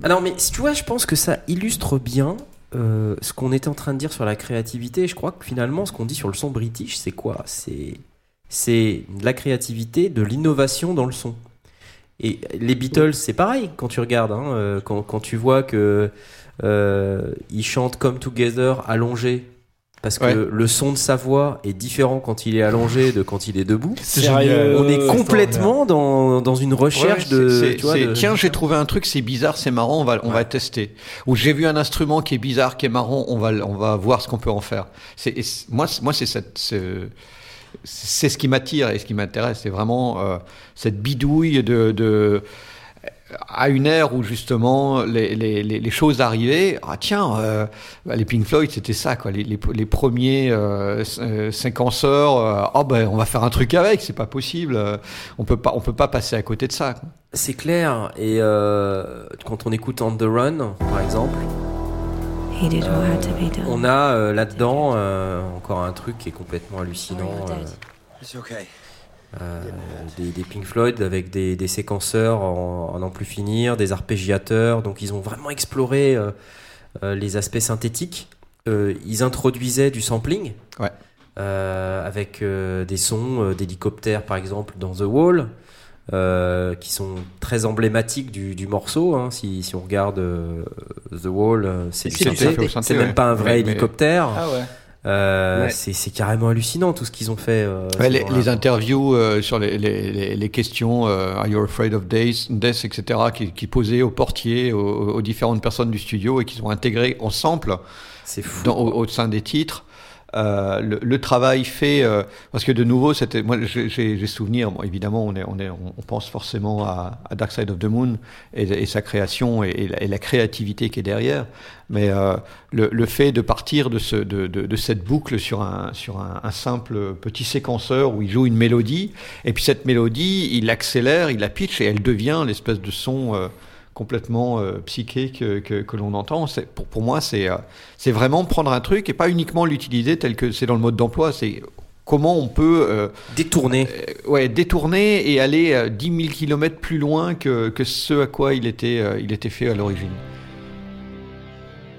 Alors, mais si tu vois, je pense que ça illustre bien ce qu'on était en train de dire sur la créativité. Je crois que finalement, ce qu'on dit sur le son british, c'est quoi? C'est c'est de la créativité, de l'innovation dans le son. Et les Beatles, c'est pareil quand tu regardes, hein, euh, quand, quand tu vois que euh, ils chantent Come Together allongé. Parce que Ouais. le son de sa voix est différent quand il est allongé de quand il est debout. C'est Sérieux, génial. On est complètement dans, dans une recherche Ouais, de, c'est- c'est- tu vois, c'est- de- Tiens, j'ai trouvé un truc, c'est bizarre, c'est marrant, on va, on va tester. Ou j'ai vu un instrument qui est bizarre, qui est marrant, on va, on va voir ce qu'on peut en faire. C'est, et c'est- moi, c'est- moi, c'est cette, ce- c'est ce qui m'attire et ce qui m'intéresse. C'est vraiment euh, cette bidouille de, à une ère où justement les, choses arrivaient. Ah tiens, euh, bah, les Pink Floyd, c'était ça, quoi. Les, premiers euh, euh, séquenceurs. Ah ben, on va faire un truc avec. C'est pas possible. On peut pas, on peut pas passer à côté de ça. C'est clair. Et quand on écoute On the Run, par exemple, On a euh, là-dedans euh, encore un truc qui est complètement hallucinant. euh, euh, des, des Pink Floyd avec des, des séquenceurs en, en n'en plus finir, des arpégiateurs. Donc ils ont vraiment exploré euh, euh, les aspects synthétiques. Euh, ils introduisaient du sampling Ouais. euh, avec euh, des sons euh, d'hélicoptères par exemple dans The Wall. Euh, qui sont très emblématiques du, du morceau. hein. Si, si on regarde euh, The Wall, euh, c'est du synthé. C'est même pas un vrai Ouais, mais- hélicoptère. Ah ouais. Euh, Ouais. c'est, carrément hallucinant tout ce qu'ils ont fait. euh, Ouais, les, interviews euh, sur les, les, les, les questions euh, Are you afraid of death, death etc., qui, qui posaient aux portiers, aux, aux différentes personnes du studio et qui sont intégrées en sample C'est fou. dans- au, au sein des titres. Euh, le, le travail fait euh, parce que de nouveau c'était moi j'ai- souvenir bon, évidemment on est on est on, pense forcément à, à Dark Side of the Moon et, et sa création et, et la, créativité qui est derrière. Mais euh, le, le fait de partir de ce de, de, de cette boucle sur un sur un, simple petit séquenceur où il joue une mélodie et puis cette mélodie il l'accélère il la pitch et elle devient l'espèce de son euh, complètement euh, psyché que, que, que l'on entend. Pour, pour moi, c'est euh, c'est vraiment prendre un truc et pas uniquement l'utiliser tel que c'est dans le mode d'emploi. C'est comment on peut euh, Détourné. euh, ouais, détourner et aller euh, 10 000 km plus loin que, que ce à quoi il était, il était fait à l'origine.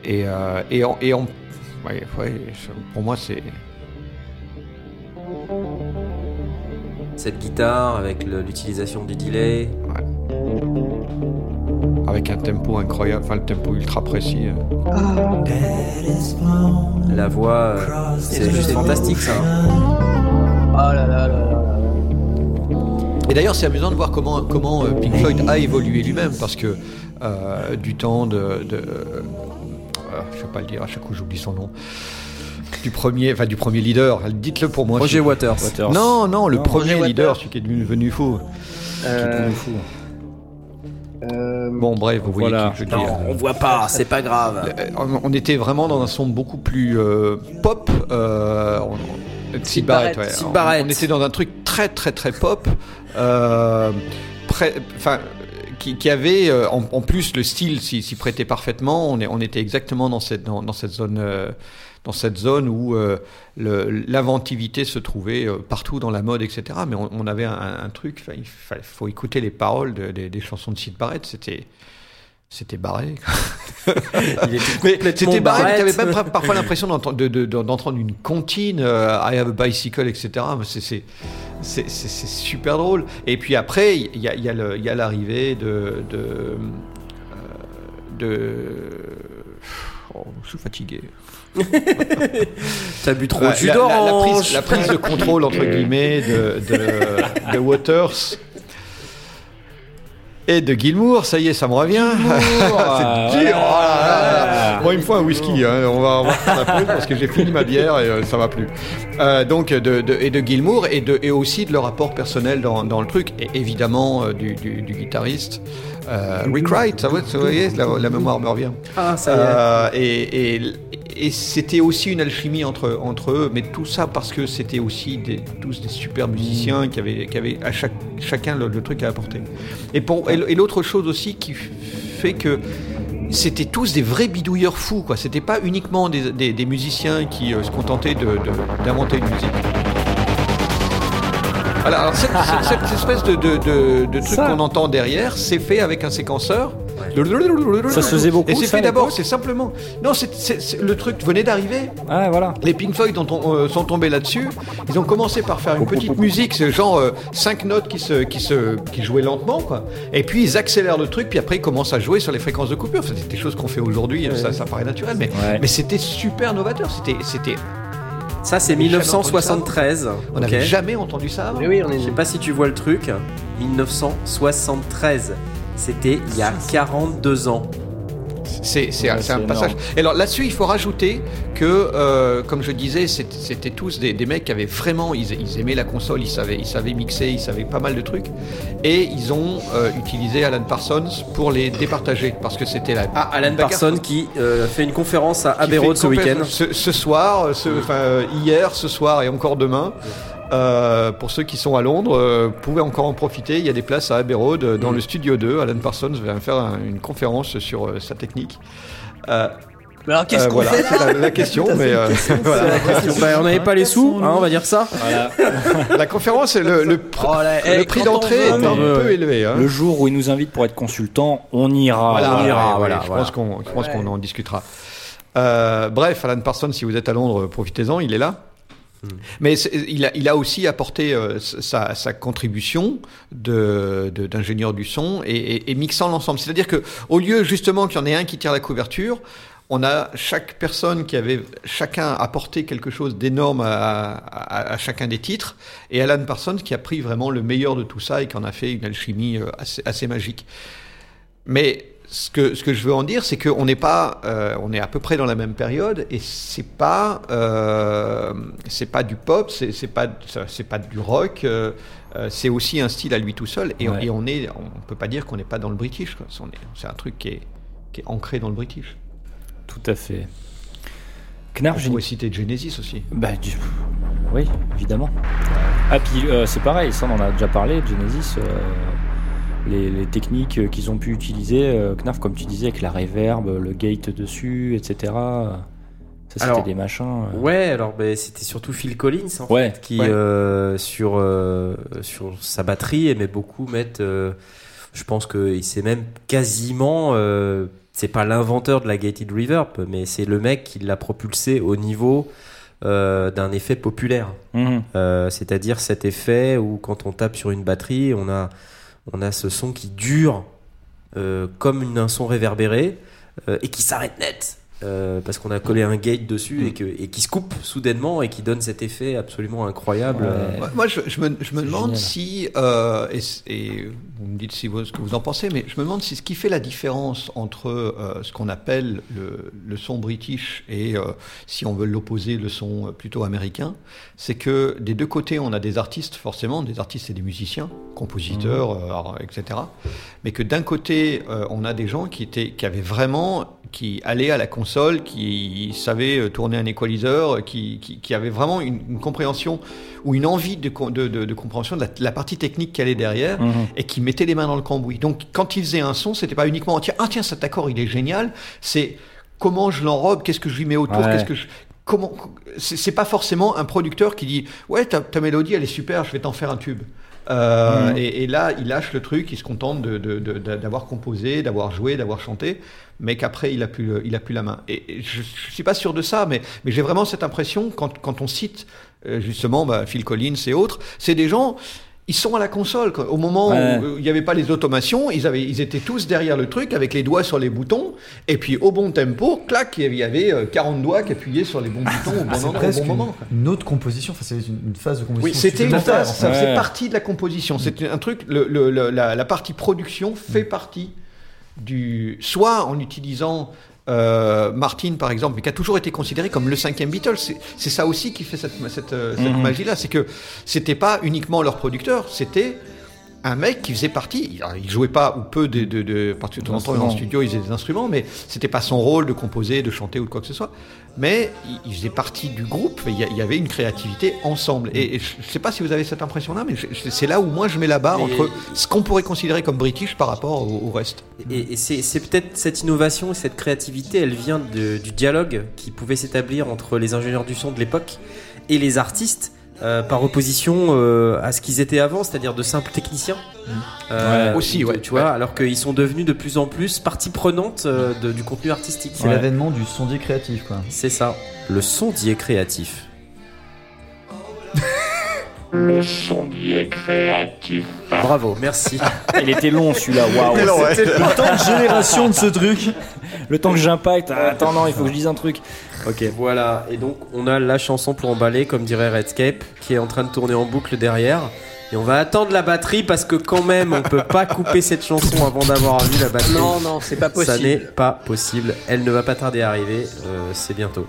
Et, et, en, et en- ouais, ouais, pour moi, c'est Cette guitare avec l'utilisation du delay. Avec un tempo incroyable, enfin le tempo ultra précis. euh. La voix, euh, c'est juste fantastique ça. Oh là là là là là. Et d'ailleurs, c'est amusant de voir comment, comment euh, Pink Floyd a évolué lui-même, parce que euh, du temps de. de euh, je ne vais pas le dire, à chaque coup j'oublie son nom. Du premier, enfin, du premier leader, dites-le pour moi. Roger Waters. Waters. Non, non, le Non, premier Roger leader, Waters. celui qui est devenu fou. Euh, fou. Euh, Bon, bref, vous voyez Voilà. qui je veux dire. Non, on voit pas, c'est pas grave. Euh, on- était vraiment dans un son beaucoup plus euh, pop. Euh, on- on- Syd Barrett, ouais. On- Barrett. On, était dans un truc très très très pop. Euh, enfin, qui, qui avait euh, en, en plus le style s'y s'y prêtait parfaitement. On, est, on était exactement dans cette, dans, dans cette zone. euh, dans cette zone où euh, l'inventivité se trouvait euh, partout dans la mode, etc. Mais on, on avait un, un truc, il fa- faut écouter les paroles de- des- des chansons de Syd Barrett, c'était, c'était barré. Il était Mais complètement barré, tu avais même par- parfois l'impression d'entendre, de- de- d'entendre une comptine, euh, I have a bicycle, etc. C'est, super drôle. Et puis après, il y a, l'arrivée de. de, de oh, je suis fatigué. T'as bu trop la, la- la d'orange. prise, la prise de contrôle, entre guillemets, de, de, de Waters. Et de Gilmour, ça y est, ça me revient. ah, c'est dur. voilà. Oh. Moi, il me faut un whisky. hein. On, va, on va la pause parce que j'ai fini ma bière et euh, ça va plus. Euh, donc, de, de- et de Gilmour et, de, et aussi de leur rapport personnel dans, dans le truc. Et évidemment, euh, du, du- du guitariste. Euh, Rick Wright, ça, vous voyez, la, la mémoire me revient. Ah, ça y est. Euh, et et, et c'était aussi une alchimie entre, entre eux, mais tout ça parce que c'était aussi des, tous des super musiciens qui avaient, qui avaient à chaque, chacun le, le truc à apporter. Et, pour- et, et l'autre chose aussi qui fait que c'était tous des vrais bidouilleurs fous, quoi. C'était pas uniquement des, des- des musiciens qui euh, se contentaient de- de- d'inventer une musique. Alors cette, cette- cette espèce de, de, de- de truc qu'on entend derrière, c'est fait avec un séquenceur Ça se faisait beaucoup, Et c'est fait d'abord, c'est simplement. Non, c'est c'est- c'est- le truc venait d'arriver. Ah, voilà. Les Pink Floyd euh, sont tombés là-dessus. Ils ont commencé par faire une petite musique, c'est genre euh, cinq notes qui se, qui se, qui jouaient lentement, quoi. Et puis ils accélèrent le truc, puis après ils commencent à jouer sur les fréquences de coupure. Enfin, c'est des choses qu'on fait aujourd'hui, ça, ça paraît naturel, mais, Ouais. mais c'était super novateur. C'était, c'était, Ça, c'est Jamais 1973. on n'avait jamais entendu ça. avant. Oui, oui, on est Je sais pas si tu vois le truc. 1973. C'était il y a 42 ans. C'est un, Ouais, passage. énorme. Et alors là-dessus, il faut rajouter que, euh, comme je disais, c'était tous des, des mecs qui avaient vraiment, ils, ils aimaient la console, ils savaient, ils savaient mixer, ils savaient pas mal de trucs, et ils ont euh, utilisé Alan Parsons pour les départager parce que c'était la. Ah, Alan Parsons qui euh, fait une conférence à Abbey Road ce week-end. Ce, ce soir, ce, hier, ce soir et encore demain. Euh, pour ceux qui sont à Londres, euh, vous pouvez encore en profiter. Il y a des places à Abbey Road euh, dans Mm. le studio 2. Alan Parsons va faire un- une conférence sur euh, sa technique. Euh, Mais alors qu'est-ce euh, qu'on voilà, fait c'est la, la question, mais euh, voilà. Bah, on n'avait pas les sous, hein, on va dire ça. Voilà. la conférence, le, le, pr- Oh là, le prix d'entrée est un peu élevé. Hein. Le jour où ils nous invitent pour être consultants, on ira. Voilà, on ira, ouais, voilà, ouais, je pense qu'on, en discutera. Euh, bref, Alan Parsons, si vous êtes à Londres, profitez-en, il est là. Mais c'est- il a, aussi apporté euh, sa, contribution d'ingénieur du son et, mixant l'ensemble. C'est-à-dire que au lieu justement qu'il y en ait un qui tire la couverture, on a chaque personne qui avait chacun apporté quelque chose d'énorme à chacun des titres, et Alan Parsons qui a pris vraiment le meilleur de tout ça et qui en a fait une alchimie euh, assez, assez magique. Mais ce que, ce que je veux en dire, c'est qu'on n'est pas, euh, on est à peu près dans la même période et c'est pas, euh, c'est pas du pop, c'est pas, c'est pas du rock, euh, c'est aussi un style à lui tout seul et, Ouais. et on est, on peut pas dire qu'on n'est pas dans le british. C'est un truc qui est, qui est ancré dans le british. Tout à fait. Knarf, On pourrait citer Genesis aussi. Bah, du- oui, évidemment. Ah, puis euh, c'est pareil, ça on en a déjà parlé, Genesis, euh, les, les techniques euh, qu'ils ont pu utiliser, euh, Knarf, comme tu disais, avec la reverb, le gate dessus, etc. Ça, c'était des machins. euh, Ouais, alors ben, c'était surtout Phil Collins en Ouais, fait, qui ouais. euh, sur euh, sur sa batterie aimait beaucoup mettre. je pense qu'il c'est même quasiment. c'est pas l'inventeur de la gated reverb, mais c'est le mec qui l'a propulsé au niveau d'un effet populaire. mhm. C'est-à-dire cet effet où quand on tape sur une batterie, on a, on a ce son qui dure euh, comme un son réverbéré euh, et qui s'arrête net. Euh, parce qu'on a collé un gate dessus et, que, et qui se coupe soudainement et qui donne cet effet absolument incroyable. Ouais. Euh, Moi, je, je me, je me demande génial. si, euh, et, vous me dites si vous, ce que vous en pensez, mais je me demande si ce qui fait la différence entre euh, ce qu'on appelle le, le son british et, euh, si on veut l'opposer, le son plutôt américain, c'est que des deux côtés, on a des artistes, forcément, des artistes et des musiciens, compositeurs, euh, etc. Mais que d'un côté, euh, on a des gens qui, étaient, qui avaient vraiment, qui allaient à la console, qui savaient euh, tourner un équaliseur, qui, qui, qui avaient vraiment une, une compréhension ou une envie de, de, de- de compréhension de la, partie technique qui allait derrière Mhm. et qui mettaient les mains dans le cambouis. Donc quand ils faisaient un son, c'était pas uniquement tiens, ah tiens cet accord il est génial, c'est comment je l'enrobe, qu'est-ce que je lui mets autour, Ouais. qu'est-ce que je comment c'est c'est pas forcément un producteur qui dit ouais ta, ta mélodie elle est super, je vais t'en faire un tube. Euh, Mhm. et, et là, il lâche le truc, il se contente d'avoir composé, d'avoir joué, d'avoir chanté, mais qu'après il a plus, il a plus la main. Et, et je, je suis pas sûr de ça, mais, mais j'ai vraiment cette impression quand, quand on cite euh, justement bah, Phil Collins et autres, c'est des gens. Ils sont à la console. quoi. Au moment Ouais. où euh, il n'y avait pas les automations, ils, avaient, ils étaient tous derrière le truc avec les doigts sur les boutons. Et puis au bon tempo, clac, il y avait euh, 40 doigts qui appuyaient sur les bons boutons au bon, Ah, C'est endroit, au presque bon moment. quoi. une autre composition, enfin, c'est une, une phase de composition. Oui, c'était une phase, en ça fait. faisait Ouais. partie de la composition. C'était un truc, le, le- le- la, la partie production fait partie du. Soit en utilisant euh, Martin, par exemple, mais qui a toujours été considéré comme le cinquième Beatles. C'est- C'est ça aussi qui fait cette, cette, cette Mhm. magie-là. C'est que c'était pas uniquement leur producteur, c'était un mec qui faisait partie. Il, jouait pas ou peu de, de, de parce que de temps en temps, en D'instruments. studio, il faisait des instruments, mais c'était pas son rôle de composer, de chanter ou de quoi que ce soit. Mais il, faisait partie du groupe. Il y, avait une créativité ensemble. Et, et je, sais pas si vous avez cette impression-là, mais c'est là où moi je mets la barre entre ce qu'on pourrait considérer comme british par rapport au, au reste. Et, et c'est peut-être cette innovation et cette créativité, elle vient de- du dialogue qui pouvait s'établir entre les ingénieurs du son de l'époque et les artistes. Euh, par opposition euh, à ce qu'ils étaient avant, c'est-à-dire de simples techniciens. Euh, Ouais. Aussi, tu- ouais. Tu vois, alors qu'ils sont devenus de plus en plus partie prenante euh, de- du contenu artistique. C'est l'avènement du sondier créatif, quoi. C'est ça. Le sondier créatif. Le sondier créatif. Bravo, merci. Il était long celui-là, waouh. Tant de génération de ce truc. Le temps que j'impacte, ah, attends, non, il faut que je dise un truc. Ok, voilà. Et donc, on a la chanson pour emballer, comme dirait Redscape, qui est en train de tourner en boucle derrière. Et on va attendre la batterie parce que quand même, on peut pas couper cette chanson avant d'avoir vu la batterie. Non, non, c'est pas Ça n'est possible. pas possible. Elle ne va pas tarder à arriver. euh, c'est bientôt.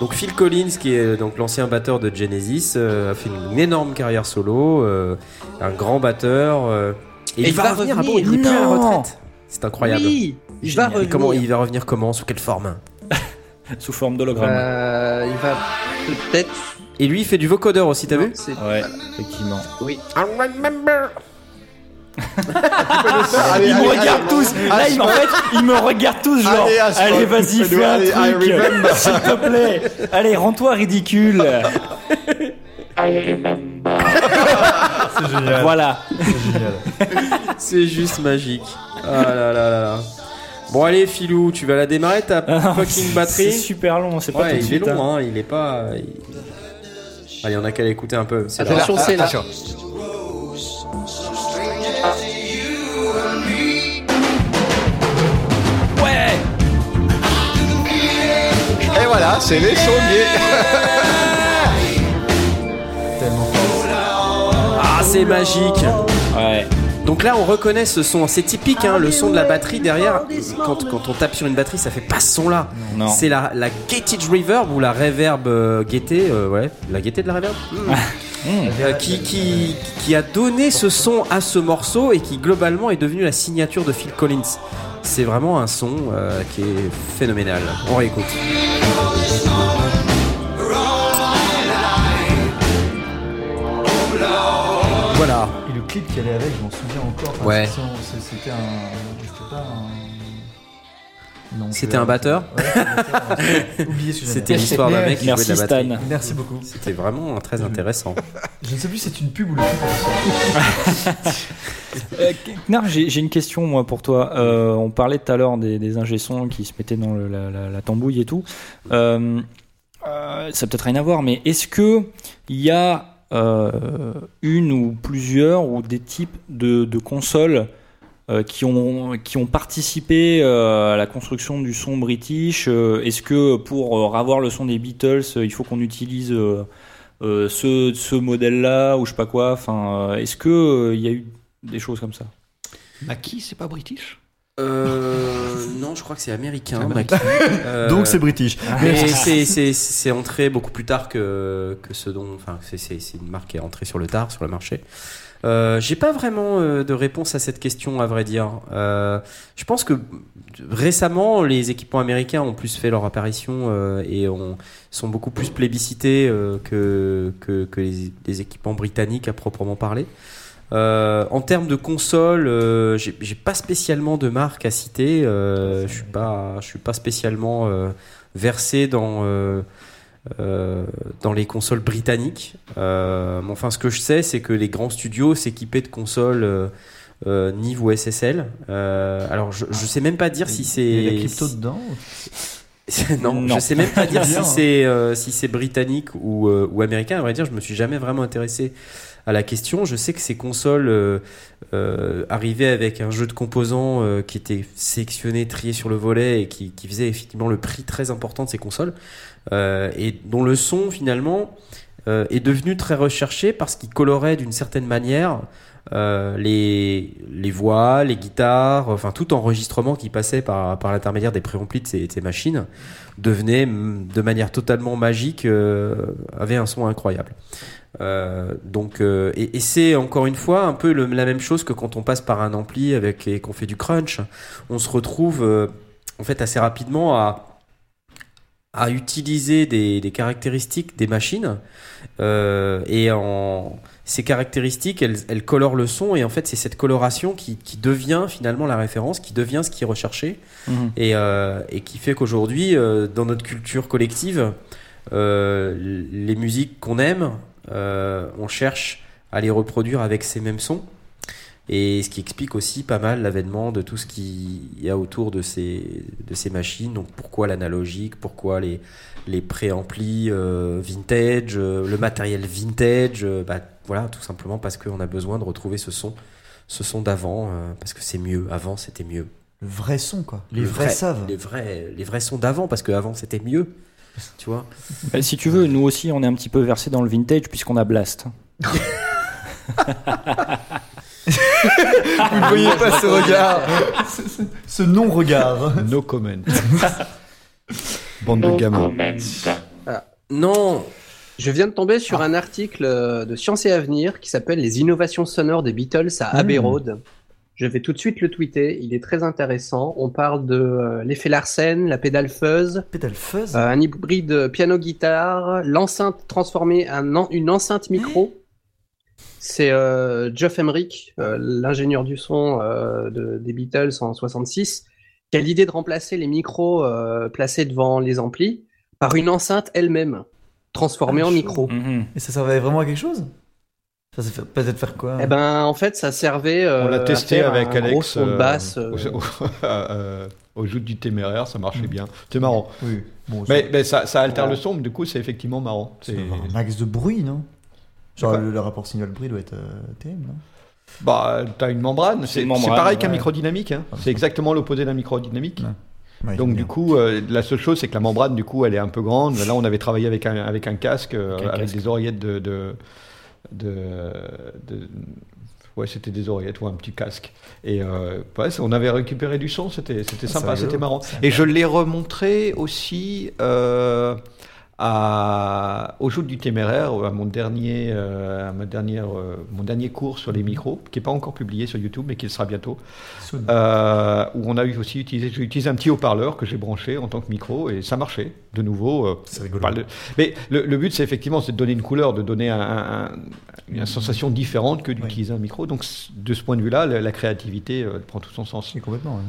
Donc Phil Collins, qui est donc l'ancien batteur de Genesis, euh, a fait une énorme carrière solo, euh, un grand batteur. euh, et, Et il va, revenir. Ah bon, il est plus à la retraite. C'est incroyable. Oui, il va Et revenir. comment il va revenir comment Sous quelle forme Sous forme d'hologramme. Euh, il va peut-être. Et lui, il fait du vocodeur aussi, t'as vu C'est- Ouais, effectivement. Oui. I remember. Ils me regardent tous. Là, ils, en fait, ils me regardent tous, genre. Allez, Allez, vas-y, fais un truc. S'il te plaît. Allez, rends-toi ridicule. I remember. C'est génial. Voilà. C'est génial. C'est juste magique. Ah là là là là. Bon allez Philou, tu vas la démarrer ta Ah, fucking C'est batterie super long, c'est pas Ouais, tout de il est suite. long, hein. hein. il est pas. il- Allez, on a qu'à l'écouter un peu. C'est là. Attention, c'est là. Ouais. Et voilà, c'est les sondiers. Tellement fort. Ah, c'est magique. Ouais. Donc là, on reconnaît ce son. C'est typique, hein, le son de la batterie derrière. Quand, quand on tape sur une batterie, ça fait pas ce son-là. Non. C'est la, la gated reverb ou la reverb euh, gaieté, euh, ouais, la gaieté de la reverb. Mmh. Euh, qui, qui, qui a donné ce son à ce morceau et qui globalement est devenu la signature de Phil Collins. C'est vraiment un son euh, qui est phénoménal. On réécoute. Voilà. Et le clip qui allait avec, je m'en souviens encore. Ouais. C'était un. C'était pas un. C'était un batteur Ouais, c'était un batteur. C'était l'histoire d'un mec qui jouait de Merci la batterie. Stan. Merci beaucoup. C'était vraiment très intéressant. Je ne sais plus si c'est une pub ou le. Euh, Knar, j'ai une question moi pour toi. Euh, on parlait tout à l'heure des, des qui se mettaient dans le- la, la- la tambouille et tout. Euh, euh, ça peut-être rien à voir, mais est-ce que il y a euh, une ou plusieurs ou des types de, de consoles euh, qui ont qui ont participé euh, à la construction du son british Euh, Est-ce que pour euh, avoir le son des Beatles, euh, il faut qu'on utilise euh, euh, ce, ce modèle-là ou je sais pas quoi? Enfin, euh, est-ce que euh, il y a eu des choses comme ça? Maki, c'est pas british? Euh, non, je crois que c'est américain. Euh, Donc c'est british. Mais c'est- c'est c'est entré beaucoup plus tard que, que ce dont. Enfin, c'est- c'est c'est une marque qui est entrée sur le tard, sur le marché. Euh, J'ai pas vraiment euh, de réponse à cette question, à vrai dire. Euh, je pense que récemment, les équipements américains ont plus fait leur apparition euh, et ont, sont beaucoup plus plébiscités euh, que, que, que les, équipements britanniques à proprement parler. Euh, en termes de consoles, euh, j'ai pas spécialement de marque à citer. Euh, je suis pas, je suis pas spécialement versé dans euh, dans les consoles britanniques. Euh, mais enfin, ce que je sais, c'est que les grands studios s'équipaient de consoles euh, euh, Nive ou SSL. Euh, alors, je, je sais même pas dire si c'est Il y a la crypto dedans non, Non. je sais même pas dire si c'est euh, si c'est britannique ou, euh, ou américain. À vrai dire, je me suis jamais vraiment intéressé à la question. Je sais que ces consoles euh, euh, arrivaient avec un jeu de composants euh, qui était sélectionné, trié sur le volet et qui, qui faisait effectivement le prix très important de ces consoles euh, et dont le son finalement euh, est devenu très recherché parce qu'il colorait d'une certaine manière euh, les, les voix, les guitares, enfin tout enregistrement qui passait par, par l'intermédiaire des préamplis de ces, de ces machines devenait mm, de manière totalement magique, euh, avait un son incroyable. Euh, donc, euh, et, c'est encore une fois un peu la même chose que quand on passe par un ampli avec et qu'on fait du crunch. On se retrouve euh, en fait assez rapidement à à utiliser des, des caractéristiques des machines euh, et en ces caractéristiques elles, elles colorent le son et en fait c'est cette coloration qui, qui devient finalement la référence qui devient ce qui est recherché Mhm. et, euh, et qui fait qu'aujourd'hui, euh, dans notre culture collective, les musiques qu'on aime on cherche à les reproduire avec ces mêmes sons. Et ce qui explique aussi pas mal l'avènement de tout ce qu'il y a autour de ces, de ces machines. Donc pourquoi l'analogique, pourquoi les, les préamplis euh, vintage, euh, le matériel vintage. euh, bah, voilà, tout simplement parce qu'on a besoin de retrouver ce son, ce son d'avant, euh, parce que c'est mieux. Avant, c'était mieux. Le vrai son, quoi. Les Le vrais vrai- savent. Les vrais, les vrais sons d'avant, parce qu'avant, c'était mieux. Tu vois? Bah, si tu veux, nous aussi, on est un petit peu versé dans le vintage puisqu'on a Blast. Vous ne voyez pas ce regard. ce, ce- ce non-regard. No comment. Bande de gamins. Non Je viens de tomber sur un article euh, de Science et Avenir qui s'appelle Les innovations sonores des Beatles à Abbey Mm. Road. Je vais tout de suite le tweeter, il est très intéressant. On parle de euh, l'effet Larsen, la pédale fuzz, Pédale fuzz. euh, un hybride piano-guitare, l'enceinte transformée en en- une enceinte micro. C'est euh, Geoff Emerick, euh, l'ingénieur du son euh, de- des Beatles en 66, qui a l'idée de remplacer les micros euh, placés devant les amplis par une enceinte elle-même, transformée Ah, en chaud. micro. Mhm. Et ça servait vraiment à quelque chose? Ça s'est peut-être faire quoi? Eh ben, en fait, ça servait. euh, On l'a à testé faire avec un gros Alex son de basse. euh, au, au joute du téméraire, ça marchait bien. C'est marrant. Oui. Bon, Mais, mais ça, ça altère Ouais. le son, mais du coup, c'est effectivement marrant. C'est un max de bruit, non? Genre le, le rapport signal-bruit doit être euh, terrible, non? Bah, t'as une membrane. C'est pareil qu'un microdynamique. hein. C'est exactement l'opposé d'un microdynamique. Ouais, Donc du bien. coup, euh, la seule chose, c'est que la membrane, du coup, elle est un peu grande. Là, on avait travaillé avec un, avec un casque, euh, Avec un avec casque. des oreillettes de... de, de, de- ouais, c'était des oreillettes ou un petit casque. Et euh, ouais, on avait récupéré du son, c'était c'était Ah, sympa, c'était marrant. Et je l'ai remontré aussi euh, à, au jour du téméraire, à mon dernier, euh, à ma dernière, euh, mon dernier cours sur les micros, qui n'est pas encore publié sur YouTube, mais qui le sera bientôt euh, où on a eu aussi utilisé, j'ai utilisé un petit haut-parleur que j'ai branché en tant que micro et ça marchait. De nouveau, C'est rigolo. mais le, le but c'est effectivement c'est de donner une couleur, de donner un- un- un- une sensation différente que d'utiliser un micro. Donc de ce point de vue-là, la, la créativité prend tout son sens. Complètement.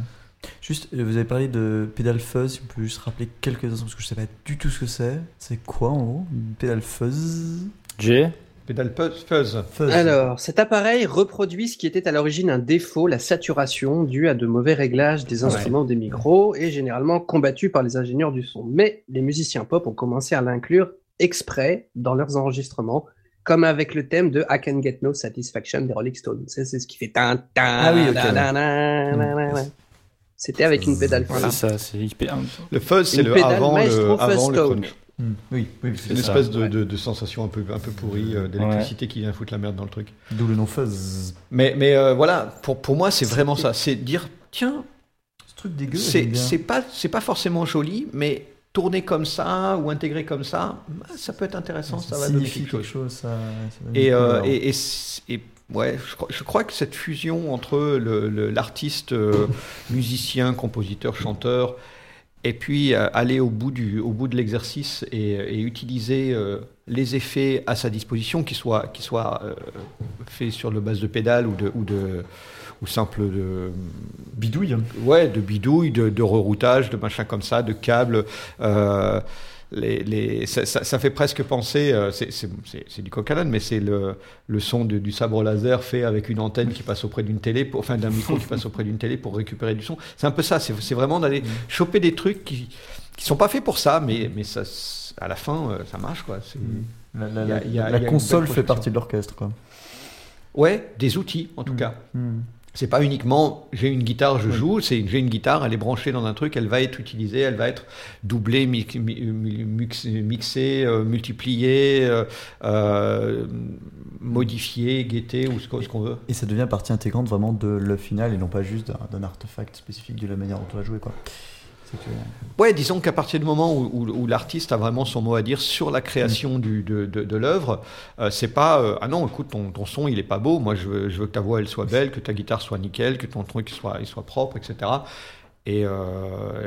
Juste, euh, vous avez parlé de pédale fuzz, si on peut juste rappeler quelques instants, parce que je sais pas du tout ce que c'est. C'est quoi en gros Une pédale fuzz? Jay Pédale fuzz. Fuzz. Alors, cet appareil reproduit ce qui était à l'origine un défaut, la saturation, due à de mauvais réglages des instruments des micros et généralement combattu par les ingénieurs du son. Mais les musiciens pop ont commencé à l'inclure exprès dans leurs enregistrements, comme avec le thème de I Can Get No Satisfaction des Rolling Stones. C'est c'est ce qui fait Ah oui, ok. da, da, da, da, da. C'était avec une pédale fuzz. C'est ça, c'est hyper. Le fuzz c'est le pédale avant, le, avant le crunch. Hmm, Oui, oui, C'est une ça, espèce de, ouais. de- de sensation un peu, un peu pourrie euh, d'électricité qui vient foutre la merde dans le truc. d'où le nom fuzz. Mais, mais euh, voilà, pour, pour moi c'est vraiment ça. C'est dire, tiens, Ce truc dégueu, c'est pas c'est pas forcément joli, mais tourner comme ça ou intégrer comme ça, bah, ça peut être intéressant, ça, va donner signifie quelque chose. ça, ça Et, euh, couleur. et, et, c- et, ouais, je, crois- je crois que cette fusion entre l'artiste, euh, musicien, compositeur, chanteur, et puis euh, aller au bout du au bout de l'exercice et, et utiliser euh, les effets à sa disposition, qu'ils soient qu'ils soient faits sur le base de pédale ou de ou de ou simple de bidouille. Ouais, de bidouilles, de, de reroutage, de machin comme ça, de câbles. Les, les, ça, ça- ça fait presque penser, euh, c'est- du coq à mais c'est le, le son de- du sabre laser fait avec une antenne qui passe auprès d'une télé, pour, enfin d'un micro qui passe auprès d'une télé pour récupérer du son. C'est un peu ça, c'est vraiment d'aller choper des trucs qui qui sont pas faits pour ça, mais, mais ça, à la fin, euh, ça marche quoi. C'est- La, la- Il y a- la- il y a- la il y a une console fait partie de l'orchestre. Ouais, des outils en tout cas. Hmm. C'est pas uniquement j'ai une guitare, je joue, c'est j'ai une guitare, elle est branchée dans un truc, elle va être utilisée, elle va être doublée, mi- mi- mi- mix- mixée, euh, multipliée, euh, euh, modifiée, guettée ou ce qu'on ce qu'on veut. Et ça devient partie intégrante vraiment de l'œuvre finale et non pas juste d'un d'un artefact spécifique de la manière dont on va jouer. Quoi. Que- Ouais, disons qu'à partir du moment où, où- où l'artiste a vraiment son mot à dire sur la création du, de, de, de l'œuvre, euh, c'est pas euh, ah non, écoute, ton, ton son il est pas beau, moi je veux, je veux que ta voix elle soit belle, que ta guitare soit nickel, que ton truc il soit, il soit propre, etc. Et euh,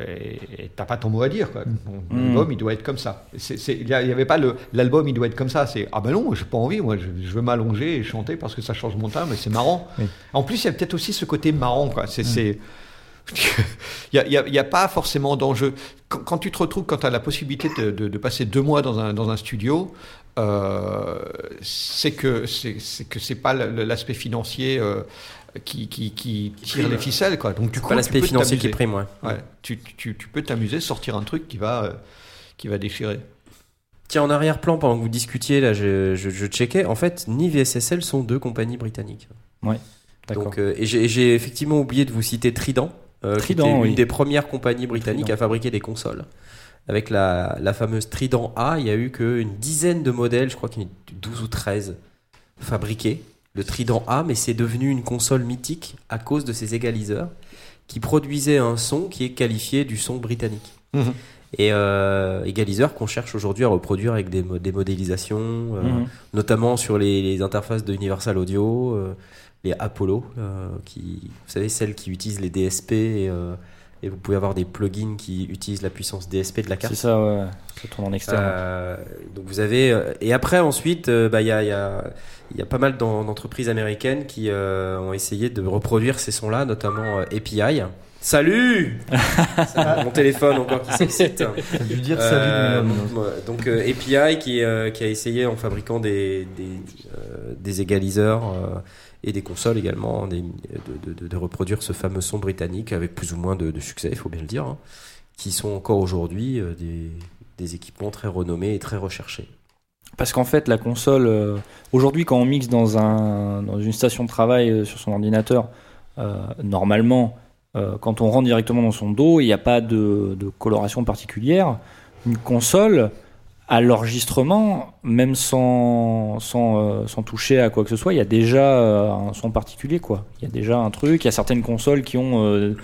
et- et t'as pas ton mot à dire. Quoi. Ton Mm. album il doit être comme ça. Il y a- il y avait pas l'album il doit être comme ça. C'est ah ben non, j'ai pas envie, moi je, je veux m'allonger et chanter parce que ça change mon teint, mais c'est marrant. Oui. En plus il y a peut-être aussi ce côté marrant quoi. C'est c'est- Il n'y a, pas forcément d'enjeu. Quand, quand tu te retrouves, quand tu as la possibilité de, de- de passer deux mois dans un, dans un studio, euh, c'est que c'est c'est que c'est pas l'aspect financier euh, qui, qui, qui tire les ficelles. Quoi. Donc, du coup, Pas l'aspect financier qui prime, ouais. Ouais, tu, tu, tu peux t'amuser, sortir un truc qui va, euh, qui va déchirer. Tiens, en arrière-plan, pendant que vous discutiez, là, je, je, je checkais. En fait, Nive et SSL sont deux compagnies britanniques. D'accord. Donc, euh, et j'ai effectivement oublié de vous citer Trident, euh, qui Trident, oui. une des premières compagnies britanniques Trident. à fabriquer des consoles. Avec la, la fameuse Trident A, il y a eu qu'une dizaine de modèles, je crois qu'il y en a eu 12 ou 13 fabriqués. Le Trident A, mais c'est devenu une console mythique à cause de ses égaliseurs qui produisaient un son qui est qualifié du son britannique. Mhm. Et euh, égaliseurs qu'on cherche aujourd'hui à reproduire avec des, mo- des modélisations, euh, Mhm. notamment sur les, les interfaces de Universal Audio, euh, les Apollo, euh, qui, vous savez, celles qui utilisent les DSP et, euh, et vous pouvez avoir des plugins qui utilisent la puissance DSP de la carte. C'est ça, ouais. Ça tourne en externe. Euh, donc vous avez euh, et après ensuite bah, il y a il y a il y a pas mal d'en- d'entreprises américaines qui euh, ont essayé de reproduire ces sons-là, notamment euh, API. Salut C'est Mon téléphone encore qui s'excite. Dû dire salut donc euh, API qui, euh, qui a essayé en fabriquant des, des, euh, des égaliseurs euh, et des consoles également des- de, reproduire ce fameux son britannique avec plus ou moins de, succès, il faut bien le dire, hein, qui sont encore aujourd'hui euh, des, équipements très renommés et très recherchés. Parce qu'en fait, la console, euh, aujourd'hui, quand on mixe dans, un, dans une station de travail euh, sur son ordinateur, normalement, quand on rentre directement dans son dos, il n'y a pas de coloration particulière. Une console, à l'enregistrement, même sans, sans, euh, sans toucher à quoi que ce soit, il y a déjà euh, un son particulier. quoi. Il y a déjà un truc. Il y a certaines consoles qui ont euh,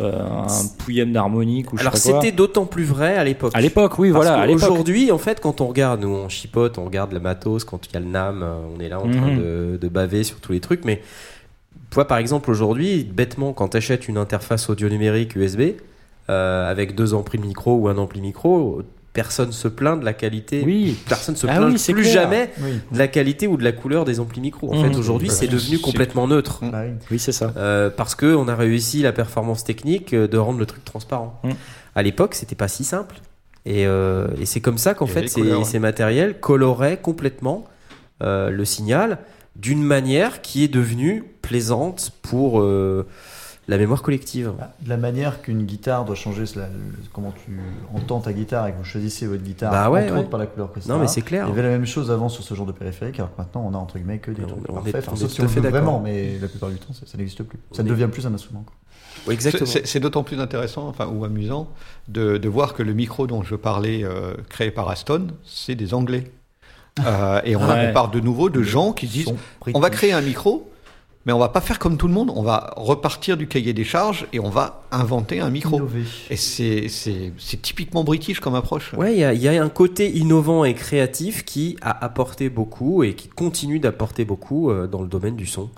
un pouillème d'harmonique ou je Alors c'était d'autant plus vrai à l'époque. À l'époque, oui, Parce voilà. Aujourd'hui, en fait, quand on regarde, nous on chipote, on regarde le matos, quand il y a le NAM, on est là en train Mhm. de, de baver sur tous les trucs. Mais tu vois, par exemple, aujourd'hui, bêtement, quand tu achètes une interface audio numérique USB euh, avec deux amplis micro ou un ampli micro, personne se plaint de la qualité. Oui. Personne se Ah plaint oui, plus clair. jamais Oui. de la qualité ou de la couleur des amplis micro. En Mhm. fait, aujourd'hui, c'est devenu complètement neutre. Bah oui. C'est ça. Euh, parce que on a réussi la performance technique euh, de rendre le truc transparent. Mm. À l'époque, c'était pas si simple. Et, euh, et c'est comme ça qu'en fait ces, les couleurs, ouais. ces matériels coloraient complètement euh, le signal d'une manière qui est devenue plaisante pour euh, la mémoire collective. Bah, De la manière qu'une guitare doit changer le- comment tu entends ta guitare et que vous choisissez votre guitare, Bah ouais, entre ouais. autres par la couleur que ça Non, mais a. c'est clair. Il y avait la même chose avant sur ce genre de périphérique, alors que maintenant on a entre guillemets que des trucs on parfaits. est- Enfin, on est sauf si tout on fait vraiment, mais la plupart du temps ça, ça n'existe plus. Ça On ne est- devient plus un instrument. quoi. Oui, exactement. C'est- d'autant plus intéressant, enfin, ou amusant, de, de voir que le micro dont je parlais, euh, créé par Aston, c'est des Anglais. Euh, et on, a- Ouais. on parle de nouveau de gens qui disent on va créer un micro, mais on va pas faire comme tout le monde, on va repartir du cahier des charges et on va inventer un micro. Innover. Et c'est typiquement british comme approche. Ouais, il y a, il y a un côté innovant et créatif qui a apporté beaucoup et qui continue d'apporter beaucoup euh, dans le domaine du son.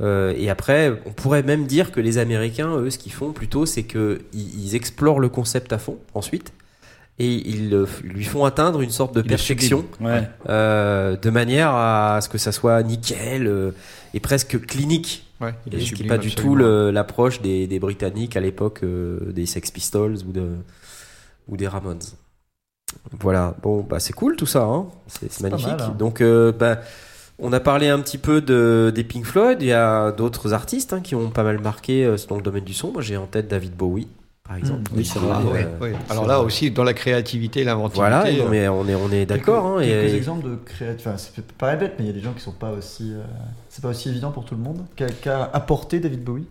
Euh, et après, on pourrait même dire que les Américains, eux, ce qu'ils font plutôt, c'est que ils, ils explorent le concept à fond ensuite et ils lui font atteindre une sorte de perfection Ouais. euh, de manière à ce que ça soit nickel euh, et presque clinique. Ouais, il est ce qui n'est sublime, pas du tout l'approche des, des Britanniques à l'époque euh, des Sex Pistols ou, de, ou des Ramones. Voilà, bon, bah c'est cool tout ça, hein. c'est magnifique. mal, hein. Donc, euh, bah, on a parlé un petit peu de, des Pink Floyd, il y a d'autres artistes hein, qui ont pas mal marqué euh, dans le domaine du son. Moi j'ai en tête David Bowie, par exemple. oui, c'est vrai. Ah ouais, ouais. Alors là aussi, dans la créativité l'inventivité. Voilà, non, mais on est, on est d'accord. Quelques, quelques et- exemples de créativité. Enfin, c'est peut paraît bête, mais il y a des gens qui sont pas aussi. C'est pas aussi évident pour tout le monde. Qu'a qu'a apporté David Bowie?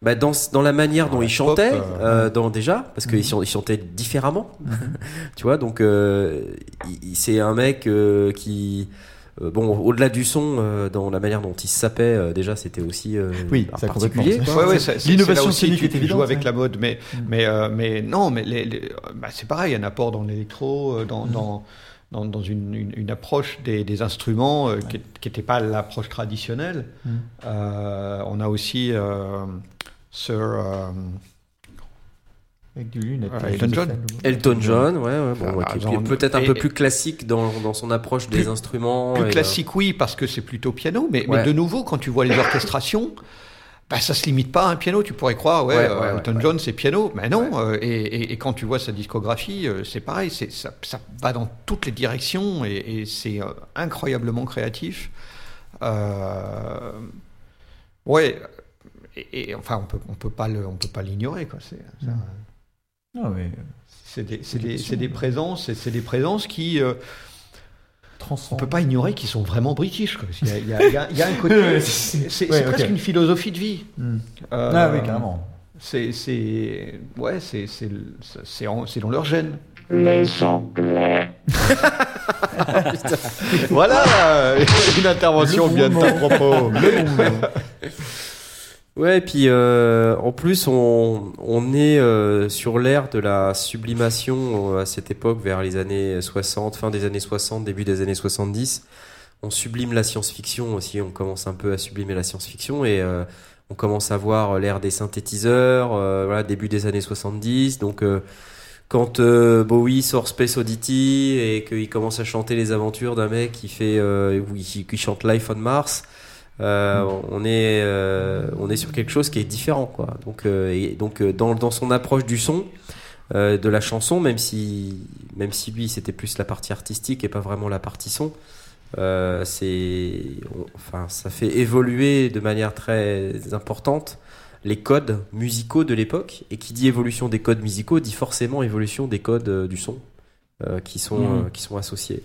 Bah, dans, dans la manière dont il chantait, pop, euh, euh, dans, déjà, parce qu'il Mhm. il chantait différemment, tu vois, donc euh, il- il- c'est un mec euh, qui, bon, au-delà du son, euh, dans la manière dont il se sapait, euh, déjà, c'était aussi euh, Oui, un ça, particulier. Ouais, ouais, c'est- c'est- L'innovation aussi, tu, tu joues avec ouais. la mode, mais, Mm. mais, euh, mais non, mais les, les- bah, c'est pareil, un apport dans l'électro, dans, Mm. dans, dans, dans une, une, une approche des, des instruments euh, qui n'était pas l'approche traditionnelle. Mm. Euh, on a aussi euh, Sir. euh, Avec des lunettes. Ouais, Elton John. Elton John, ouais, ouais, bon, Ah, ouais, qui est peut-être un peu plus classique dans, dans son approche des Plus- instruments. et, plus euh, classique, oui, parce que c'est plutôt piano, mais, Ouais. mais de nouveau, quand tu vois les orchestrations, bah, ça se limite pas à un piano. Tu pourrais croire, ouais, Ouais, euh, ouais, Elton ouais. John, c'est piano. Mais non. euh, et, et- et quand tu vois sa discographie, euh, c'est pareil. C'est, ça, ça va dans toutes les directions et, et c'est euh, incroyablement créatif. Euh, ouais. Et, enfin, on peut, on peut pas le, on peut pas l'ignorer, quoi. C'est, ça- Ah oui. c'est des, des présences, c'est, des présences qui, on peut pas ignorer qu'ils sont vraiment british. Il y a, il y a- il y a- il y a un côté, c'est, ouais, presque une philosophie de vie. Hmm. Euh, Ah oui, carrément. C'est, ouais, c'est, dans leur gène. Les Anglais. Voilà, une intervention Le bien de bon ta mot. Ouais, et puis euh, en plus, on, on est euh, sur l'ère de la sublimation euh, à cette époque, vers les années 60, fin des années 60, début des années 70. On sublime la science-fiction aussi, on commence un peu à sublimer la science-fiction et euh, on commence à voir l'ère des synthétiseurs, euh, voilà, début des années 70. Donc, euh, quand Bowie sort Space Oddity et qu'il commence à chanter les aventures d'un mec qui fait, qui, qui chante Life on Mars, euh, on est, euh, on est sur quelque chose qui est différent, quoi. Donc, euh, et donc dans, dans son approche du son, de la chanson, même si, même si lui c'était plus la partie artistique et pas vraiment la partie son, c'est, on- enfin, ça fait évoluer de manière très importante les codes musicaux de l'époque. Et qui dit évolution des codes musicaux dit forcément évolution des codes du son qui sont, euh, qui sont associés.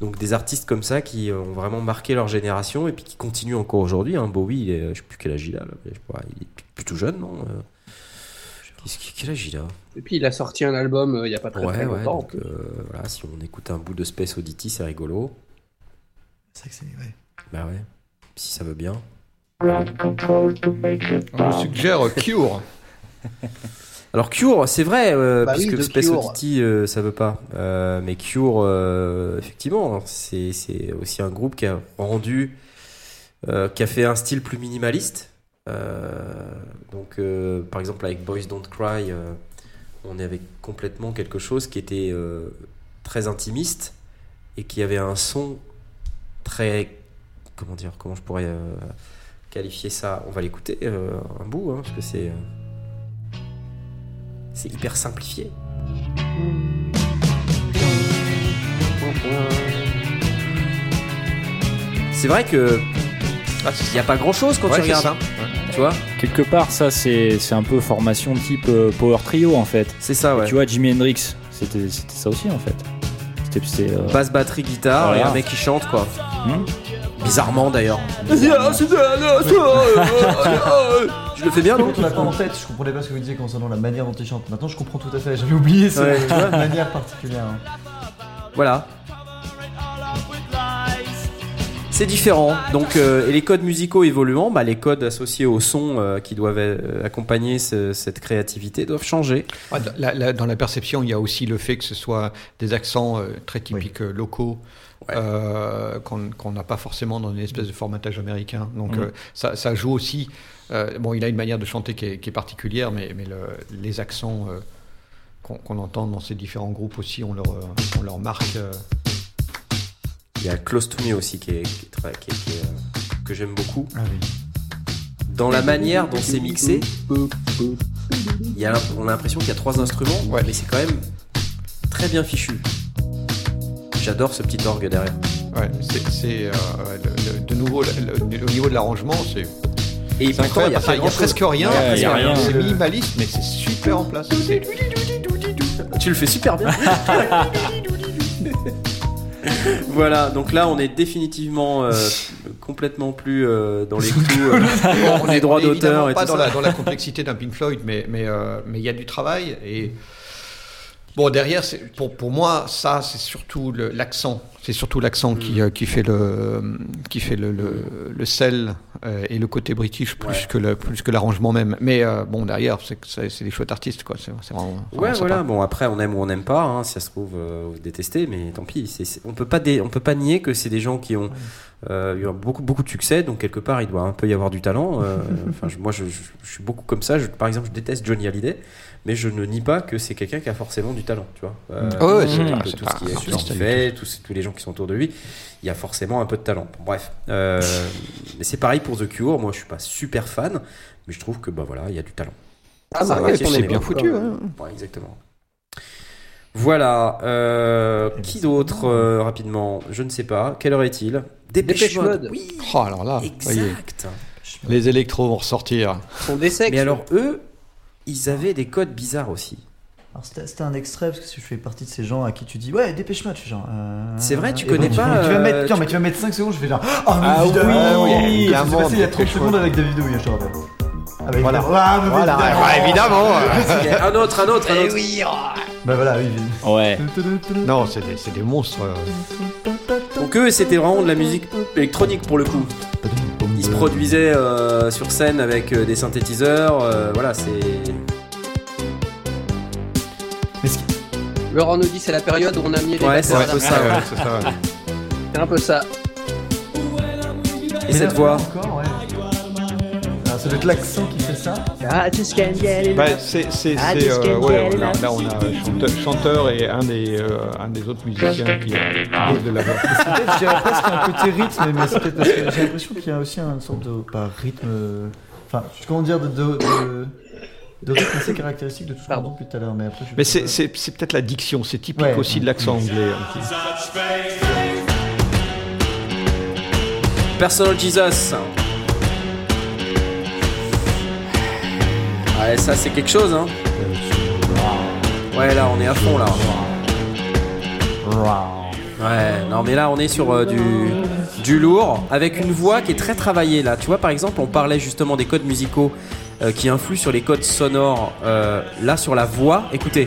Donc des artistes comme ça qui ont vraiment marqué leur génération et puis qui continuent encore aujourd'hui. Hein. Bowie, il est, je sais plus quel âge il a, là, mais je sais pas, il est plutôt jeune, non Euh, qu'est-ce qu'il- Quel âge il a? Et puis il a sorti un album euh, il y a pas très, Ouais, très ouais. longtemps. en Donc, euh, voilà, si on écoute un bout de Space Oddity, c'est rigolo. C'est vrai que c'est. Ouais. Bah ouais, si ça veut bien. On bounce. suggère Cure. Alors Cure, c'est vrai, euh, Bah oui, puisque de Space Cure. Oddity, euh, ça veut pas. Euh, mais Cure, effectivement, c'est aussi un groupe qui a rendu, qui a fait un style plus minimaliste. Donc, par exemple, avec Boys Don't Cry, on est avec complètement quelque chose qui était très intimiste et qui avait un son très, comment dire, comment je pourrais qualifier ça? On va l'écouter un bout, hein, parce que c'est c'est hyper simplifié. C'est vrai que Ah, il y a pas grand chose quand Ouais, tu regardes, ça. tu vois. Quelque part, ça, c'est c'est un peu formation type euh, Power Trio en fait. C'est ça, ouais. Tu vois, Jimi Hendrix, c'était c'était ça aussi en fait. C'était. c'était, euh, Basse, batterie, guitare Voilà. et un mec qui chante quoi. Hmm Bizarrement d'ailleurs. Je le fais bien non Quand on l'a pas en tête, je comprenais pas ce que vous disiez concernant la manière dont il chante. Maintenant, je comprends tout à fait. J'avais oublié cette Ouais, tu manière particulière. hein. Voilà. C'est différent. Donc, euh, et les codes musicaux évoluant, bah, les codes associés au son euh, qui doivent euh, accompagner ce- cette créativité doivent changer. Ouais, dans la- la- dans la perception, il y a aussi le fait que ce soit des accents euh, très typiques locaux. Ouais. euh, qu'on n'a pas forcément dans une espèce de formatage américain. Donc Mhm. euh, ça, ça joue aussi. euh, bon, il a une manière de chanter qui est, qui est particulière, mais, mais le- les accents euh, qu'on entend dans ces différents groupes aussi, on leur, on leur marque. euh, Il y a Close to Me aussi qui est, qui est très- qui est- qui est, euh, que j'aime beaucoup. Ah oui. Dans la manière dont c'est mixé, il y a, on a l'impression qu'il y a trois instruments, Ouais. mais c'est quand même très bien fichu. J'adore ce petit orgue derrière. ouais, c'est euh, de nouveau le- le- au niveau de l'arrangement, c'est Et il incroyable y a parce pas qu'il y a presque rien. Ouais, il. C'est minimaliste, mais c'est super en place. Tu le fais super bien. voilà, donc là on est définitivement euh, complètement plus euh, dans les clous. euh, on les est est d'auteur et pas tout dans ça. la, dans la complexité d'un Pink Floyd, mais mais euh, mais il y a du travail et bon derrière pour pour moi ça c'est surtout l'accent, c'est surtout l'accent qui euh, qui fait le qui fait le le, le sel euh, et le côté british plus Ouais. que le plus que l'arrangement même. Mais euh, bon derrière c'est des chouettes artistes quoi, c'est vraiment Ouais, sympa. voilà. Bon, après, on aime ou on n'aime pas. Hein, si ça se trouve, vous détestez, mais tant pis. On peut pas, dé- on peut pas nier que c'est des gens qui ont eu beaucoup, beaucoup de succès. Donc quelque part, il doit un peu y avoir du talent. Enfin, moi, je, je- je suis beaucoup comme ça. Je- par exemple, je déteste Johnny Hallyday, mais je ne nie pas que c'est quelqu'un qui a forcément du talent, tu vois. Euh, Oh, peu c'est tout ce tout ce qu'il pas- fait, tous, tous les gens qui sont autour de lui, il y a forcément un peu de talent. Bon, bref, euh, mais c'est pareil pour The Cure. Moi, je suis pas super fan, mais je trouve que bah voilà, il y a du talent. Ah, Ça bah, ouais, on c'est est bien foutu. hein. Ouais, exactement. Voilà. euh, qui d'autre euh, rapidement? Je ne sais pas. Quelle heure est-il? Dépêche, Mode. Mode. Oui. Oh, alors là, est, Exact. les électros vont ressortir. Son décès. Mais alors eux, ils avaient des codes bizarres aussi. Alors c'était c'était un extrait parce que je fais partie de ces gens à qui tu dis ouais dépêche-moi tu fais genre euh, C'est vrai, tu connais pas, tu vas euh, mettre tiens, tu- mais tu vas mettre 5 secondes je fais genre ah, mais Ah oui, Ça s'est évidemment, passé il y a 30 Dépêche secondes avec David Douillet je te rappelle ah bah Voilà. évidemment. Ah, mais Voilà, évidemment. bah, évidemment. Il y a un autre, un autre, un autre. bah voilà oui Ouais. Non, c'est des, c'est des monstres. euh. Donc eux, c'était vraiment de la musique électronique pour le coup. Se produisaient euh, sur scène avec euh, des synthétiseurs. euh, voilà, c'est. mais ce qui- Laurent nous dit c'est la période où on a mis les Ouais, c'est un peu ça. ouais. C'est un peu ça. Et cette voix. encore ouais alors ça doit être l'accent qui fait ça Ah, just can't get enough. Bah, c'est, c'est, Ah, c'est, euh, ouais, là on a un chanteur, chanteur et un des, euh, un des autres musiciens qui a de la voix. C'est peut-être, je dirais presque un côté rythme, mais c'est peut-être parce que j'ai l'impression qu'il y a aussi une sorte de pas rythme. euh, Enfin, comment dire, de, de, de, de rythme assez caractéristique de tout ce qu'on depuis tout à l'heure. Mais après, je Mais c'est, pas. c'est, c'est peut-être la diction, c'est typique Ouais. aussi de l'accent anglais. Personal Jesus. Ça c'est quelque chose, hein. Ouais, là on est à fond là. Ouais, non mais là on est sur euh, du, du lourd avec une voix qui est très travaillée là. Tu vois par exemple on parlait justement des codes musicaux euh, qui influent sur les codes sonores. Euh, là sur la voix, écoutez.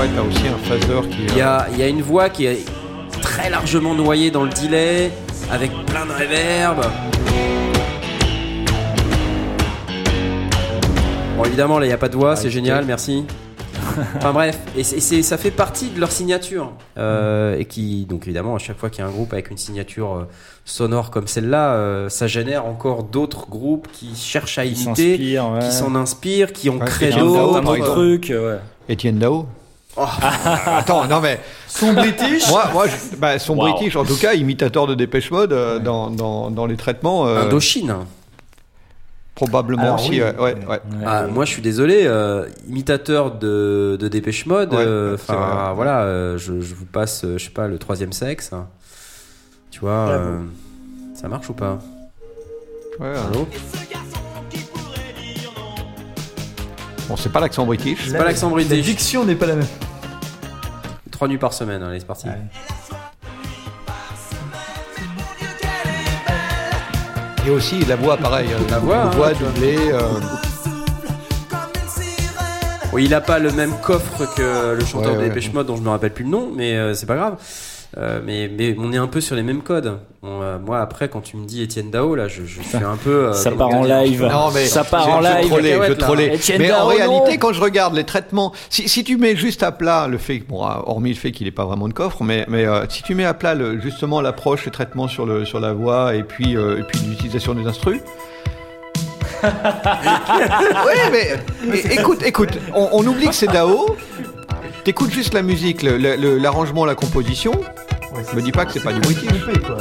Ouais, t'as aussi un phaser qui. Il y a, il y a une voix qui est très largement noyée dans le delay avec plein de reverb. Bon évidemment là il n'y a pas de voix, c'est génial, merci. Enfin bref, et ça fait partie de leur signature. Euh, et qui, donc évidemment, à chaque fois qu'il y a un groupe avec une signature euh, sonore comme celle-là, euh, ça génère encore d'autres groupes qui cherchent à imiter, qui s'en inspirent, qui ont Ouais, créé d'autres. un autre truc, ouais. Étienne Dao. Oh. Attends, non mais. Son british Moi, moi je- bah, son Wow. british, en tout cas, imitateur de Dépêche Mode euh, dans, dans, dans les traitements. euh, Indochine. probablement Alors, aussi. oui. ouais, ouais, ouais. Ah, moi, je suis désolé, euh, imitateur de, de Dépêche Mode. Ouais, euh, c'est Enfin, vrai. voilà, euh, je, je vous passe, euh, je sais pas, le troisième sexe. Tu vois, Ah euh, ça marche ou pas? Ouais, Allô? Bon, c'est pas l'accent british. C'est pas l'accent La british. diction n'est pas la même. Trois nuits par semaine, allez, c'est parti. Et aussi la voix, pareil. euh, La voix, hein, voix doublée. euh, Oui, il a pas le même coffre que le chanteur Ouais, de ouais. Dépêche Mode dont je me rappelle plus le nom, mais euh, c'est pas grave. Euh, mais, mais on est un peu sur les mêmes codes. Euh, moi, après, quand tu me dis Étienne Dao, là, je, je suis un peu. euh, Ça part en live. Non, mais ça part je- en live. trollais, je trollais. Etienne Mais en réalité, non. quand je regarde les traitements, si, si tu mets juste à plat le fait, bon, ah, hormis le fait qu'il n'est pas vraiment de coffre, mais, mais euh, si tu mets à plat le, justement l'approche, le traitement sur, le, sur la voix et puis, euh, et puis l'utilisation des instrus. oui, mais, mais écoute, écoute, on, on oublie que c'est Dao. T'écoutes juste la musique, le- le- le- l'arrangement, la composition. Ouais, Me dis pas que c'est pas du quoi.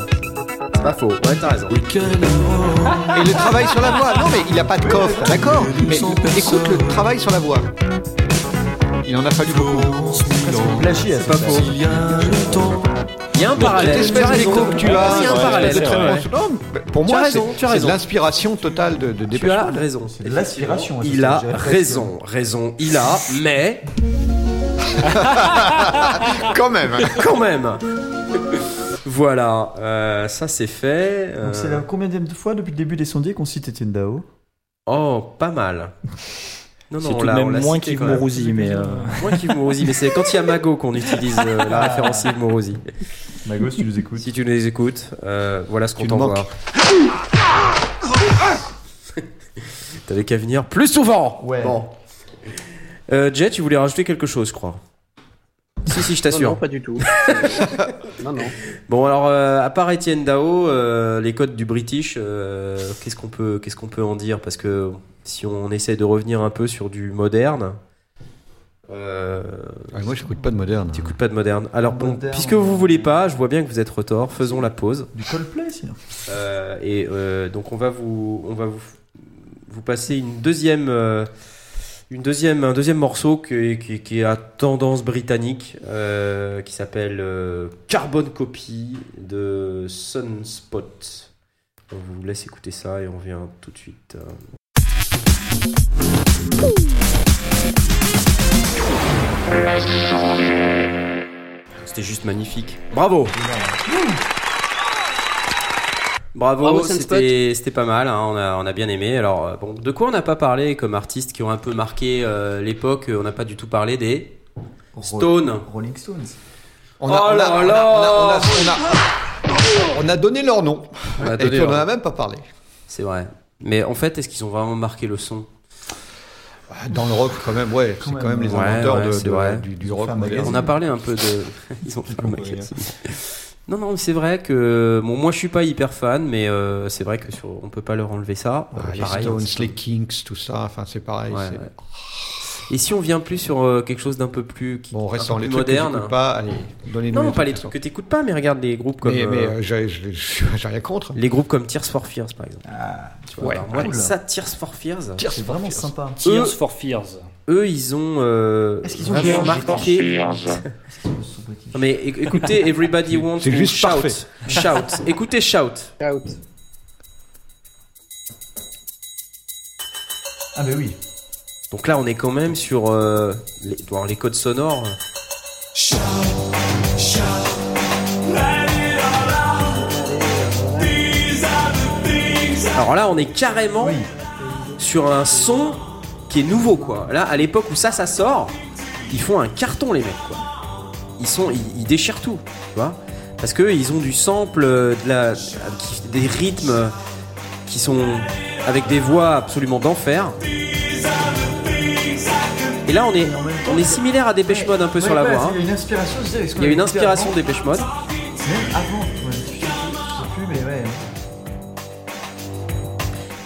C'est pas faux. Ouais, t'as raison. Et le travail sur la voix. Non, mais il n'a pas de coffre, d'accord. Mais écoute le travail sur la voix. Il en a fallu beaucoup. Plagiat, C'est pas faux. Il y a un parallèle. Cette tu as espèce raison. d'écho que tu as, Il y a un parallèle. de c'est traitement vrai. sous- non, mais pour as moi, raison, c'est tu as c'est raison. de l'inspiration totale de, de Tu as Mode. raison. C'est de l'aspiration. ouais, Il c'est a j'ai raison, raison, il a, mais Quand même. quand même. Voilà, euh, ça c'est fait. euh, Donc c'est la combienième fois depuis le début des sondiers qu'on cite Étienne Dao? Oh, pas mal. Non, C'est on tout de même l'a moins qu'Yves. Morosi, mais euh, Moins qu'Yves Morosi, mais c'est quand il y a Mago qu'on utilise euh, la référence Yves Morosi. Magos, tu nous écoutes. Si tu les écoutes, euh, voilà ce qu'on nous t'envoie. T'avais qu'à venir plus souvent. Ouais. Bon. Euh, Jet, tu voulais rajouter quelque chose, je crois. Si, si, je Non, t'assure. non, pas du tout. non, non. Bon, alors, euh, à part Étienne Dao, euh, les codes du British, euh, qu'est-ce qu'on peut, qu'est-ce qu'on peut en dire? Parce que si on essaie de revenir un peu sur du moderne, euh, Ah, moi, j'écoute pas de moderne. tu écoutes pas de moderne. Alors bon, Moderne. puisque vous voulez pas, je vois bien que vous êtes retors. Faisons la pause. Du Coldplay, sinon. Euh, et euh, donc on va vous, on va vous, vous passer une deuxième, euh, une deuxième, un deuxième morceau qui, qui, est à tendance britannique, euh, qui s'appelle euh, Carbon Copy de Sunspot. On vous laisse écouter ça et on vient tout de suite. C'était juste magnifique. Bravo. Bravo, c'était c'était pas mal, hein, on, a, on a bien aimé. Alors, euh, bon, de quoi on n'a pas parlé comme artistes qui ont un peu marqué euh, l'époque On n'a pas du tout parlé des Stones. Rolling Stones. On Oh là on là on a- on a- on a- on a donné leur nom. On a Et on leur en a même pas parlé. C'est vrai. Mais en fait, est-ce qu'ils ont vraiment marqué le son? Dans le rock, quand même, ouais. C'est Quand quand même les inventeurs ouais, de- c'est de- vrai. du, du Ils ont rock. On a parlé un peu de. Ils ont fait un magazine. Non, non, c'est vrai que. Bon, moi je suis pas hyper fan, mais euh, c'est vrai que sur... on peut pas leur enlever ça. Ah, Euh, les pareil, Stones, les Kings, tout ça, enfin c'est pareil. Ouais, ouais. Et si on vient plus sur euh, quelque chose d'un peu plus, qui, Bon, un restons peu les plus trucs que moderne j'écoute pas. Allez, donnez-nous Non, pas les trucs trucs que t'écoutes pas, mais regarde les groupes comme Mais, mais euh, euh, j'ai rien contre. les groupes comme Tears for Fears par exemple. Ah, Tu vois, Ouais, alors moi cool. ça Tears for Fears, c'est vraiment sympa. Tears Eux- for Fears. Eux ils ont euh, Est-ce qu'ils ont vraiment marqué. Non mais é- écoutez Everybody Wants C'est to juste Shout. parfait. Shout. Écoutez Shout. Out. Ah, bah oui. Donc là on est quand même sur euh, les, alors, les codes sonores. Alors là on est carrément Oui. sur un son qui est nouveau quoi. Là à l'époque où ça ça sort, ils font un carton les mecs quoi. Ils sont ils, ils déchirent tout, tu vois Parce que ils ont du sample euh, de la des rythmes qui sont avec des voix absolument d'enfer. Et là on est on est similaire à Dépêche Mode un peu Ouais, sur la ouais, voix. hein. Il y a une inspiration, qu'on Il y a une avait écouté inspiration avant Dépêche Mode. Même avant, ouais, je sais plus, mais ouais.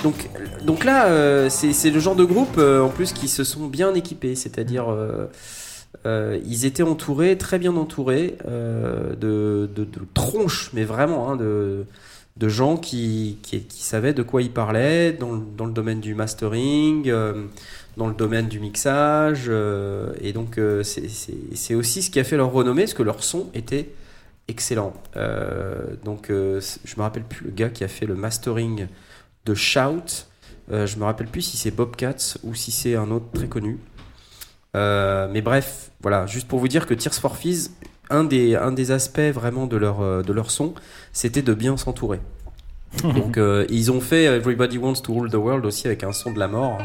Donc, donc là, euh, c'est le genre de groupe euh, en plus qui se sont bien équipés, c'est-à-dire euh, ils étaient entourés, très bien entourés de, tronches, mais vraiment hein, de, gens qui, savaient de quoi ils parlaient dans, le- dans le domaine du mastering, dans le domaine du mixage, et donc c'est- aussi ce qui a fait leur renommée, parce que leur son était excellent. Donc je me rappelle plus le gars qui a fait le mastering de Shout. Euh, je me rappelle plus si c'est Bobcats ou si c'est un autre très connu. Euh, mais bref, voilà, juste pour vous dire que Tears for Fears, un des, un des aspects vraiment de leur, euh, de leur son, c'était de bien s'entourer. Donc euh, ils ont fait Everybody Wants to Rule the World aussi avec un son de la mort.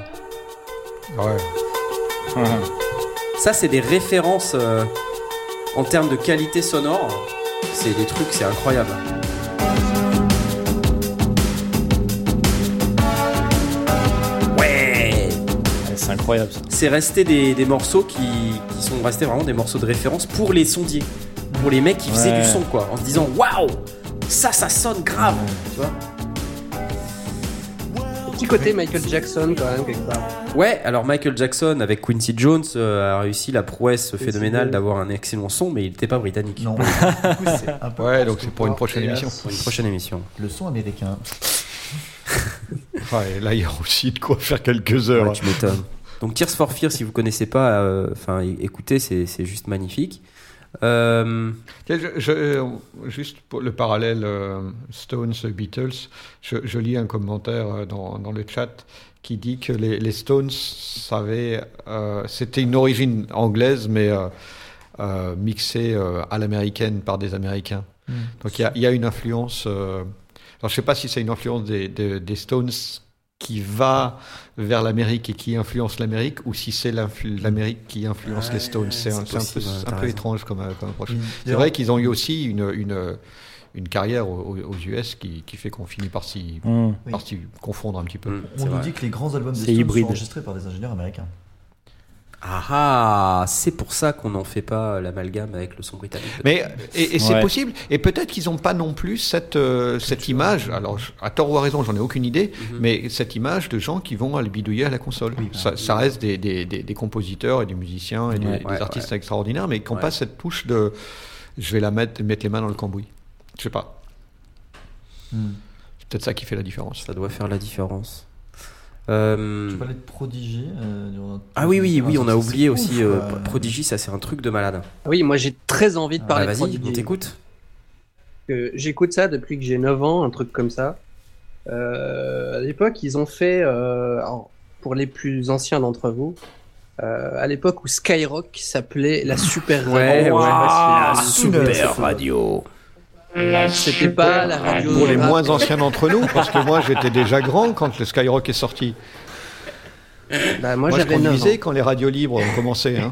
Ouais. Ça, c'est des références en termes de qualité sonore. C'est des trucs, c'est incroyable. Incroyable ça. c'est resté des, des morceaux qui, qui sont restés vraiment des morceaux de référence pour les sondiers, pour les mecs qui faisaient Ouais. du son quoi, en se disant waouh, ça ça sonne grave, tu vois. Petit côté Michael Jackson quand même quelque part. Ouais, alors Michael Jackson avec Quincy Jones euh, a réussi la prouesse phénoménale d'avoir un excellent son, mais il n'était pas britannique. Non. du coup, c'est un peu Ouais, donc c'est pour une prochaine émission. Pour une prochaine émission. Le son américain. Ouais, là, il y a aussi de quoi faire quelques heures. Ouais, tu m'étonnes. Donc Tears for Fear, si vous connaissez pas, euh, enfin écoutez, c'est c'est juste magnifique. Euh, Tiens, je- je- euh, juste pour le parallèle euh, Stones Beatles, je, je lis un commentaire dans, dans le chat qui dit que les, les Stones savaient, euh, c'était une origine anglaise mais euh, euh, mixée euh, à l'américaine par des Américains. Mm. Donc il y a, il y a une influence. euh, alors je sais pas si c'est une influence des, des, des Stones qui va vers l'Amérique et qui influence l'Amérique ou si c'est l'Amérique qui influence Ouais, les Stones. C'est un, c'est c'est un peu, un étrange comme, euh, comme approche. C'est D'ailleurs, vrai qu'ils ont eu aussi une, une, une carrière aux, aux US qui, qui fait qu'on finit par s'y Mmh. Oui. par s'y confondre un petit peu. mm, On c'est nous vrai. dit que les grands albums des C'est Stones hybride. sont enregistrés par des ingénieurs américains. Ah ah, c'est pour ça qu'on n'en fait pas l'amalgame avec le son britannique. Mais et, et c'est Ouais. possible. Et peut-être qu'ils n'ont pas non plus cette euh, cette image. Alors à tort ou à raison, j'en ai aucune idée. Mhm. Mais cette image de gens qui vont aller bidouiller à la console. ça, ça reste des, des, des, des compositeurs et des musiciens et des, Ouais, des ouais, artistes extraordinaires, mais qui n'ont Ouais. pas cette touche de je vais la mettre mettre les mains dans le cambouis. Je sais pas. Hmm. C'est peut-être ça qui fait la différence. Ça doit faire la différence. Euh, Tu parlais de Prodigy. euh, durant- Ah oui, oui, oui, on a oublié ouf, aussi euh. Prodigy, ça c'est un truc de malade. Oui, moi j'ai très envie de Bah, parler de vas-y, on Prodigy. t'écoute. J'écoute ça depuis que j'ai 9 ans, un truc comme ça. Euh, à l'époque, ils ont fait, euh, alors, pour les plus anciens d'entre vous, euh, à l'époque où Skyrock s'appelait la Super Ouais, Radio. ouais. Ah, Ah, super radio. C'était pas la radio. Pour les moins anciens d'entre nous, parce que moi j'étais déjà grand quand le Skyrock est sorti. Bah, moi, Moi, je j'avais 9 ans. conduisais quand les radios libres ont commencé. Hein.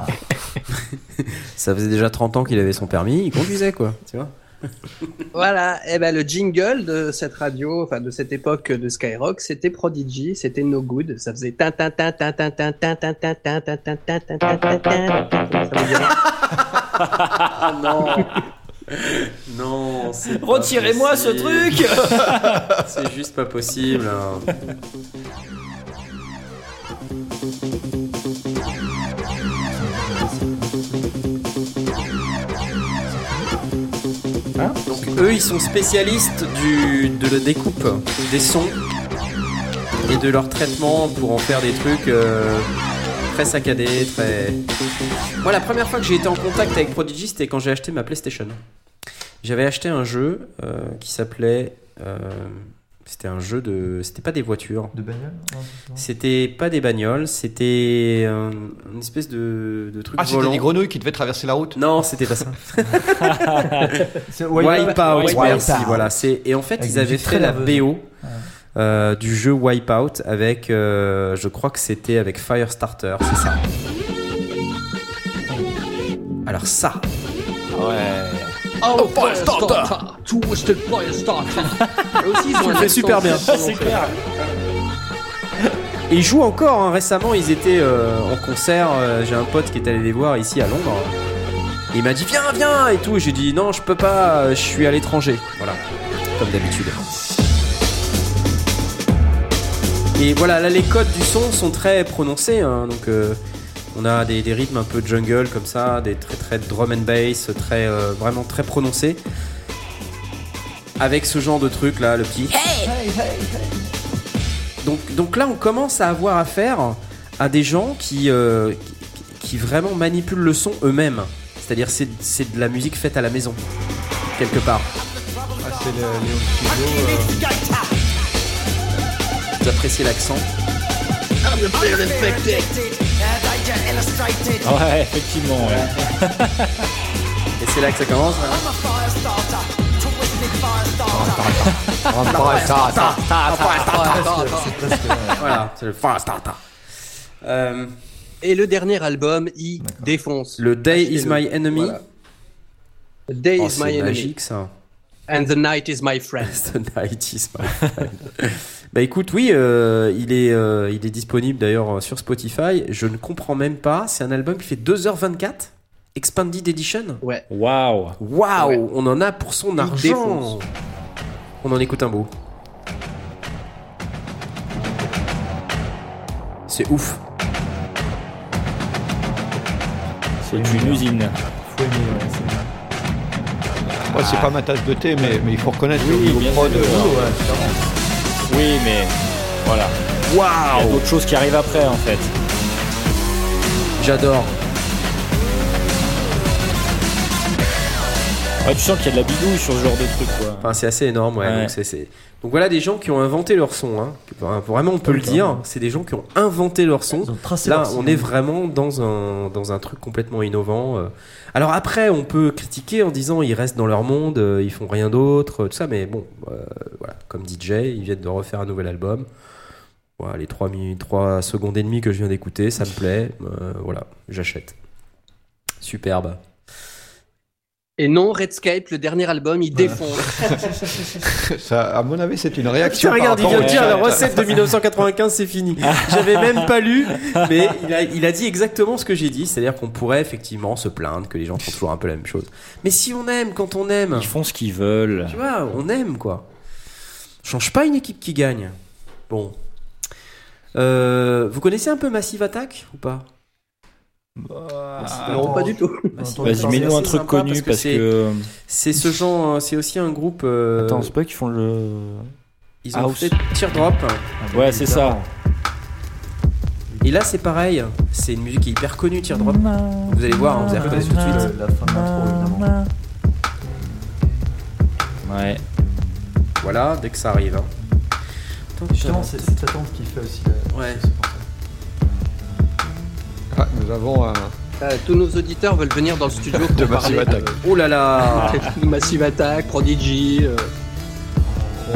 Ça faisait déjà 30 ans qu'il avait son permis, il conduisait quoi, tu vois. Voilà, et ben le jingle de cette radio, enfin de cette époque de Skyrock, c'était Prodigy, c'était No Good, ça faisait tin tin tin tin tin tin tin tin tin tin tin tin tin tin tin non. C'est Retirez-moi ce truc C'est juste pas possible. hein. Donc, eux, ils sont spécialistes du, de la découpe des sons et de leur traitement pour en faire des trucs euh, très saccadés, très. Moi, la première fois que j'ai été en contact avec Prodigy, c'était quand j'ai acheté ma PlayStation. J'avais acheté un jeu euh, qui s'appelait. euh, c'était un jeu de. C'était pas des voitures. De bagnole non, c'est ça C'était pas des bagnoles, c'était un- une espèce de, de truc Ah, c'était volant. des grenouilles qui devaient traverser la route. Non, c'était pas ça. Wipeout, merci. Voilà, c'est et en fait Avec ils avaient fait la. BO euh, du jeu Wipeout avec, euh, je crois que c'était avec Firestarter, c'est ça. Alors ça, Ouais. Oh, Firestarter, Twisted Firestarter. Eux aussi, ils ont tu le un fais accent super bien. prononcé. Et ils jouent encore. hein. Récemment, ils étaient euh, en concert. euh, J'ai un pote qui est allé les voir ici à Londres. Et il m'a dit viens, viens et tout. Et J'ai dit non, je peux pas. Je suis à l'étranger. Voilà, comme d'habitude. Et voilà, là les codes du son sont très prononcés. hein. donc euh, on a des, des rythmes un peu jungle comme ça, des très très drum and bass, très euh, vraiment très prononcés. Avec ce genre de truc là, le petit donc, donc là, on commence à avoir affaire à des gens qui, euh, qui, qui vraiment manipulent le son eux-mêmes. C'est-à-dire, c'est, c'est de la musique faite à la maison, quelque part. Ah, c'est le Studio. Vous appréciez l'accent Ouais, effectivement. ouais. Et c'est là que ça commence. hein. Voilà, c'est le. Euh, Et le dernier album, il défonce. le Day is my enemy. Voilà. The Day Oh, is my c'est enemy. magique ça. And the night is my friend. The night is my friend. Bah écoute, oui, euh, il, est, euh, il est disponible d'ailleurs euh, sur Spotify. Je ne comprends même pas. C'est un album qui fait 2h24 Expanded Edition. Ouais. Waouh. Waouh, Ouais. on en a pour son Il argent. défonce. On en écoute un bout. C'est ouf. C'est une usine. Faut aimer, ouais, c'est- Ouais, c'est pas ma tasse de thé, mais, mais il faut reconnaître le Oui, niveau bien prod. Oui, mais voilà. Il y a d'autres choses qui arrivent après en fait. J'adore. Ouais, tu sens qu'il y a de la bidouille sur ce genre de truc quoi. Enfin, c'est assez énorme, ouais. Ouais. Donc, c'est, c'est- donc voilà des gens qui ont inventé leur son. Hein. Vraiment, on peut le dire. C'est des gens qui ont inventé leur son. Là, leur on est vraiment dans un, dans un truc complètement innovant. euh. Alors après, on peut critiquer en disant ils restent dans leur monde, euh, ils font rien d'autre, tout ça, mais bon, euh, voilà, comme DJ, ils viennent de refaire un nouvel album. Voilà, les 3, minutes, 3 secondes et demie que je viens d'écouter, ça me plaît, euh, voilà, j'achète. Superbe. Et non, Redscape, le dernier album, il Voilà. défonce. Ça, à mon avis, c'est une réaction. Tiens, regarde, il vient de dire la recette de 1995, c'est fini. J'avais même pas lu, mais il a, il a dit exactement ce que j'ai dit, c'est-à-dire qu'on pourrait effectivement se plaindre que les gens font toujours un peu la même chose. Mais si on aime, quand on aime, Ils font ce qu'ils veulent. tu vois, on aime quoi. Change pas une équipe qui gagne. Bon. Euh, vous connaissez un peu Massive Attack ou pas? Non, pas du tout. Vas-y, mets-nous un truc connu parce que parce c'est- que. C'est ce genre, c'est aussi un groupe. euh, Attends, c'est pas qu'ils font le. ils ont House. fait Teardrop. Ouais, c'est ça. Et là, c'est pareil. C'est une musique qui est hyper connue, Teardrop. Vous allez voir, hein, vous allez reconnaître tout de suite. La fin de l'intro, évidemment. Ouais. Voilà, dès que ça arrive. hein. Attends, Justement, c'est ta tante qui fait aussi la. Ouais. Ah, nous avons un. Euh, tous nos auditeurs veulent venir dans le studio pour De parler Massive Attack. Oh là là Massive Attack, Prodigy. euh,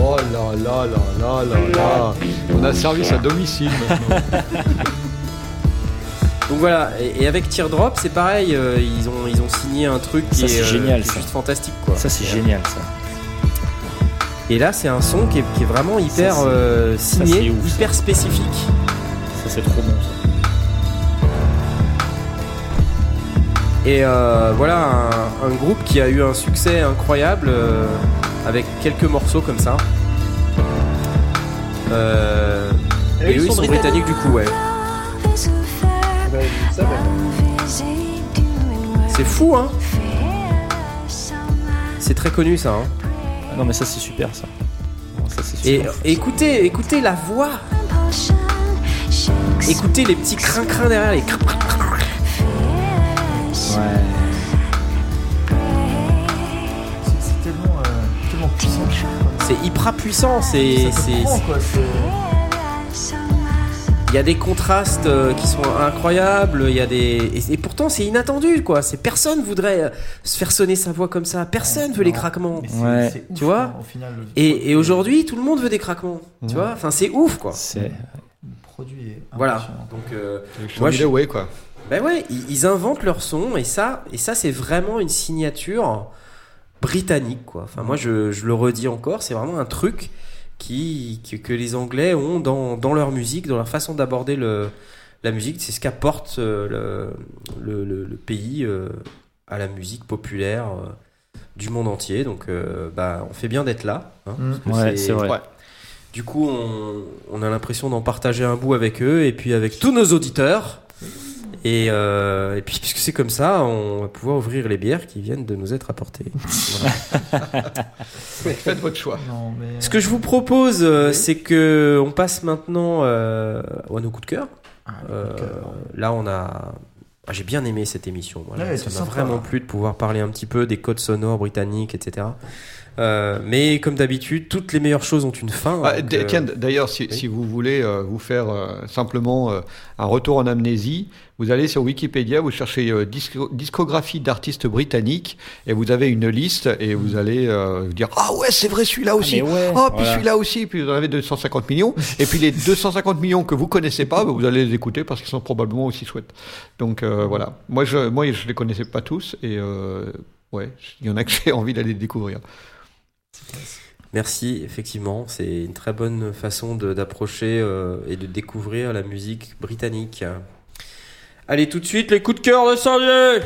Oh là là là là là là. On a service à domicile maintenant. Donc voilà, et, et avec Teardrop, c'est pareil, euh, ils, ont, ils ont signé un truc qui Ça, est, c'est euh, génial, qui est ça. juste fantastique quoi. Ça, c'est génial, ça. Et là, c'est un son qui est, qui est vraiment hyper Ça, c'est- euh, ça, signé, c'est ouf, ça. hyper spécifique. Ça, c'est trop bon, ça. Et euh, voilà, un, un groupe qui a eu un succès incroyable euh, avec quelques morceaux comme ça. Euh, et eux, ils sont britanniques du coup, ouais. ça, C'est fou, hein C'est très connu ça. Hein. Ah non, mais ça, c'est super, ça. Non, Ça, c'est Et super. et écoutez, écoutez la voix. Écoutez les petits crin-crin derrière les. crin- C'est hyper puissant. C'est, il y a des contrastes euh, qui sont incroyables. Il y a des et, pourtant c'est inattendu quoi. C'est personne voudrait euh, se faire sonner sa voix comme ça. Personne veut les craquements. Ouais. ouf, Tu vois quoi, au final, le- Et, et aujourd'hui tout le monde veut des craquements. Tu vois. Enfin c'est ouf quoi. C'est. Le produit est Voilà. Donc euh, Moi, je- the way, quoi. Ben ouais, ils, ils inventent leur son et ça, et ça c'est vraiment une signature britannique quoi. Enfin moi je, je le redis encore, c'est vraiment un truc qui, que, que les Anglais ont dans, dans leur musique, dans leur façon d'aborder le la musique. C'est ce qu'apporte euh, le, le, le- le pays euh, à la musique populaire euh, du monde entier. Donc euh, bah on fait bien d'être là. hein, Mm. parce que Ouais, c'est vrai. Ouais. Du coup on, on a l'impression d'en partager un bout avec eux et puis avec tous nos auditeurs. Et, euh, et puis, puisque c'est comme ça, on va pouvoir ouvrir les bières qui viennent de nous être apportées. Voilà. Faites votre choix. Non, mais. Ce que je vous propose, euh, c'est que on passe maintenant euh, à nos coups de cœur. Ah, Euh, euh, là, on a. ah, J'ai bien aimé cette émission. Voilà. Ouais, Ça m'a vraiment plu de pouvoir parler un petit peu des codes sonores britanniques, etc. Euh, mais comme d'habitude, toutes les meilleures choses ont une fin. Ah, donc, euh, Tiens, d'ailleurs, si, oui. si vous voulez euh, vous faire euh, simplement euh, un retour en amnésie, vous allez sur Wikipédia, vous cherchez euh, disco- discographie d'artistes britanniques et vous avez une liste et vous allez euh, dire ah ouais c'est vrai celui-là aussi. mais ouais, oh puis voilà. celui-là aussi, puis vous en avez 250 millions et puis les 250 millions que vous connaissez pas, bah, vous allez les écouter parce qu'ils sont probablement aussi chouettes. Donc euh, voilà, moi je moi je les connaissais pas tous et euh, ouais il y en a que j'ai envie d'aller découvrir. Merci, effectivement, c'est une très bonne façon d'approcher euh, et de découvrir la musique britannique. Allez, tout de suite, les coups de cœur de Sandier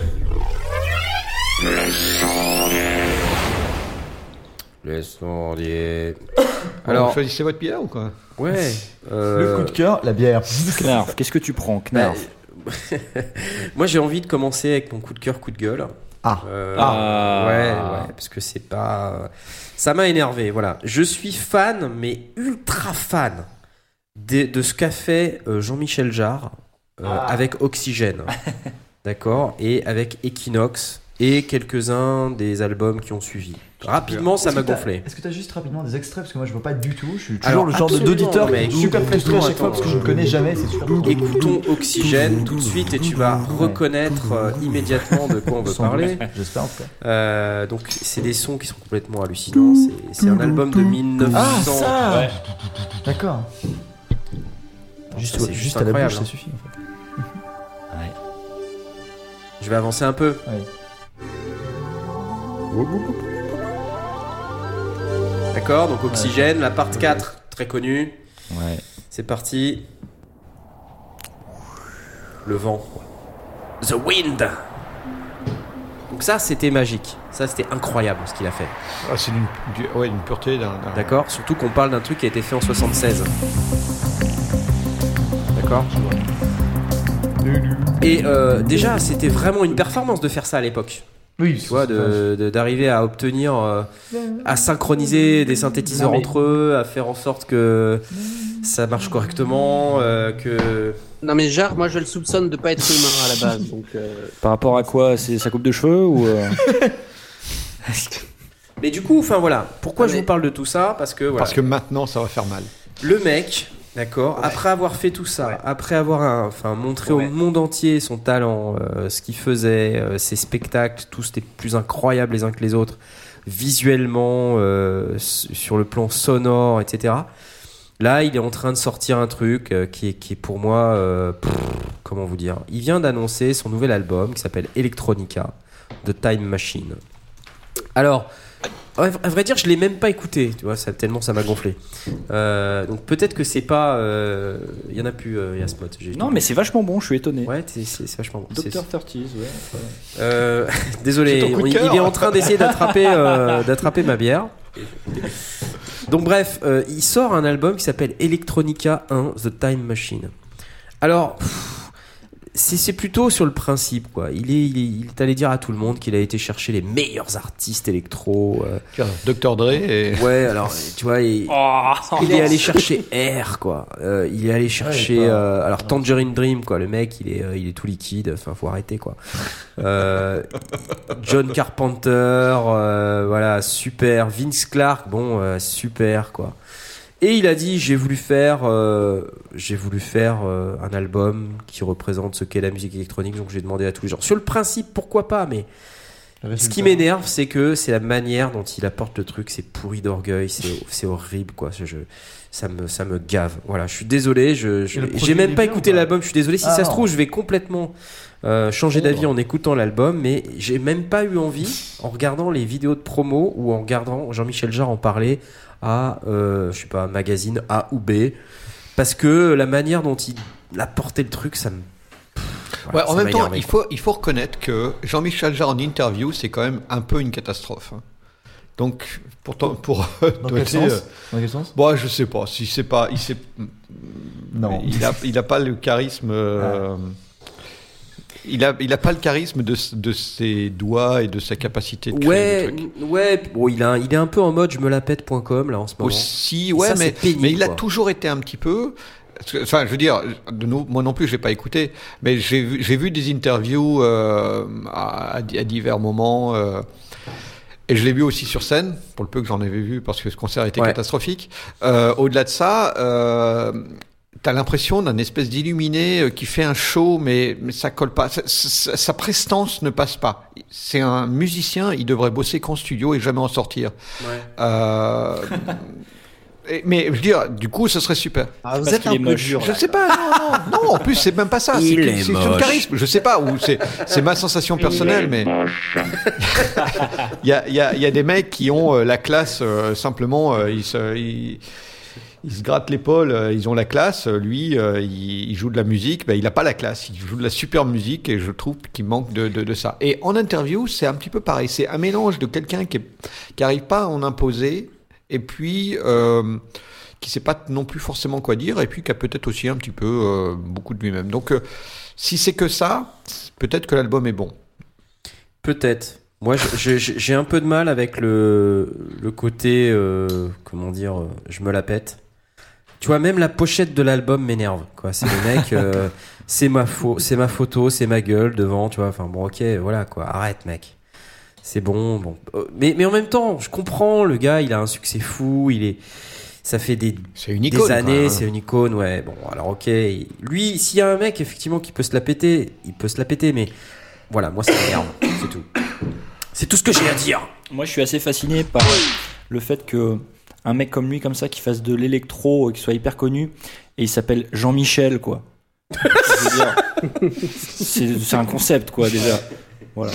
Les Sandier. Alors Alors, choisissez votre bière ou quoi? Ouais. euh, Le coup de cœur, la bière. Knarf, qu'est-ce que tu prends, Knarf? Bah, Moi, j'ai envie de commencer avec mon coup de cœur, coup de gueule. Ah. Euh, Ah. Ouais, ouais, parce que c'est pas. Ça m'a énervé, voilà. Je suis fan, mais ultra fan de, de ce qu'a fait euh, Jean-Michel Jarre euh, Ah. avec Oxygène. D'accord? Et avec Equinox et quelques-uns des albums qui ont suivi. Rapidement, ça m'a gonflé. Est-ce que tu as juste rapidement des extraits? Parce que moi je vois pas du tout. Je suis toujours Alors, le genre d'auditeur mais super frustré à chaque fois parce que je ne connais jamais. Écoutons Oxygène tout de suite et tu vas reconnaître euh, immédiatement de quoi on veut parler. J'espère en tout cas. Euh, donc c'est des sons qui sont complètement hallucinants. C'est- un album de 1900. Ah, ça Ouais. D'accord. Juste, ça, juste à la bouche, ça hein. suffit en fait. Je vais avancer un peu. Ouais. D'accord, donc Oxygène, la part 4, très connue. Ouais. C'est parti. Le vent. The wind. Donc ça, c'était magique. Ça, c'était incroyable ce qu'il a fait. Ah, c'est d'une du- ouais, d'une pureté d'un. d'un- D'accord Surtout qu'on parle d'un truc qui a été fait en 76. D'accord Et euh, déjà, c'était vraiment une performance de faire ça à l'époque. Oui, Tu vois, de- de- d'arriver à obtenir, euh, à synchroniser des synthétiseurs Non, mais- entre eux, à faire en sorte que ça marche correctement, euh, que... Non mais Jarre, moi je le soupçonne de pas être humain à la base, donc euh, Par rapport à quoi C'est sa coupe de cheveux ou euh, Mais du coup, enfin voilà, pourquoi Ah, je vous parle de tout ça? Parce que voilà, Parce que maintenant, ça va faire mal. le mec, d'accord, après avoir fait tout ça, Ouais. après avoir un- enfin montré Ouais. au monde entier son talent, euh, ce qu'il faisait, euh, ses spectacles, tous étaient plus incroyables les uns que les autres, visuellement, euh, sur le plan sonore, etc. Là, il est en train de sortir un truc euh, qui, est, qui est pour moi, euh, pff, comment vous dire, il vient d'annoncer son nouvel album qui s'appelle Electronica, The Time Machine. Alors, à vrai dire, je l'ai même pas écouté, tu vois, ça, tellement ça m'a gonflé. Euh, donc peut-être que c'est pas, euh, il y en a plus, euh, Yasmot. Non, mais c'est vachement bon, je suis étonné. ouais, c'est vachement bon. Docteur Thirties, ouais. euh, désolé, il, est en train d'essayer d'attraper euh, d'attraper ma bière. Donc bref, euh, il sort un album qui s'appelle Electronica 1 The Time Machine. Alors, pff, c'est plutôt sur le principe quoi. Il est, il est, il est allé dire à tout le monde qu'il a été chercher les meilleurs artistes électro. euh, Dr. Dre et. ouais, alors tu vois, il, il est allé chercher Air quoi. Euh, il est allé chercher Ouais, euh, alors Tangerine Dream quoi. Le mec, il est euh, il est tout liquide. Enfin, faut arrêter quoi. Euh, John Carpenter, euh, voilà, super. Vince Clark, bon, euh, super quoi. Et il a dit j'ai voulu faire euh, j'ai voulu faire euh, un album qui représente ce qu'est la musique électronique. Donc j'ai demandé à tous les gens. Sur le principe, pourquoi pas, mais ce qui m'énerve, c'est que c'est la manière dont il apporte le truc, c'est pourri d'orgueil, c'est c'est horrible quoi. Je, je- ça me ça me gave. Voilà, je suis désolé, je j'ai même pas écouté l'album. Je suis désolé si Ah, ça se trouve, je vais complètement euh, changer d'avis en écoutant l'album, mais j'ai même pas eu envie en regardant les vidéos de promo ou en regardant Jean-Michel Jarre en parler à euh, je sais pas magazine A ou B parce que la manière dont il a porté le truc, ça me voilà, Ouais, en même temps, énervé, il faut, il faut reconnaître que Jean-Michel Jarre en interview, c'est quand même un peu une catastrophe. hein. Donc, pourtant, pour. Dans quel sens euh, Dans quel sens Bon, je sais pas. Si c'est pas, il sait, Non. il a, il a pas le charisme. euh, Il a, il a pas le charisme de, de ses doigts et de sa capacité de créer Ouais, des trucs. ouais, bon, il, a, il est un peu en mode je me la pète.com là en ce moment. Aussi, ouais, ça, mais, pénible, mais il a quoi. toujours été un petit peu. Enfin, je veux dire, de nous, moi non plus, j'ai pas écouté, mais j'ai vu, j'ai vu des interviews euh, à, à di- à divers moments. euh, et je l'ai vu aussi sur scène, pour le peu que j'en avais vu, parce que ce concert était Ouais. catastrophique. Euh, Au-delà de ça, t'as l'impression d'un espèce d'illuminé euh, qui fait un show, mais, mais ça colle pas. Sa, sa- sa prestance ne passe pas. C'est un musicien, il devrait bosser qu'en studio et jamais en sortir. Euh, et- mais je veux dire, du coup, ce serait super. Ah, vous êtes un peu moche. dur. Je là. sais pas, non, non, non, en plus, c'est même pas ça. C'est le charisme. Je sais pas, ou c'est ma sensation personnelle, mais il y a, il y, a, il y a des mecs qui ont euh, la classe, euh, simplement, euh, ils, se, ils, ils se grattent l'épaule, euh, ils ont la classe. euh, Lui, euh, il, joue de la musique, ben, il n'a pas la classe. Il joue de la super musique et je trouve qu'il manque de, de, ça. Et en interview, c'est un petit peu pareil. C'est un mélange de quelqu'un qui n'arrive pas à en imposer et puis qui sait pas non plus forcément quoi dire et puis qui a peut-être aussi un petit peu beaucoup de lui-même. Donc, si c'est que ça, peut-être que l'album est bon. Peut-être. Moi, j'ai un peu de mal avec le, le côté, comment dire, je me la pète. Tu vois, même la pochette de l'album m'énerve. Quoi, c'est le mec, euh, c'est ma fo- c'est ma photo, c'est ma gueule devant. Tu vois, enfin bon, ok, voilà quoi. Arrête, mec. C'est bon, bon. Euh, Mais mais en même temps, je comprends. Le gars, il a un succès fou. Il est, ça fait des C'est une icône. des années, quoi. c'est une icône, ouais. Bon, alors ok. Lui, s'il y a un mec effectivement qui peut se la péter, il peut se la péter, mais voilà, moi ça m'énerve, c'est tout. C'est tout ce que j'ai à dire. Moi, je suis assez fasciné par le fait que un mec comme lui, comme ça, qui fasse de l'électro et qui soit hyper connu, et il s'appelle Jean-Michel, quoi. C'est c'est un concept, quoi, déjà. Voilà,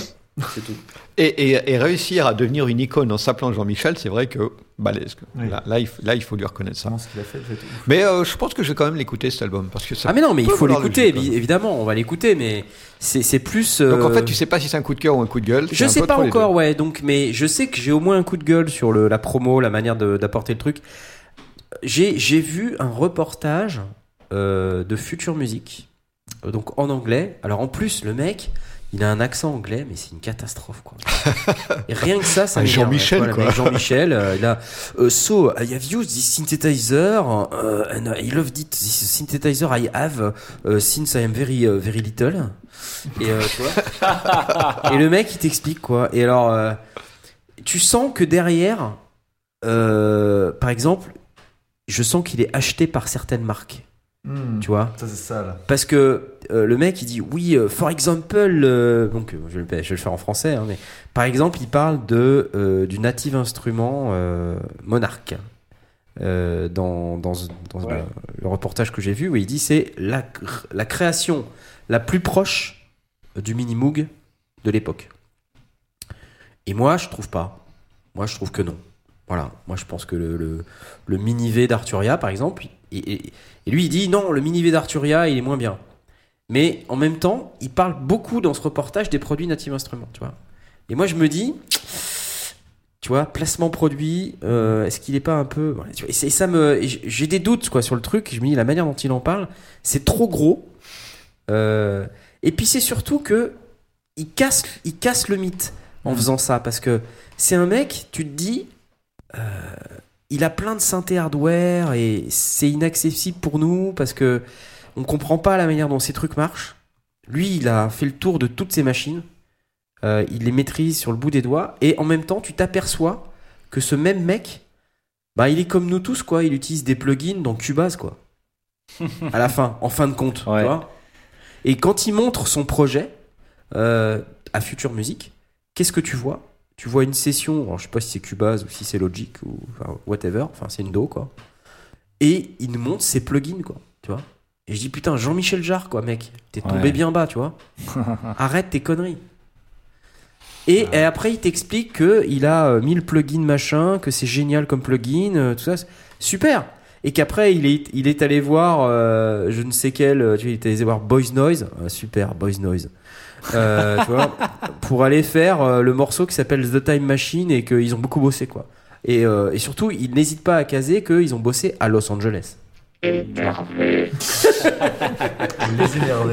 c'est tout. Et, et- et réussir à devenir une icône en s'appelant Jean-Michel, c'est vrai que balèze. quoi. Oui. Là, là, il, faut- là, il faut lui reconnaître ça. Ce a fait. Mais euh, je pense que je vais quand même l'écouter cet album parce que ça. Ah mais non, mais il faut l'écouter, évidemment, on va l'écouter, mais c'est c'est plus. Donc en euh, fait, tu sais pas si c'est un coup de cœur ou un coup de gueule. Je sais pas encore, deux. ouais. Donc, mais je sais que j'ai au moins un coup de gueule sur le, la promo, la manière d'apporter le truc. J'ai j'ai vu un reportage euh, de Future Music, euh, donc en anglais. Alors en plus, le mec, il a un accent anglais, mais c'est une catastrophe, quoi. Et rien que ça, ça. Jean-Michel, quoi. Jean-Michel, euh, il a. euh, so, I have used this synthesizer, uh, and I loved it. This synthesizer I have uh, since I am very, uh, very little. Et euh, tu vois. Et le mec, il t'explique quoi. Et alors, euh, tu sens que derrière, euh, par exemple, je sens qu'il est acheté par certaines marques. Hmm. Tu vois Ça, c'est ça, là. Parce que euh, le mec, il dit oui, euh, for example, euh, donc je, vais le- je vais le faire en français, hein, mais par exemple, il parle de du native instrument Monarch. Dans, dans, dans Ouais. le, le reportage que j'ai vu où il dit c'est la, la création la plus proche du mini Moog de l'époque. Et moi, je trouve pas. Moi, je trouve que non. Voilà. Moi, je pense que le, le, le mini V d'Arturia, par exemple, et, et- et lui, il dit non, le mini V d'Arturia, il est moins bien. Mais en même temps, il parle beaucoup dans ce reportage des produits Native Instruments, tu vois. Et moi, je me dis, tu vois, placement produit, euh, est-ce qu'il est pas un peu. voilà, tu vois, et, ça me, j'ai- des doutes quoi sur le truc. Je me dis la manière dont il en parle, c'est trop gros. Euh, et puis c'est surtout que il casse, il casse le mythe en faisant ça parce que c'est un mec, tu te dis, euh, il a plein de synthé hardware et c'est inaccessible pour nous parce que on comprend pas la manière dont ces trucs marchent. Lui, il a fait le tour de toutes ces machines. Euh, il les maîtrise sur le bout des doigts et en même temps, tu t'aperçois que ce même mec, bah, il est comme nous tous quoi. Il utilise des plugins dans Cubase quoi. à la fin, en fin de compte. tu Ouais. vois. et quand il montre son projet euh, à Future Music, qu'est-ce que tu vois? Tu vois une session, alors je sais pas si c'est Cubase ou si c'est Logic ou enfin, whatever, enfin c'est une do quoi. Et il montre ses plugins quoi, tu vois. Et je dis putain Jean-Michel Jarre quoi mec, t'es tombé Ouais. bien bas tu vois. Arrête tes conneries. Et, et après il t'explique que il a euh, 1000 plugins machin, que c'est génial comme plugin, euh, tout ça, super. Et qu'après il est, il est allé voir euh, je ne sais quel, euh, tu vois, il est allé voir Boys Noise, euh, super Boys Noise. Euh, tu vois, pour aller faire euh, le morceau qui s'appelle The Time Machine et qu'ils ont beaucoup bossé quoi. Et, euh, et surtout, ils n'hésitent pas à caser qu'ils ont bossé à Los Angeles. Énervés.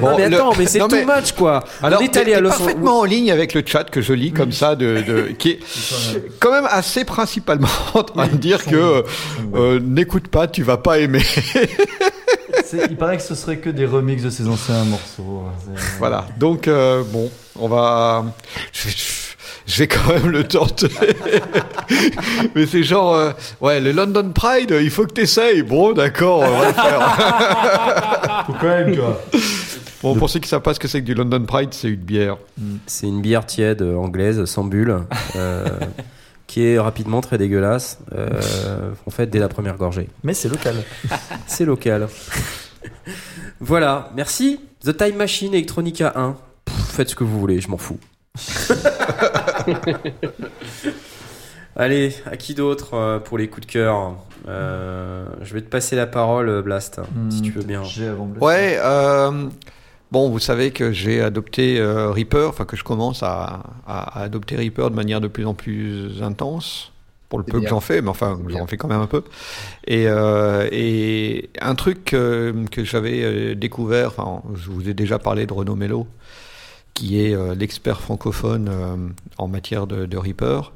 Bon, non mais le- attends, mais c'est mais- much quoi. Alors, On est t'es- allé à t'es Los parfaitement en ligne avec le chat que je lis comme ça, de, de- qui est quand même assez principalement en train de dire que euh, n'écoute pas, tu vas pas aimer. Il paraît que ce serait que des remixes de ses anciens morceaux. C'est- Voilà. Donc euh, bon, on va. Je, je- je vais quand même le tenter. Mais c'est genre, euh, ouais, le London Pride, il faut que t'essayes. Bon, d'accord, on va le faire. Faut quand même, quoi. Bon, pour ceux qui savent pas ce que c'est que du London Pride, c'est une bière. C'est une bière tiède euh, anglaise sans bulle, euh, qui est rapidement très dégueulasse. euh, en fait, dès la première gorgée. Mais c'est local. C'est local. voilà, merci. The Time Machine Electronica 1. Pff, faites ce que vous voulez, je m'en fous. Allez, à qui d'autre euh, pour les coups de cœur Euh, Je vais te passer la parole, euh, Blast, si tu veux bien. Avant. Ouais, euh, bon, vous savez que j'ai adopté euh, Reaper, enfin que je commence à, à- à adopter Reaper de manière de plus en plus intense. Pour le peu que j'en fais, mais enfin, j'en fais quand même un peu. Et, euh, et un truc que j'avais découvert, enfin, je vous ai déjà parlé de Renaud Mello, qui est euh, l'expert francophone euh, en matière de, Reaper.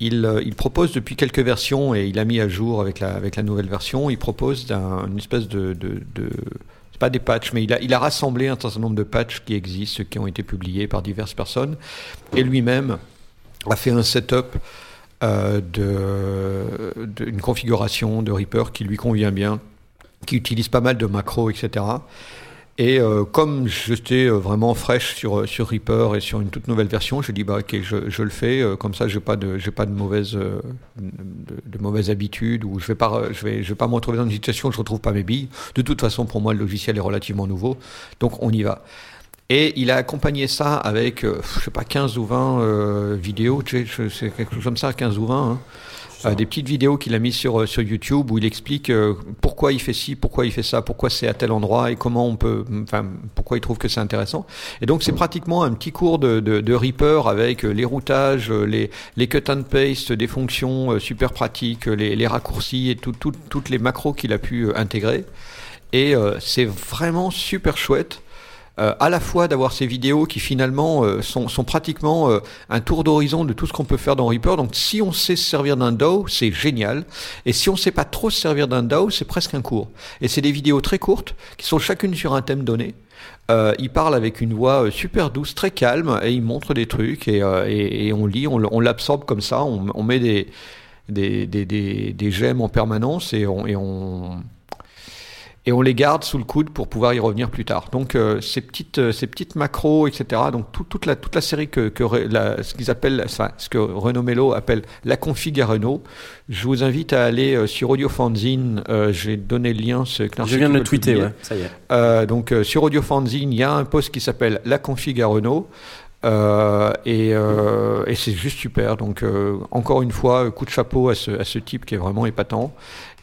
Il, euh, il propose depuis quelques versions, et il a mis à jour avec la, nouvelle version, il propose un- une espèce de... de, de pas des patchs, mais il a, rassemblé un certain nombre de patchs qui existent, qui ont été publiés par diverses personnes, et lui-même a fait un setup euh, configuration de Reaper qui lui convient bien, qui utilise pas mal de macros, etc. Et euh, comme j'étais euh, vraiment fraîche sur, sur Reaper et sur une toute nouvelle version, je dis bah ok je, le fais euh, comme ça j'ai pas de pas de mauvaise euh, de, de mauvaises habitudes ou je vais pas je vais je vais pas me retrouver dans une situation où je retrouve pas mes billes. De toute façon pour moi le logiciel est relativement nouveau donc on y va. Et il a accompagné ça avec, euh, je sais pas, 15 ou 20 euh, vidéos, c'est quelque chose comme ça, 15 ou 20. hein. Euh, des petites vidéos qu'il a mises sur, euh, sur YouTube où il explique euh, pourquoi il fait ci, pourquoi il fait ça, pourquoi c'est à tel endroit et comment on peut, enfin, pourquoi il trouve que c'est intéressant. Et donc c'est pratiquement un petit cours de, de, de Reaper avec euh, les routages, euh, les, les cut and paste, des fonctions super pratiques, les, les raccourcis et tout, tout- toutes les macros qu'il a pu intégrer. Et euh, c'est vraiment super chouette. Euh, à la fois d'avoir ces vidéos qui finalement euh, sont, sont pratiquement euh, un tour d'horizon de tout ce qu'on peut faire dans Reaper. Donc si on sait se servir d'un DAO, c'est génial. Et si on sait pas trop se servir d'un DAO, c'est presque un cours. Et c'est des vidéos très courtes qui sont chacune sur un thème donné. Euh, il parle avec une voix super douce, très calme, et il montre des trucs et, et, on lit, on, l'absorbe comme ça, on, met des, des, des, des, des gemmes en permanence et on, et on et on les garde sous le coude pour pouvoir y revenir plus tard. Donc euh, ces petites euh, ces petites macros, etc. Donc tout- toute la toute la série que, que la- ce qu'ils appellent enfin, ce que Renaud Mello appelle la config à Renault. Je vous invite à aller euh, sur Audio Fanzine. euh, J'ai donné le lien. Je viens de le tweeter, ouais. Ça y est. Euh, donc euh, sur Audio Fanzine, il y a un post qui s'appelle La config à Renault. Euh, et euh, et c'est juste super. Donc euh, encore une fois, coup de chapeau à ce, à ce type qui est vraiment épatant.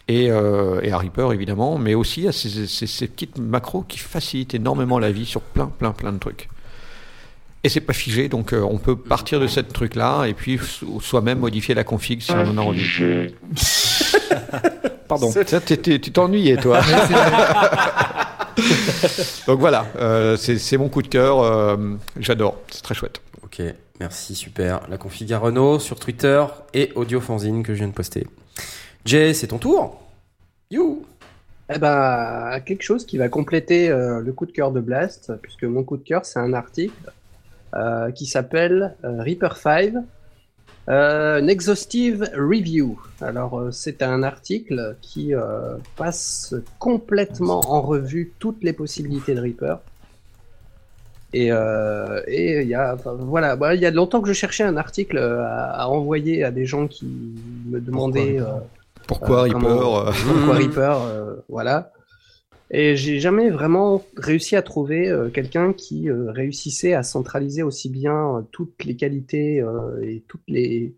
Et, euh, et à Reaper évidemment, mais aussi à ces, ces- ces petites macros qui facilitent énormément la vie sur plein plein plein de trucs. Et c'est pas figé, donc euh, on peut partir de ce truc-là et puis so- soi-même modifier la config si on en a envie. Pardon. Tu t'ennuyais, toi. Donc voilà, euh, c'est c'est mon coup de cœur. euh, J'adore, c'est très chouette. Ok, merci, super. La config à Renault sur Twitter et Audio Fanzine que je viens de poster. Jay, c'est ton tour. You. Eh ben, quelque chose qui va compléter euh, le coup de cœur de Blast, puisque mon coup de cœur, c'est un article euh, qui s'appelle euh, Reaper 5, euh, une exhaustive review. Alors, euh, c'est un article qui euh, passe complètement en revue toutes les possibilités de Reaper. Et euh, et il y a enfin, voilà, bah, il y a longtemps que je cherchais un article à, à envoyer à des gens qui me demandaient. euh, Pourquoi euh, Reaper comment- euh, pourquoi Reaper, euh, voilà. Et j'ai jamais vraiment réussi à trouver euh, quelqu'un qui euh, réussissait à centraliser aussi bien euh, toutes les qualités euh, et toutes les,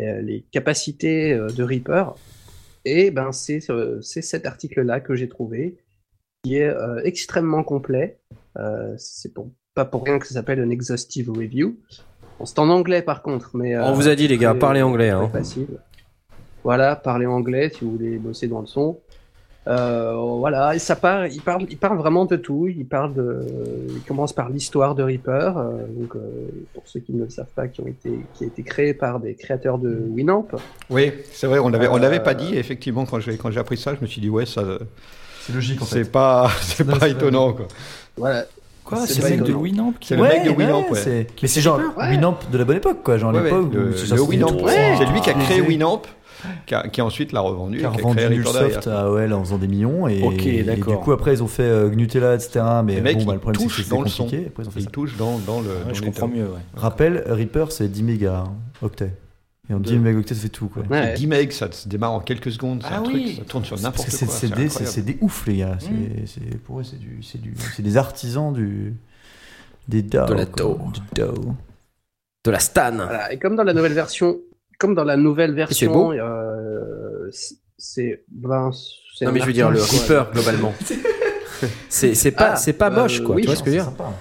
euh, les capacités euh, de Reaper. Et ben c'est euh, c'est cet article-là que j'ai trouvé, qui est euh, extrêmement complet. Euh, c'est pour, pas pour rien que ça s'appelle un exhaustive review. Bon, c'est en anglais par contre, mais On vous a dit, les gars, parlez anglais. Hein. facile. Voilà, parler anglais si vous voulez bosser dans le son. Euh, voilà, et ça part, il parle, il parle vraiment de tout. Il parle de, il commence par l'histoire de Reaper. euh, donc, euh, pour ceux qui ne le savent pas, qui ont été, qui a été créé par des créateurs de Winamp. Oui, c'est vrai, on l'avait, on l'avait pas dit. Effectivement, quand j'ai quand j'ai appris ça, je me suis dit ouais, ça, C'est logique en fait. c'est pas, c'est Non, pas c'est étonnant quoi. Voilà. Quoi C'est le mec de. Winamp qui C'est le mec de Winamp, ouais. c'est- Mais c'est genre Ouais. Winamp de la bonne époque, quoi. Genre Ouais, ouais, l'époque le, où c'est le genre, Winamp, c'était Ouais. c'est lui qui a créé Winamp, qui, a, qui ensuite l'a revendu, Qui a qui a revendu créé à AOL en faisant des millions. Et, du coup, après, ils ont fait euh, Gnutella, etc. Mais Les mecs, bon, bah, ils le problème, c'est que touchent c'est dans le son. compliqué. Après, ils ont fait Il ça. touche dans, dans le. Ouais, dans je comprends mieux, ouais. Rappel, Reaper, c'est 10 mégas hein, octets. Et en 10 mégaoctets, ça fait tout, quoi. Ouais. C'est 10 megs, ça se démarre en quelques secondes. C'est Ah un oui. truc, ça tourne sur n'importe parce quoi. que c'est- des, c'est- incroyable. c'est des oufs, les gars. C'est, Mm. c'est- pour eux, c'est du, c'est du, c'est des artisans du, des DAO. De la. DAO. De la Stan. Voilà. Et comme dans la nouvelle version, comme dans la nouvelle c'est beau. version, euh, c'est- ben, c'est Non mais je veux dire le. Reaper globalement. c'est c'est pas Ah, c'est pas euh, moche quoi. oui, tu vois ce que je veux dire sympa.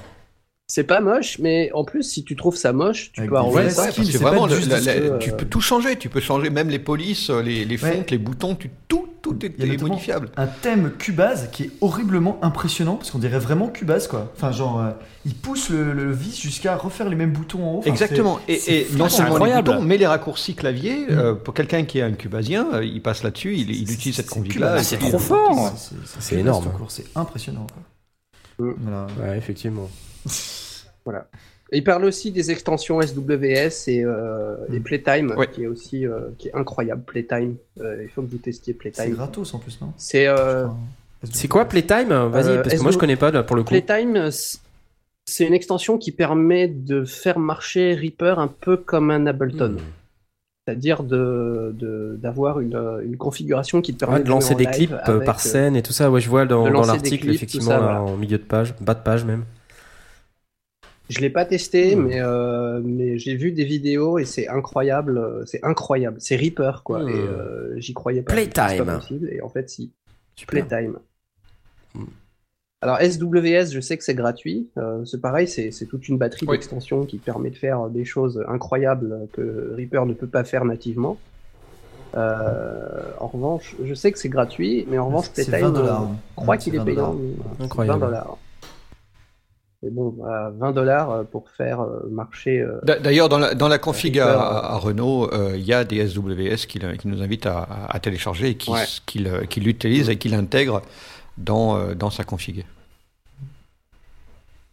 C'est pas moche, mais en plus, si tu trouves ça moche, tu Avec peux des arranger ça. Parce que c'est vraiment, le- juste la- parce la- que, tu euh, peux tout changer. Tu peux changer même les polices, euh, les, les fontes, Ouais. les boutons. Tu, tout, tout est, modifiable. Un thème Cubase qui est horriblement impressionnant parce qu'on dirait vraiment Cubase quoi. Enfin genre euh, il pousse le, le vis jusqu'à refaire les mêmes boutons en haut. Enfin, Exactement. Et, c'est et non seulement les incroyable. boutons, mais les raccourcis clavier. Mm. euh, pour quelqu'un qui est un cubasien, euh, il passe là-dessus, il, utilise cette et c'est puis, trop fort. C'est- énorme. C'est impressionnant. Voilà. Ouais effectivement. Et Il parle aussi des extensions SWS et, euh, et Playtime, Ouais. qui est aussi euh, qui est incroyable. Playtime, Euh, il faut que vous testiez C'est Playtime. gratos en plus non? C'est euh, Enfin, C'est quoi Playtime? Vas-y Euh, parce que moi je connais pas là, pour le coup. Playtime, c'est une extension qui permet de faire marcher Reaper un peu comme un Ableton. Hmm. C'est-à-dire de, de- d'avoir une, une configuration qui te permet Ouais, de lancer des clips par scène et tout ça. Ouais je vois dans, l'article effectivement ça, voilà. en milieu de page, bas de page même. Je l'ai pas testé, Hmm. mais, euh, mais j'ai vu des vidéos et c'est incroyable. euh, C'est incroyable. C'est Reaper, quoi. Hmm. Et euh, j'y croyais pas. Playtime. C'est pas possible. Et en fait, si. Super. Playtime. Hmm. Alors SWS, je sais que c'est gratuit. Euh, c'est pareil, c'est c'est toute une batterie Oui. d'extensions qui permet de faire des choses incroyables que Reaper ne peut pas faire nativement. Euh, en revanche, je sais que c'est gratuit, mais en revanche, C'est Playtime, 20 dollars. je crois qu'il est 20 payant. Incroyable. 20 dollars. Mais bon, voilà, 20 dollars pour faire euh, marcher. euh, D'a- D'ailleurs, dans la, dans la config à, à Renault, euh, il y a des SWS qui, nous invitent à, à- à télécharger et qui, Ouais. qui le- qui l'utilisent et qui l'intègrent dans, euh, dans sa config.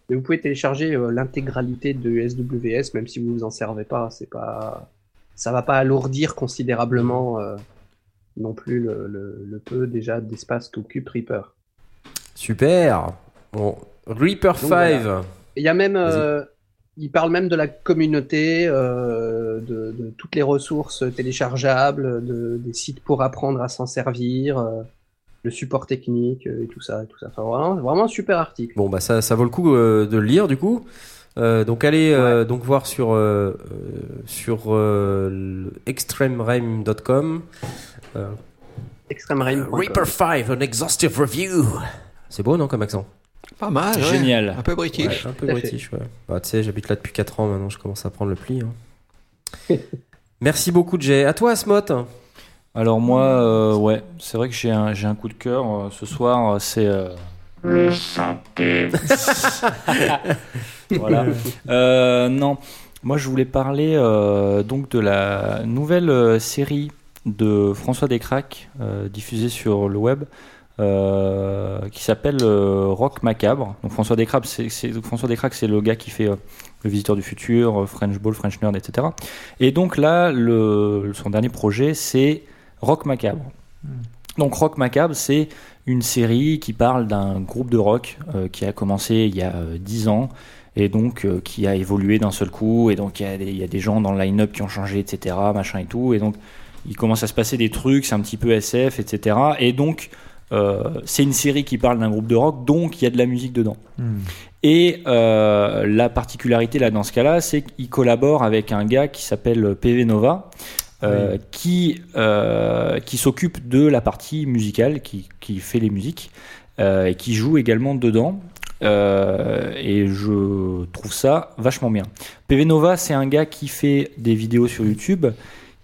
Vous pouvez télécharger euh, l'intégralité de SWS, même si vous vous en servez pas. C'est pas, ça va pas alourdir considérablement euh, non plus le, le- le peu déjà d'espace qu'occupe Reaper. Super. Bon, Reaper 5. voilà. Il y a même, euh, il parle même de la communauté, euh, de, de toutes les ressources téléchargeables, de, des sites pour apprendre à s'en servir, euh, le support technique et tout ça, et tout ça. Enfin, vraiment, vraiment un super article. Bon, bah ça, ça vaut le coup de le lire du coup. Donc allez donc voir sur sur le extremeraim.com Extreme Rain. Reaper 5 an exhaustive review. C'est beau non comme accent? Pas mal, ouais. Génial. Un peu british. Ouais, un peu british ouais. Bah tu sais, j'habite là depuis 4 ans maintenant, je commence à prendre le pli. hein. Merci beaucoup Jay. À toi Asmot. Alors moi, euh, ouais, c'est vrai que j'ai un, j'ai un coup de cœur euh, ce soir. euh, C'est euh, Le santé. voilà. Euh, non, moi je voulais parler euh, donc de la nouvelle série de François Descraques euh, diffusée sur le web. Euh, qui s'appelle euh, Rock Macabre. Donc François Descraques, c'est, François c'est le gars qui fait euh, le Visiteur du futur, euh, French Ball, French Nerd, etc. Et donc là, le, son dernier projet, c'est Rock Macabre. Donc Rock Macabre, c'est une série qui parle d'un groupe de rock qui a commencé il y a euh, 10 ans et donc qui a évolué d'un seul coup et donc il y, a des- il y a des gens dans le line-up qui ont changé, etc. Machin et tout et donc il commence à se passer des trucs, c'est un petit peu SF, etc. Et donc c'est une série qui parle d'un groupe de rock, donc il y a de la musique dedans. Hmm. Et euh, la particularité là dans ce cas-là, c'est qu'il collabore avec un gars qui s'appelle PV Nova, euh, qui euh, qui s'occupe de la partie musicale, qui, qui fait les musiques euh, et qui joue également dedans. Euh, et je trouve ça vachement bien. PV Nova, c'est un gars qui fait des vidéos sur YouTube,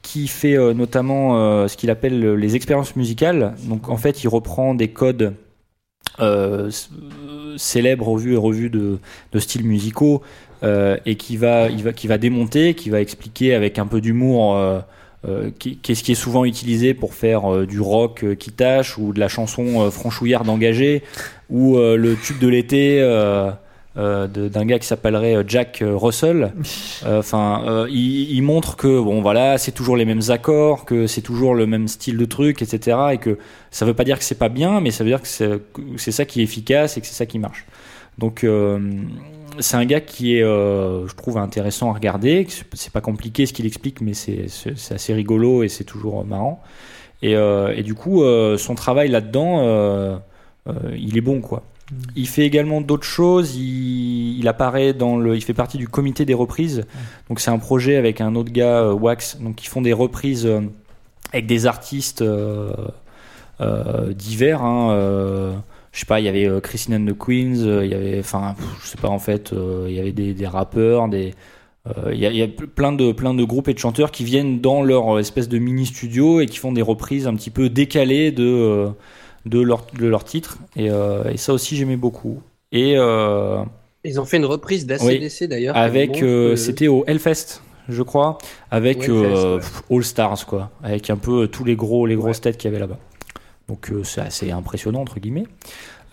qui fait euh, notamment euh, ce qu'il appelle le- les expériences musicales. Donc en fait, il reprend des codes euh, célèbres revus et revus de, styles musicaux et qui va, démonter, qui va expliquer avec un peu d'humour qu'est-ce qui est souvent utilisé pour faire du rock qui tâche ou de la chanson franchouillarde engagée ou le tube de l'été euh, d'un gars qui s'appellerait euh, Jack euh, Russell. Enfin, euh, il, il montre que bon voilà, c'est toujours les mêmes accords, que c'est toujours le même style de truc, etc. Et que ça veut pas dire que c'est pas bien, mais ça veut dire que c'est ça qui est efficace et que c'est ça qui marche. Donc euh, c'est un gars qui est, je trouve, intéressant à regarder. C'est- pas compliqué ce qu'il explique, mais c'est assez rigolo et c'est toujours marrant. Et, et du coup, son travail là-dedans, il est bon, quoi. Il fait également d'autres choses. Il, il apparaît dans le, il fait partie du comité des reprises. Donc c'est un projet avec un autre gars, euh, Wax, donc qui font des reprises euh, avec des artistes euh, euh, divers. Hein, euh, je sais pas, il y avait Christine and the Queens, il y avait, enfin, je sais pas en fait, il y avait des, des rappeurs, des, il y, a, il y a plein de plein de groupes et de chanteurs qui viennent dans leur espèce de mini studio et qui font des reprises un petit peu décalées de de leur de leur titre. Et, euh, et ça aussi j'aimais beaucoup. Et euh, Ils ont fait une reprise d'ACDC d'ailleurs. avec euh, c'était au Hellfest je crois avec Ouais, euh, ouais. All Stars quoi. Avec un peu tous les gros les grosses têtes qu'il y avait là-bas. Donc euh, c'est assez impressionnant entre guillemets.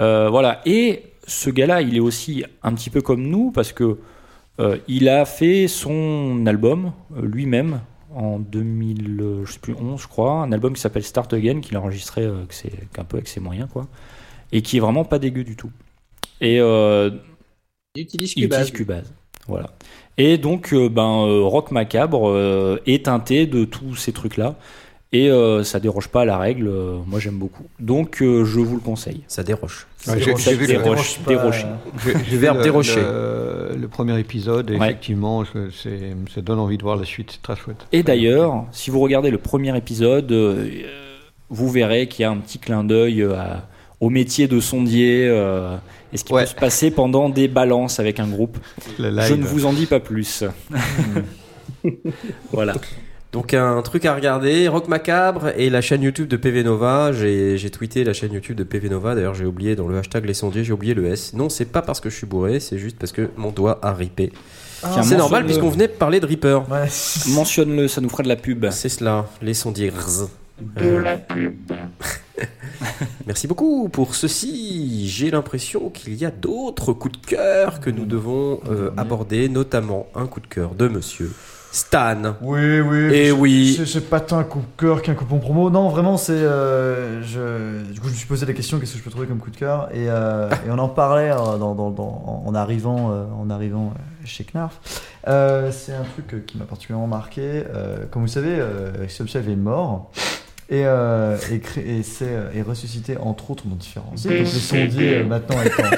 Euh, voilà. Et ce gars-là il est aussi un petit peu comme nous parce que il a fait son album lui-même en 2000 euh, je sais plus 11 je crois un album qui s'appelle Start Again qu'il a enregistré euh, que c'est qu'un peu avec ses moyens quoi et qui est vraiment pas dégueu du tout et euh, Il utilise il Cubase. utilise Cubase. Voilà. Et donc, euh, ben, Rock Macabre est teinté de tous ces trucs-là. Et euh, ça déroge pas à la règle. euh, moi, j'aime beaucoup. Donc, euh, je vous le conseille. Ça déroche. Ouais, j'ai- j'ai vu le- j'ai- j'ai verbe le- dérocher. Le, le premier épisode, et Ouais. effectivement, je- c'est- ça donne envie de voir la suite. C'est très chouette. Et d'ailleurs, si vous regardez le premier épisode, euh, vous verrez qu'il y a un petit clin d'œil à- au métier de sondier euh, et ce qui Ouais. peut se passer pendant des balances avec un groupe. Je ne vous en dis pas plus. voilà. Donc un truc à regarder, Rock Macabre et la chaîne YouTube de PV Nova. J'ai tweeté la chaîne YouTube de PV Nova. D'ailleurs, j'ai oublié dans le hashtag les sondiers, j'ai oublié le S. Non, c'est pas parce que je suis bourré, c'est juste parce que mon doigt a ripé. Tiens, c'est normal puisqu'on venait de parler de Reaper. Ouais. Mentionne-le, ça nous fera de la pub. C'est cela, les sondiers. De la pub. Merci beaucoup pour ceci. J'ai l'impression qu'il y a d'autres coups de cœur que nous devons euh, aborder, notamment un coup de cœur de Monsieur Stan. Oui, oui. Et c'est- oui. C'est, pas tant un coup de cœur qu'un coupon promo. Non, vraiment, c'est. euh, je, du coup, je me suis posé la question qu'est-ce que je peux trouver comme coup de cœur? Et, euh, et on en parlait euh, dans, dans- dans- en arrivant, euh, en arrivant chez Knarf. C'est un truc qui m'a particulièrement marqué. Comme vous savez, Subchef est mort. Et, euh, et, cré- et, c'est, euh, est ressuscité entre autres dans différents. Donc les sondiers euh, maintenant étant,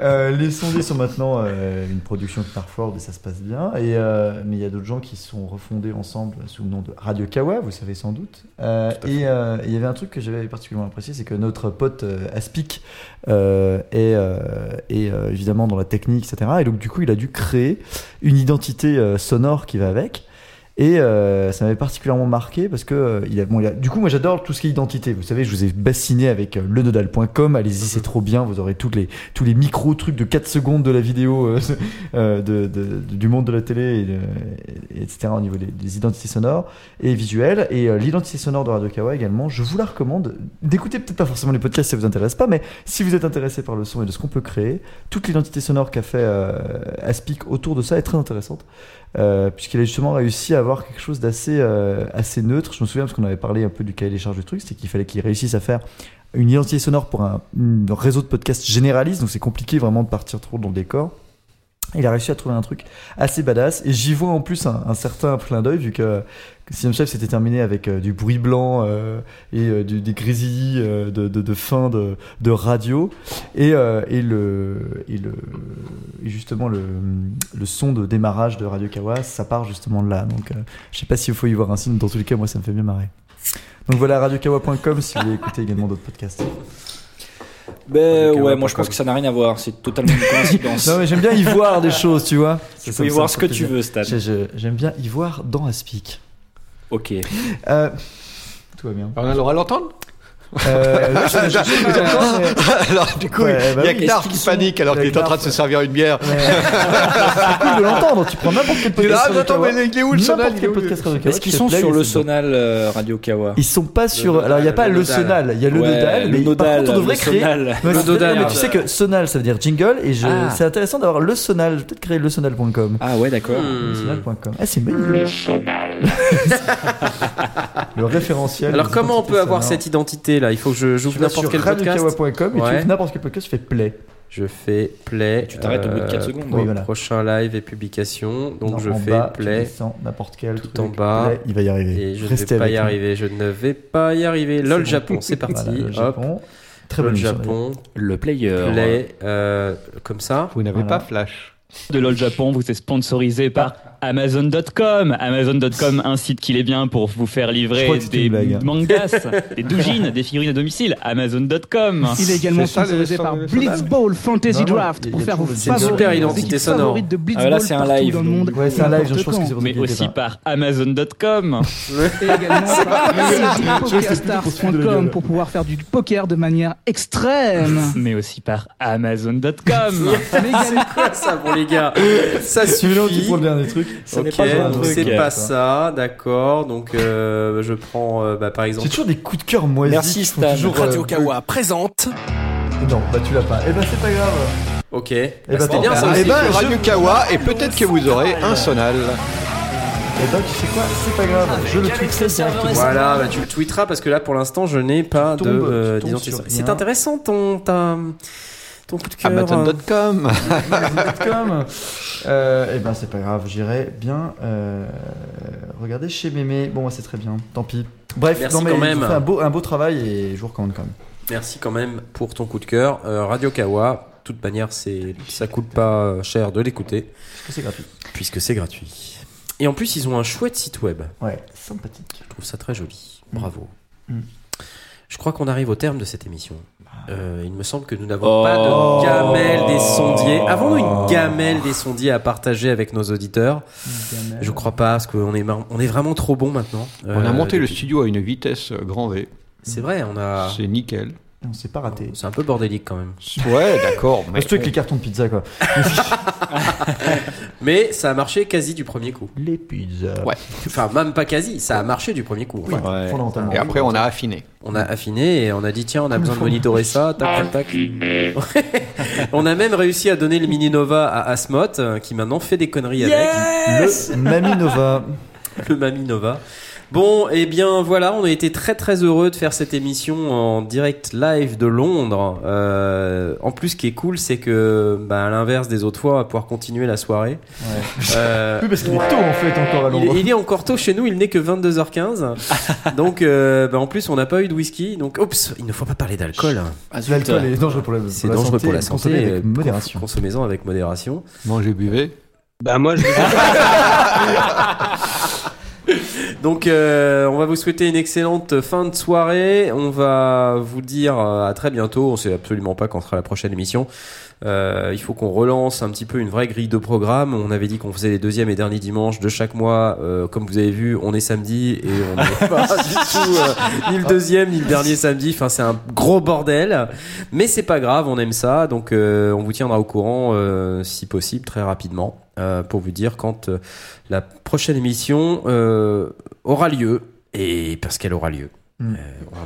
Euh, les sondiers sont maintenant euh, une production de Starford et ça se passe bien. Et, euh, mais il y a d'autres gens qui sont refondés ensemble sous le nom de Radio Kawa, vous savez sans doute. Euh, et euh, il y avait un truc que j'avais particulièrement apprécié, c'est que notre pote euh, Aspic euh, est, euh, est, euh, évidemment dans la technique, etc. Et donc du coup, il a dû créer une identité euh, sonore qui va avec. Et euh, ça m'avait particulièrement marqué parce que euh, il a, bon, il a- du coup moi j'adore tout ce qui est identité. Vous savez, je vous ai bassiné avec euh, lenodal.com. Allez-y, c'est trop bien. Vous aurez toutes les tous les micro trucs de 4 secondes de la vidéo euh, euh, de, de- du monde de la télé et, de- et- etc. au niveau des, identités sonores et visuelles et euh, l'identité sonore de Radio Kawa également. Je vous la recommande d'écouter peut-être pas forcément les podcasts si ça vous intéresse pas, mais si vous êtes intéressé par le son et de ce qu'on peut créer, toute l'identité sonore qu'a fait euh, Aspic autour de ça est très intéressante. Euh, puisqu'il a justement réussi à avoir quelque chose d'assez euh, assez neutre. Je me souviens parce qu'on avait parlé un peu du cahier des charges du truc, c'est qu'il fallait qu'il réussisse à faire une identité sonore pour un, réseau de podcasts généraliste, donc c'est compliqué vraiment de partir trop dans le décor. Il a réussi à trouver un truc assez badass et j'y vois en plus un, un certain clin d'œil vu que Sixième Chef s'était terminé avec euh, du bruit blanc euh, et euh, du- des grésillis euh, de, de, de fin de, de radio et, euh, et, le, et, le, et justement le, le son de démarrage de Radio Kawa, ça part justement de là. Donc euh, je sais pas s'il faut y voir un signe, dans tous les cas, moi ça me fait bien marrer. Donc voilà, radiokawa.com si vous voulez écouter également d'autres podcasts. Ben ouais, moi je pense que ça n'a rien à voir. C'est totalement une coïncidence. Non mais j'aime bien y voir des choses, tu vois. tu peux y voir ce que tu veux, Stan. J'aime bien y voir dans Aspic. Ok. Euh, tout va bien. On a le droit de Euh, je- je- je- je- Alors, du coup, Ouais, il bah y a oui, Knarf qui panique alors qu'il est en train de se servir une bière. Mais- C'est cool de l'entendre. Tu prends n'importe quel podcast. ah, Radio attends, Kawa. mais il est où le sonal Est-ce qu'ils qui sont sur le sonal euh, Radio Kawa Ils sont pas sur. alors il y a pas le sonal, il y a le Ouais, nodal, le mais nodal, par contre on devrait le créer. Ouais, Le nodal. mais tu sais que sonal ça veut dire jingle et je... Ah. c'est intéressant d'avoir le sonal. Je vais peut-être créer le sonal.com. Ah ouais, d'accord. Hmm. Le sonal.com. Ah c'est. Le sonal. Le référentiel. Alors comment on peut avoir cette identité là Il faut que j'ouvre n'importe quel podcast. radiokawa.com et tu n'importe quel podcast, tu fais play. Je fais play. Tu t'arrêtes au bout de quatre secondes. Oui, voilà. Prochain live et publication. Donc Non, je en fais bas, play. descends n'importe quel tout truc, en bas. play, il va y arriver. Et je ne vais pas y nous. arriver. Je ne vais pas y arriver. LOL bon. Japon, c'est parti. Voilà, Hop. Japon. Très LOL Japon. Le player. Play. euh, comme ça. Vous n'avez Voilà. pas Flash. De LOL Japon vous est sponsorisé par Amazon.com. Amazon.com, un site qu'il est bien pour vous faire livrer des blague. mangas, des doujines, des figurines à domicile. Amazon.com. Il est également sponsorisé par Blitzball Fantasy Draft pour faire vos super identité sonore. favorites de Blitzball Ah, là, c'est un live, dans le monde. Ouais, c'est un live, je pense que c'est Mais aussi par Amazon.com. Et également par PokerStars.com pour pouvoir faire du poker de manière extrême. Mais aussi par Amazon.com. Mais également C'est quoi ça pour les gars Ça suffit. prends le dernier truc. Ce n'est Ok, pas un donc truc. c'est pas ça, d'accord. Donc euh, je prends euh, bah, par exemple. C'est toujours des coups de cœur moisis. Merci, Stan. toujours, euh, présente. Non, bah tu l'as pas. Eh ben c'est pas grave. Ok. Eh Bah, ben, C'était bien ça. Eh ben, Radio Kawa et peut-être que vous aurez un sonal. Eh ben tu sais quoi, c'est pas grave. Je le tweeterai. Voilà, bah, tu le tweeteras parce que là pour l'instant je n'ai pas Tu de euh, C'est intéressant ton ta Ton coup de cœur. Amazon.com. Amazon.com. Euh, eh ben c'est pas grave, j'irai bien euh, regarder chez Mémé. Bon, moi, c'est très bien, tant pis. Bref, Merci non, mais quand ils ont même. fait un beau, un beau travail et je vous recommande quand même. Merci quand même pour ton coup de cœur. Euh, Radio Kawa, de toute manière, c'est, ça coûte pas cher de l'écouter, Parce que c'est gratuit. puisque c'est gratuit. Et en plus, ils ont un chouette site web. Ouais, sympathique. Je trouve ça très joli. Mm. Bravo. Mm. Je crois qu'on arrive au terme de cette émission. Euh, il me semble que nous n'avons Oh. pas de gamelle des sondiers. Avons-nous une gamelle des sondiers à partager avec nos auditeurs Je crois pas, parce qu'on est, on est vraiment trop bon maintenant. On a Euh, monté le studio à une vitesse grand V. C'est vrai, on a. C'est nickel. On s'est pas raté. C'est un peu bordélique quand même. Ouais, d'accord. mais Surtout avec les cartons de pizza, quoi. Mais ça a marché quasi du premier coup. Les pizzas. Ouais. Enfin, même pas quasi, ça a marché du premier coup. Enfin, Ouais. Fondamentalement. Et après, on a affiné. On a affiné et on a dit tiens, on a besoin de monitorer ça, tac tac tac. on a même réussi à donner le Mini Nova à Asmot, euh, qui maintenant fait des conneries Le Mami Nova. avec le Mami Nova. Bon, et bien voilà, on a été très très heureux de faire cette émission en direct live de Londres. Euh, en plus, ce qui est cool, c'est que, bah, à l'inverse des autres fois, on va pouvoir continuer la soirée. Ouais. Euh, Oui, parce qu'il est tôt en fait encore à il, Londres. il est encore tôt chez nous, il n'est que 22h15. donc, euh, bah, en plus, on n'a pas eu de whisky. Donc, oups, il ne faut pas parler d'alcool. Ah. L'alcool est dangereux pour la, C'est pour la dangereux santé. pour la santé. Consommez avec modération. Consommez-en avec modération. Mangez, buvez. Bah moi je Donc, euh, on va vous souhaiter une excellente fin de soirée. On va vous dire euh, à très bientôt. On sait absolument pas quand sera la prochaine émission. Euh, il faut qu'on relance un petit peu une vraie grille de programme. On avait dit qu'on faisait les deuxièmes et derniers dimanches de chaque mois. Euh, comme vous avez vu, on est samedi et on n'est pas du tout euh, ni le deuxième ni le dernier samedi. Enfin, c'est un gros bordel. Mais c'est pas grave, on aime ça. Donc, euh, on vous tiendra au courant, euh, si possible, très rapidement, euh, pour vous dire quand euh, la prochaine émission euh, aura lieu. Et parce qu'elle aura lieu. Mm. Euh,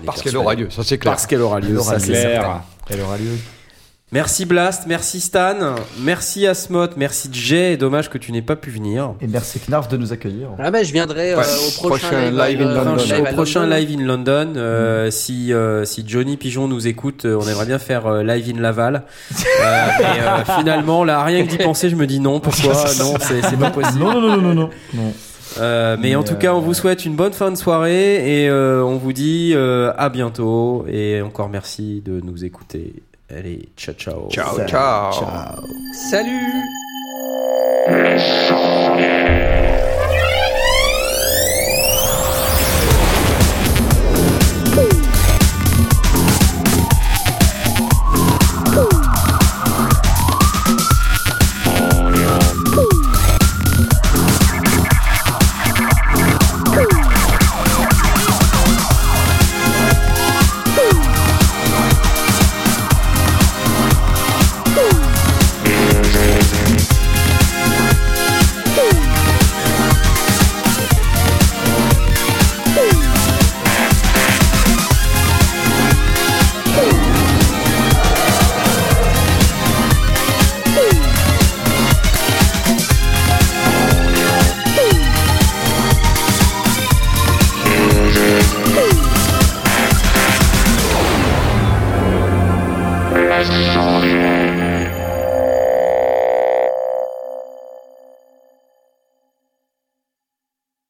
Parce qu'elle aura lieu, ça c'est clair. Parce qu'elle aura lieu, ça c'est. Claire. Elle aura lieu. Merci Blast, merci Stan, merci Asmot, merci Jay. Dommage que tu n'aies pas pu venir. Et merci Knarf de nous accueillir. Ah bah je viendrai euh, Ouais. au prochain, Prochain live in euh, London. live au prochain London. live in London, euh, si euh, si Johnny Pigeon nous écoute, euh, on aimerait bien faire euh, live in Laval. Euh, et euh, finalement, là, rien que d'y penser, je me dis non. Pourquoi? Non, c'est c'est pas possible. Non, non, non, non, non, non. non. Euh, mais, Mais, en tout cas, on vous souhaite une bonne fin de soirée et euh, on vous dit euh, à bientôt et encore merci de nous écouter. Allez, ciao ciao. Ciao, Salut. ciao. Ciao. Salut